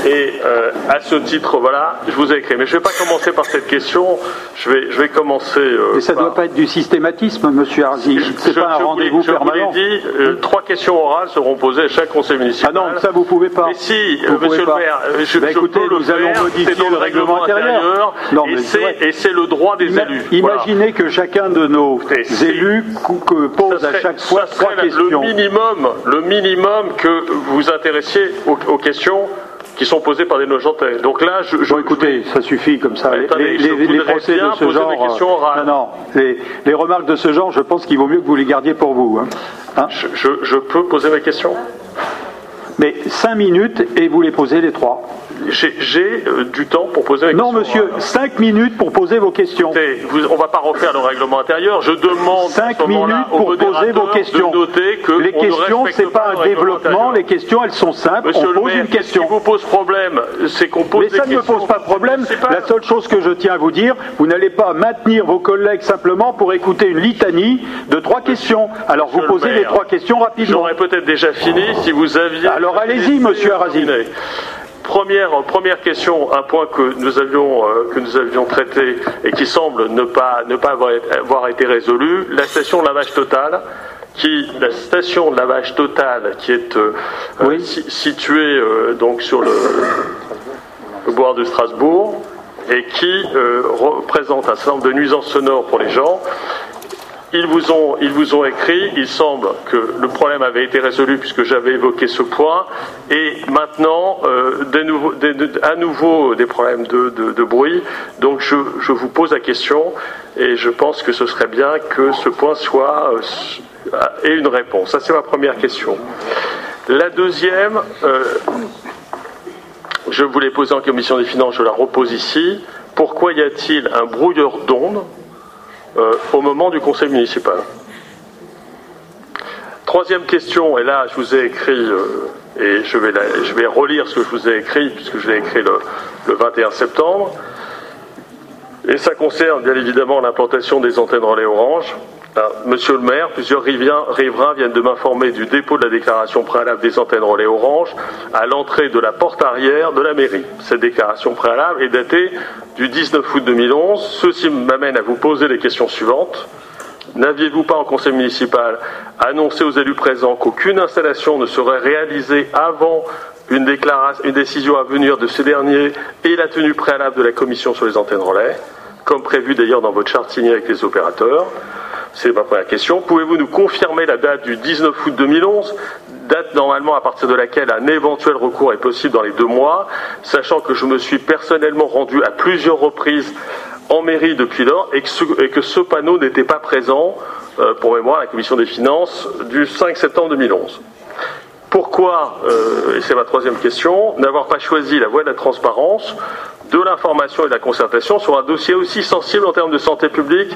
et euh, à ce titre, voilà, je vous ai écrit. Mais je ne vais pas commencer par cette question. Je vais, je vais commencer. euh, Et ça ne par- doit pas être du systématisme, monsieur Harzi. C'est je, pas un je rendez-vous je vous l'ai permanent. dit, euh, trois questions orales seront posées à chaque conseil municipal. Ah non, ça vous pouvez pas. Mais si, Vous euh, monsieur le maire, je, Bah je écoutez, peux le nous allons faire, modifier c'est dans le règlement intérieur. Non, et mais et c'est le droit des Ima- élus. Imaginez que chacun de nos élus pose à chaque fois trois le questions. minimum, le minimum que vous vous intéressiez aux, aux questions qui sont posées par des Nogentais. Donc là, je, je Bon, écoutez, ça suffit comme ça. Les, les- les- procès de ce genre. euh, non, non. Les, les remarques de ce genre, je pense qu'il vaut mieux que vous les gardiez pour vous. hein. Hein je, je- je peux poser mes questions Mais cinq minutes et vous les posez les trois. J'ai euh, du temps pour poser mes Non, questions. monsieur, cinq minutes pour poser vos questions. Vous- on va pas refaire le règlement intérieur. Je demande Cinq à ce moment-là minutes au pour poser vos questions. de noter que les on ne questions, respecte c'est pas un développement. Les questions, elles sont simples. Monsieur on le pose maire, une question. qui vous pose problème? C'est qu'on pose Mais des ça ne me pose pas problème. Pas- La seule chose que je tiens à vous dire, vous n'allez pas maintenir vos collègues simplement pour écouter une litanie de trois questions. Alors vous le posez les trois questions rapidement. J'aurais peut-être déjà fini si vous aviez. Alors allez-y, monsieur Arasi. Première, première question, un point que nous avions euh, que nous avions traité et qui semble ne pas ne pas avoir, avoir été résolu, la station de lavage total, qui la station de lavage total qui est euh, euh, si- située euh, donc sur le, le bois de Strasbourg et qui euh, représente un certain nombre de nuisances sonores pour les gens. Ils vous ont, ils vous ont écrit, il semble que le problème avait été résolu puisque j'avais évoqué ce point, et maintenant, euh, à nouveau des problèmes de, bruit. Donc je, je vous pose la question, et je pense que ce serait bien que ce point soit euh, ait une réponse. Ça c'est ma première question. La deuxième, euh, je vous l'ai posée en commission des finances, je la repose ici. Pourquoi y a-t-il un brouilleur d'ondes euh, au moment du conseil municipal. Troisième question, et là je vous ai écrit, euh, et je vais, je vais relire ce que je vous ai écrit, puisque je l'ai écrit le, le 21 septembre, et ça concerne bien évidemment l'implantation des antennes relais orange. Ah, Monsieur le maire, plusieurs riverains viennent de m'informer du dépôt de la déclaration préalable des antennes relais orange à l'entrée de la porte arrière de la mairie. Cette déclaration préalable est datée du 19 août 2011. Ceci m'amène à vous poser les questions suivantes. N'aviez-vous pas en conseil municipal annoncé aux élus présents qu'aucune installation ne serait réalisée avant une, une décision à venir de ces derniers et la tenue préalable de la commission sur les antennes relais, comme prévu d'ailleurs dans votre charte signée avec les opérateurs? C'est ma première question. Pouvez-vous nous confirmer la date du 19 août 2011 date normalement à partir de laquelle un éventuel recours est possible dans les deux mois, sachant que je me suis personnellement rendu à plusieurs reprises en mairie depuis lors et que ce, panneau n'était pas présent, euh, pour mémoire, à la commission des finances du 5 septembre 2011. Pourquoi, euh, et c'est ma troisième question, n'avoir pas choisi la voie de la transparence, de l'information et de la concertation sur un dossier aussi sensible en termes de santé publique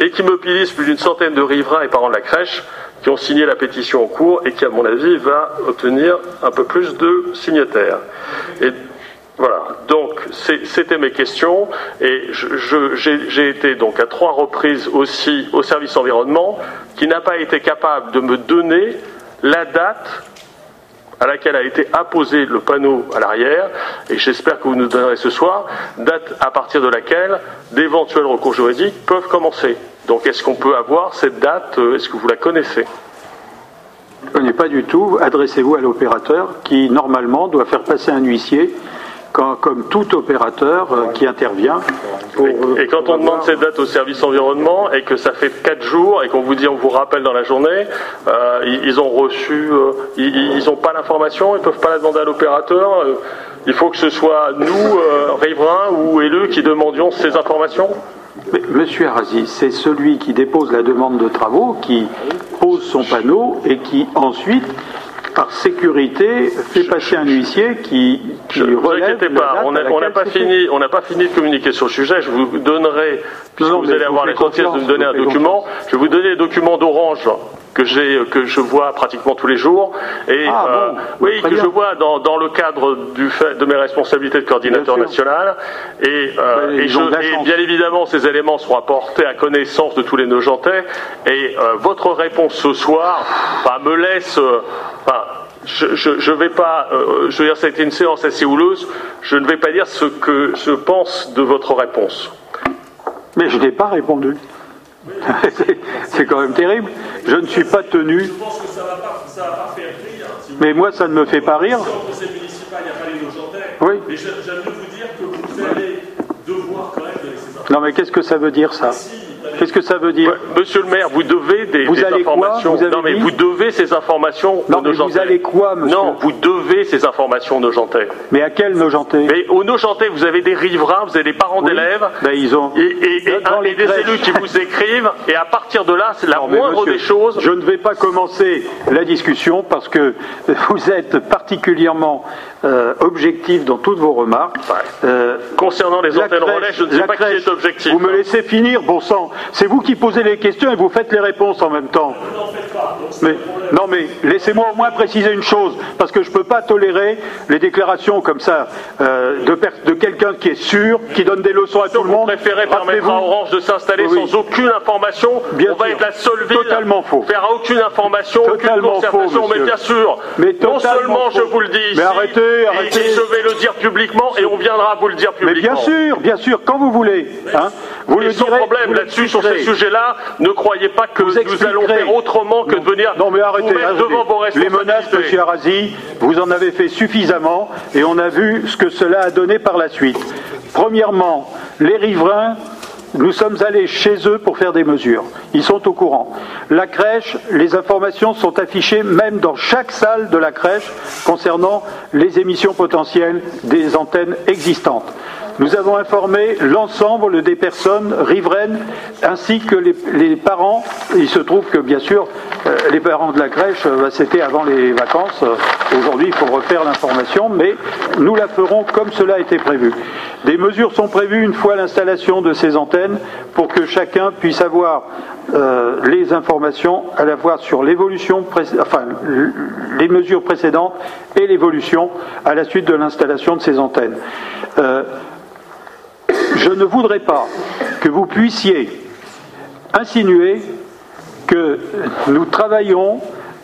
et qui mobilise plus d'une centaine de riverains et parents de la crèche qui ont signé la pétition en cours et qui, à mon avis, va obtenir un peu plus de signataires. Et voilà, donc c'était mes questions et j'ai été donc à trois reprises aussi au service environnement qui n'a pas été capable de me donner la date à laquelle a été apposé le panneau à l'arrière, et j'espère que vous nous donnerez ce soir, date à partir de laquelle d'éventuels recours juridiques peuvent commencer. Donc est-ce qu'on peut avoir cette date euh, Est-ce que vous la connaissez? Je ne connais pas du tout. Adressez-vous à l'opérateur qui, normalement, doit faire passer un huissier, quand- comme tout opérateur euh, qui intervient. Pour, Et quand on demande cette date au service environnement et que ça fait quatre jours et qu'on vous dit on vous rappelle dans la journée, euh, ils, ils ont reçu, euh, ils n'ont pas l'information, ils peuvent pas la demander à l'opérateur. euh, il faut que ce soit nous, riverains ou élus, qui demandions ces informations. Mais, Monsieur Arasi, c'est celui qui dépose la demande de travaux, qui pose son panneau et qui ensuite, par sécurité, fait passer un huissier qui, qui Ne vous inquiétez pas, on n'a pas fini, on n'a pas fini de communiquer sur le sujet. Je vous donnerai, puisque Non, vous allez avoir fais gentillesse de me donner un document. Je vais vous donner les documents d'Orange que j'ai, que je vois pratiquement tous les jours, et Ah, euh, bon, oui, que bien. je vois dans, dans le cadre du fait de mes responsabilités de coordinateur Bien national, et, euh, et je- et bien évidemment ces éléments seront apportés à connaissance de tous les Nogentais, et euh, votre réponse ce soir, enfin, me laisse, euh, enfin, je, je, je vais pas, euh, je veux dire, ça a été une séance assez houleuse. Je ne vais pas dire ce que je pense de votre réponse. Mais je n'ai pas répondu. C'est quand même terrible. Je ne suis pas tenu. Mais moi, ça ne me fait pas rire. Oui. Mais j'aime vous dire que vous allez devoir quand même. Non, mais qu'est-ce que ça veut dire, ça? Qu'est-ce que ça veut dire Monsieur le maire, vous devez des, Vous des allez quoi informations. Vous non, mais vous devez ces informations Non, aux mais vous allez quoi, monsieur Non, vous devez ces informations aux Nogentais. Mais à quel Nogentais Mais aux Nogentais, vous avez des riverains, vous avez des parents Oui. d'élèves. Ben, ils ont. Et, et- et- Dans un- les et des élus qui vous écrivent, et à partir de là, c'est la Non, moindre monsieur, des choses. Je ne vais pas commencer la discussion parce que vous êtes particulièrement euh, objectif dans toutes vos remarques. Euh, Concernant les antennes relais, je ne sais pas qui crèche, est objectif. Vous me laissez finir, bon sang. C'est vous qui posez les questions et vous faites les réponses en même temps. Mais, non, mais laissez-moi au moins préciser une chose, parce que je ne peux pas tolérer les déclarations comme ça euh, de, quelqu'un qui est sûr, qui donne des leçons à tout le Vous monde. préférez permettre à Orange de s'installer Oui, sans aucune information. Bien on va être la seule ville Totalement faux. faire aucune information, Totalement aucune concertation. faux, mais bien sûr, Mais non seulement je vous le dis Mais ici, arrêtez, arrêtez. et je vais le dire publiquement et on viendra vous le dire Mais publiquement. bien sûr, bien sûr, quand vous voulez. Hein, vous Et sans direz, problème là-dessus, sur ces sujets-là, ne croyez pas que nous allons faire autrement que de venir Non mais arrêtez, vous arrêtez. devant vos Les menaces, monsieur Arasi, vous en avez fait suffisamment et on a vu ce que cela a donné par la suite. Premièrement, les riverains, nous sommes allés chez eux pour faire des mesures. Ils sont au courant. La crèche, les informations sont affichées même dans chaque salle de la crèche concernant les émissions potentielles des antennes existantes. Nous avons informé l'ensemble des personnes riveraines ainsi que les, parents. Il se trouve que, bien sûr, euh, les parents de la crèche, euh, bah, c'était avant les vacances. Euh, Aujourd'hui, il faut refaire l'information, mais nous la ferons comme cela a été prévu. Des mesures sont prévues une fois l'installation de ces antennes pour que chacun puisse avoir les informations à la fois sur l'évolution, enfin les mesures précédentes et l'évolution à la suite de l'installation de ces antennes. Je ne voudrais pas que vous puissiez insinuer que nous travaillons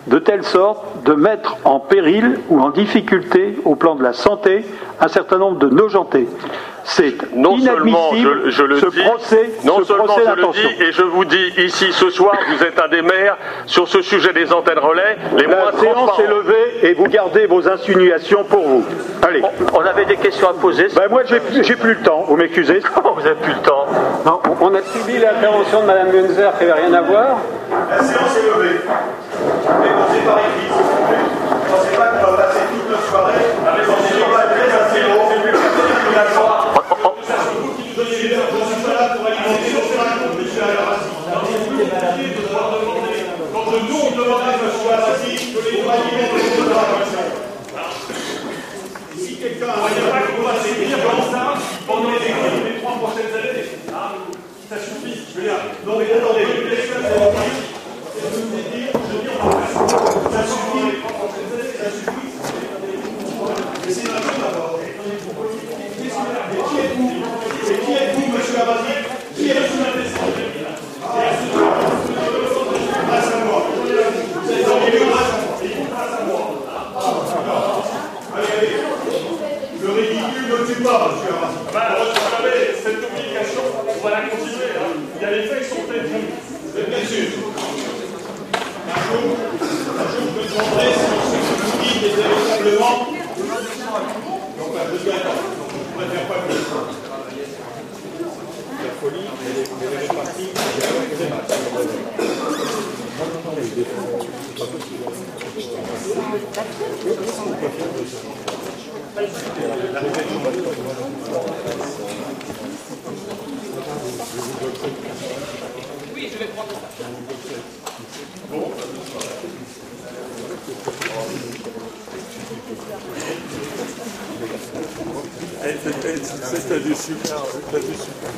de telle sorte de mettre en péril ou en difficulté au plan de la santé un certain nombre de nojentés. C'est Non seulement inadmissible je, je le ce dis, procès, non ce seulement procès je le dis, et je vous dis ici ce soir, vous êtes un des maires sur ce sujet des antennes relais, les La moins séance est levée et vous gardez vos insinuations pour vous. Allez. On avait des questions à poser. Ben moi, j'ai plus le temps, vous m'excusez. vous n'avez plus le temps? Non, on a subi l'intervention de Mme Munzer qui n'avait rien à voir. La séance est levée. Déposez par écrit, s'il vous plaît. Je ne pensez pas qu'on va passer toute notre soirée avec des débats très intelligents. Je ne suis pas là pour alimenter nos fringues, monsieur Alarasi. Quand nous, on demande à monsieur Alarasi que les droits alimenter nos déclarations. Si quelqu'un a un pas qu'on va s'écrire comme ça pendant les les trois prochaines années, hein, ça suffit. Je veux dire, non mais attendez, je laisse faire cette partie. Je vous ai dit, je dis en face. Ça suffit, les trois prochaines années, ça suffit. Mais c'est un peu d'abord. Et qui êtes-vous Et qui êtes-vous, monsieur Abadi Qui est sous Grâce à moi. Vous êtes en milieu grâce à moi. Grâce à moi. Allez, allez. Le ridicule ne tue pas, monsieur vous cette communication, on va la continuer. Il y a les faits qui sont faits. Vous bien. Un jour, un jour, je me demanderai si ce que vous dites est véritablement. Donc, je. Je pas la folie, est. Oui, je vais prendre ça. C'était du super, c'était du super.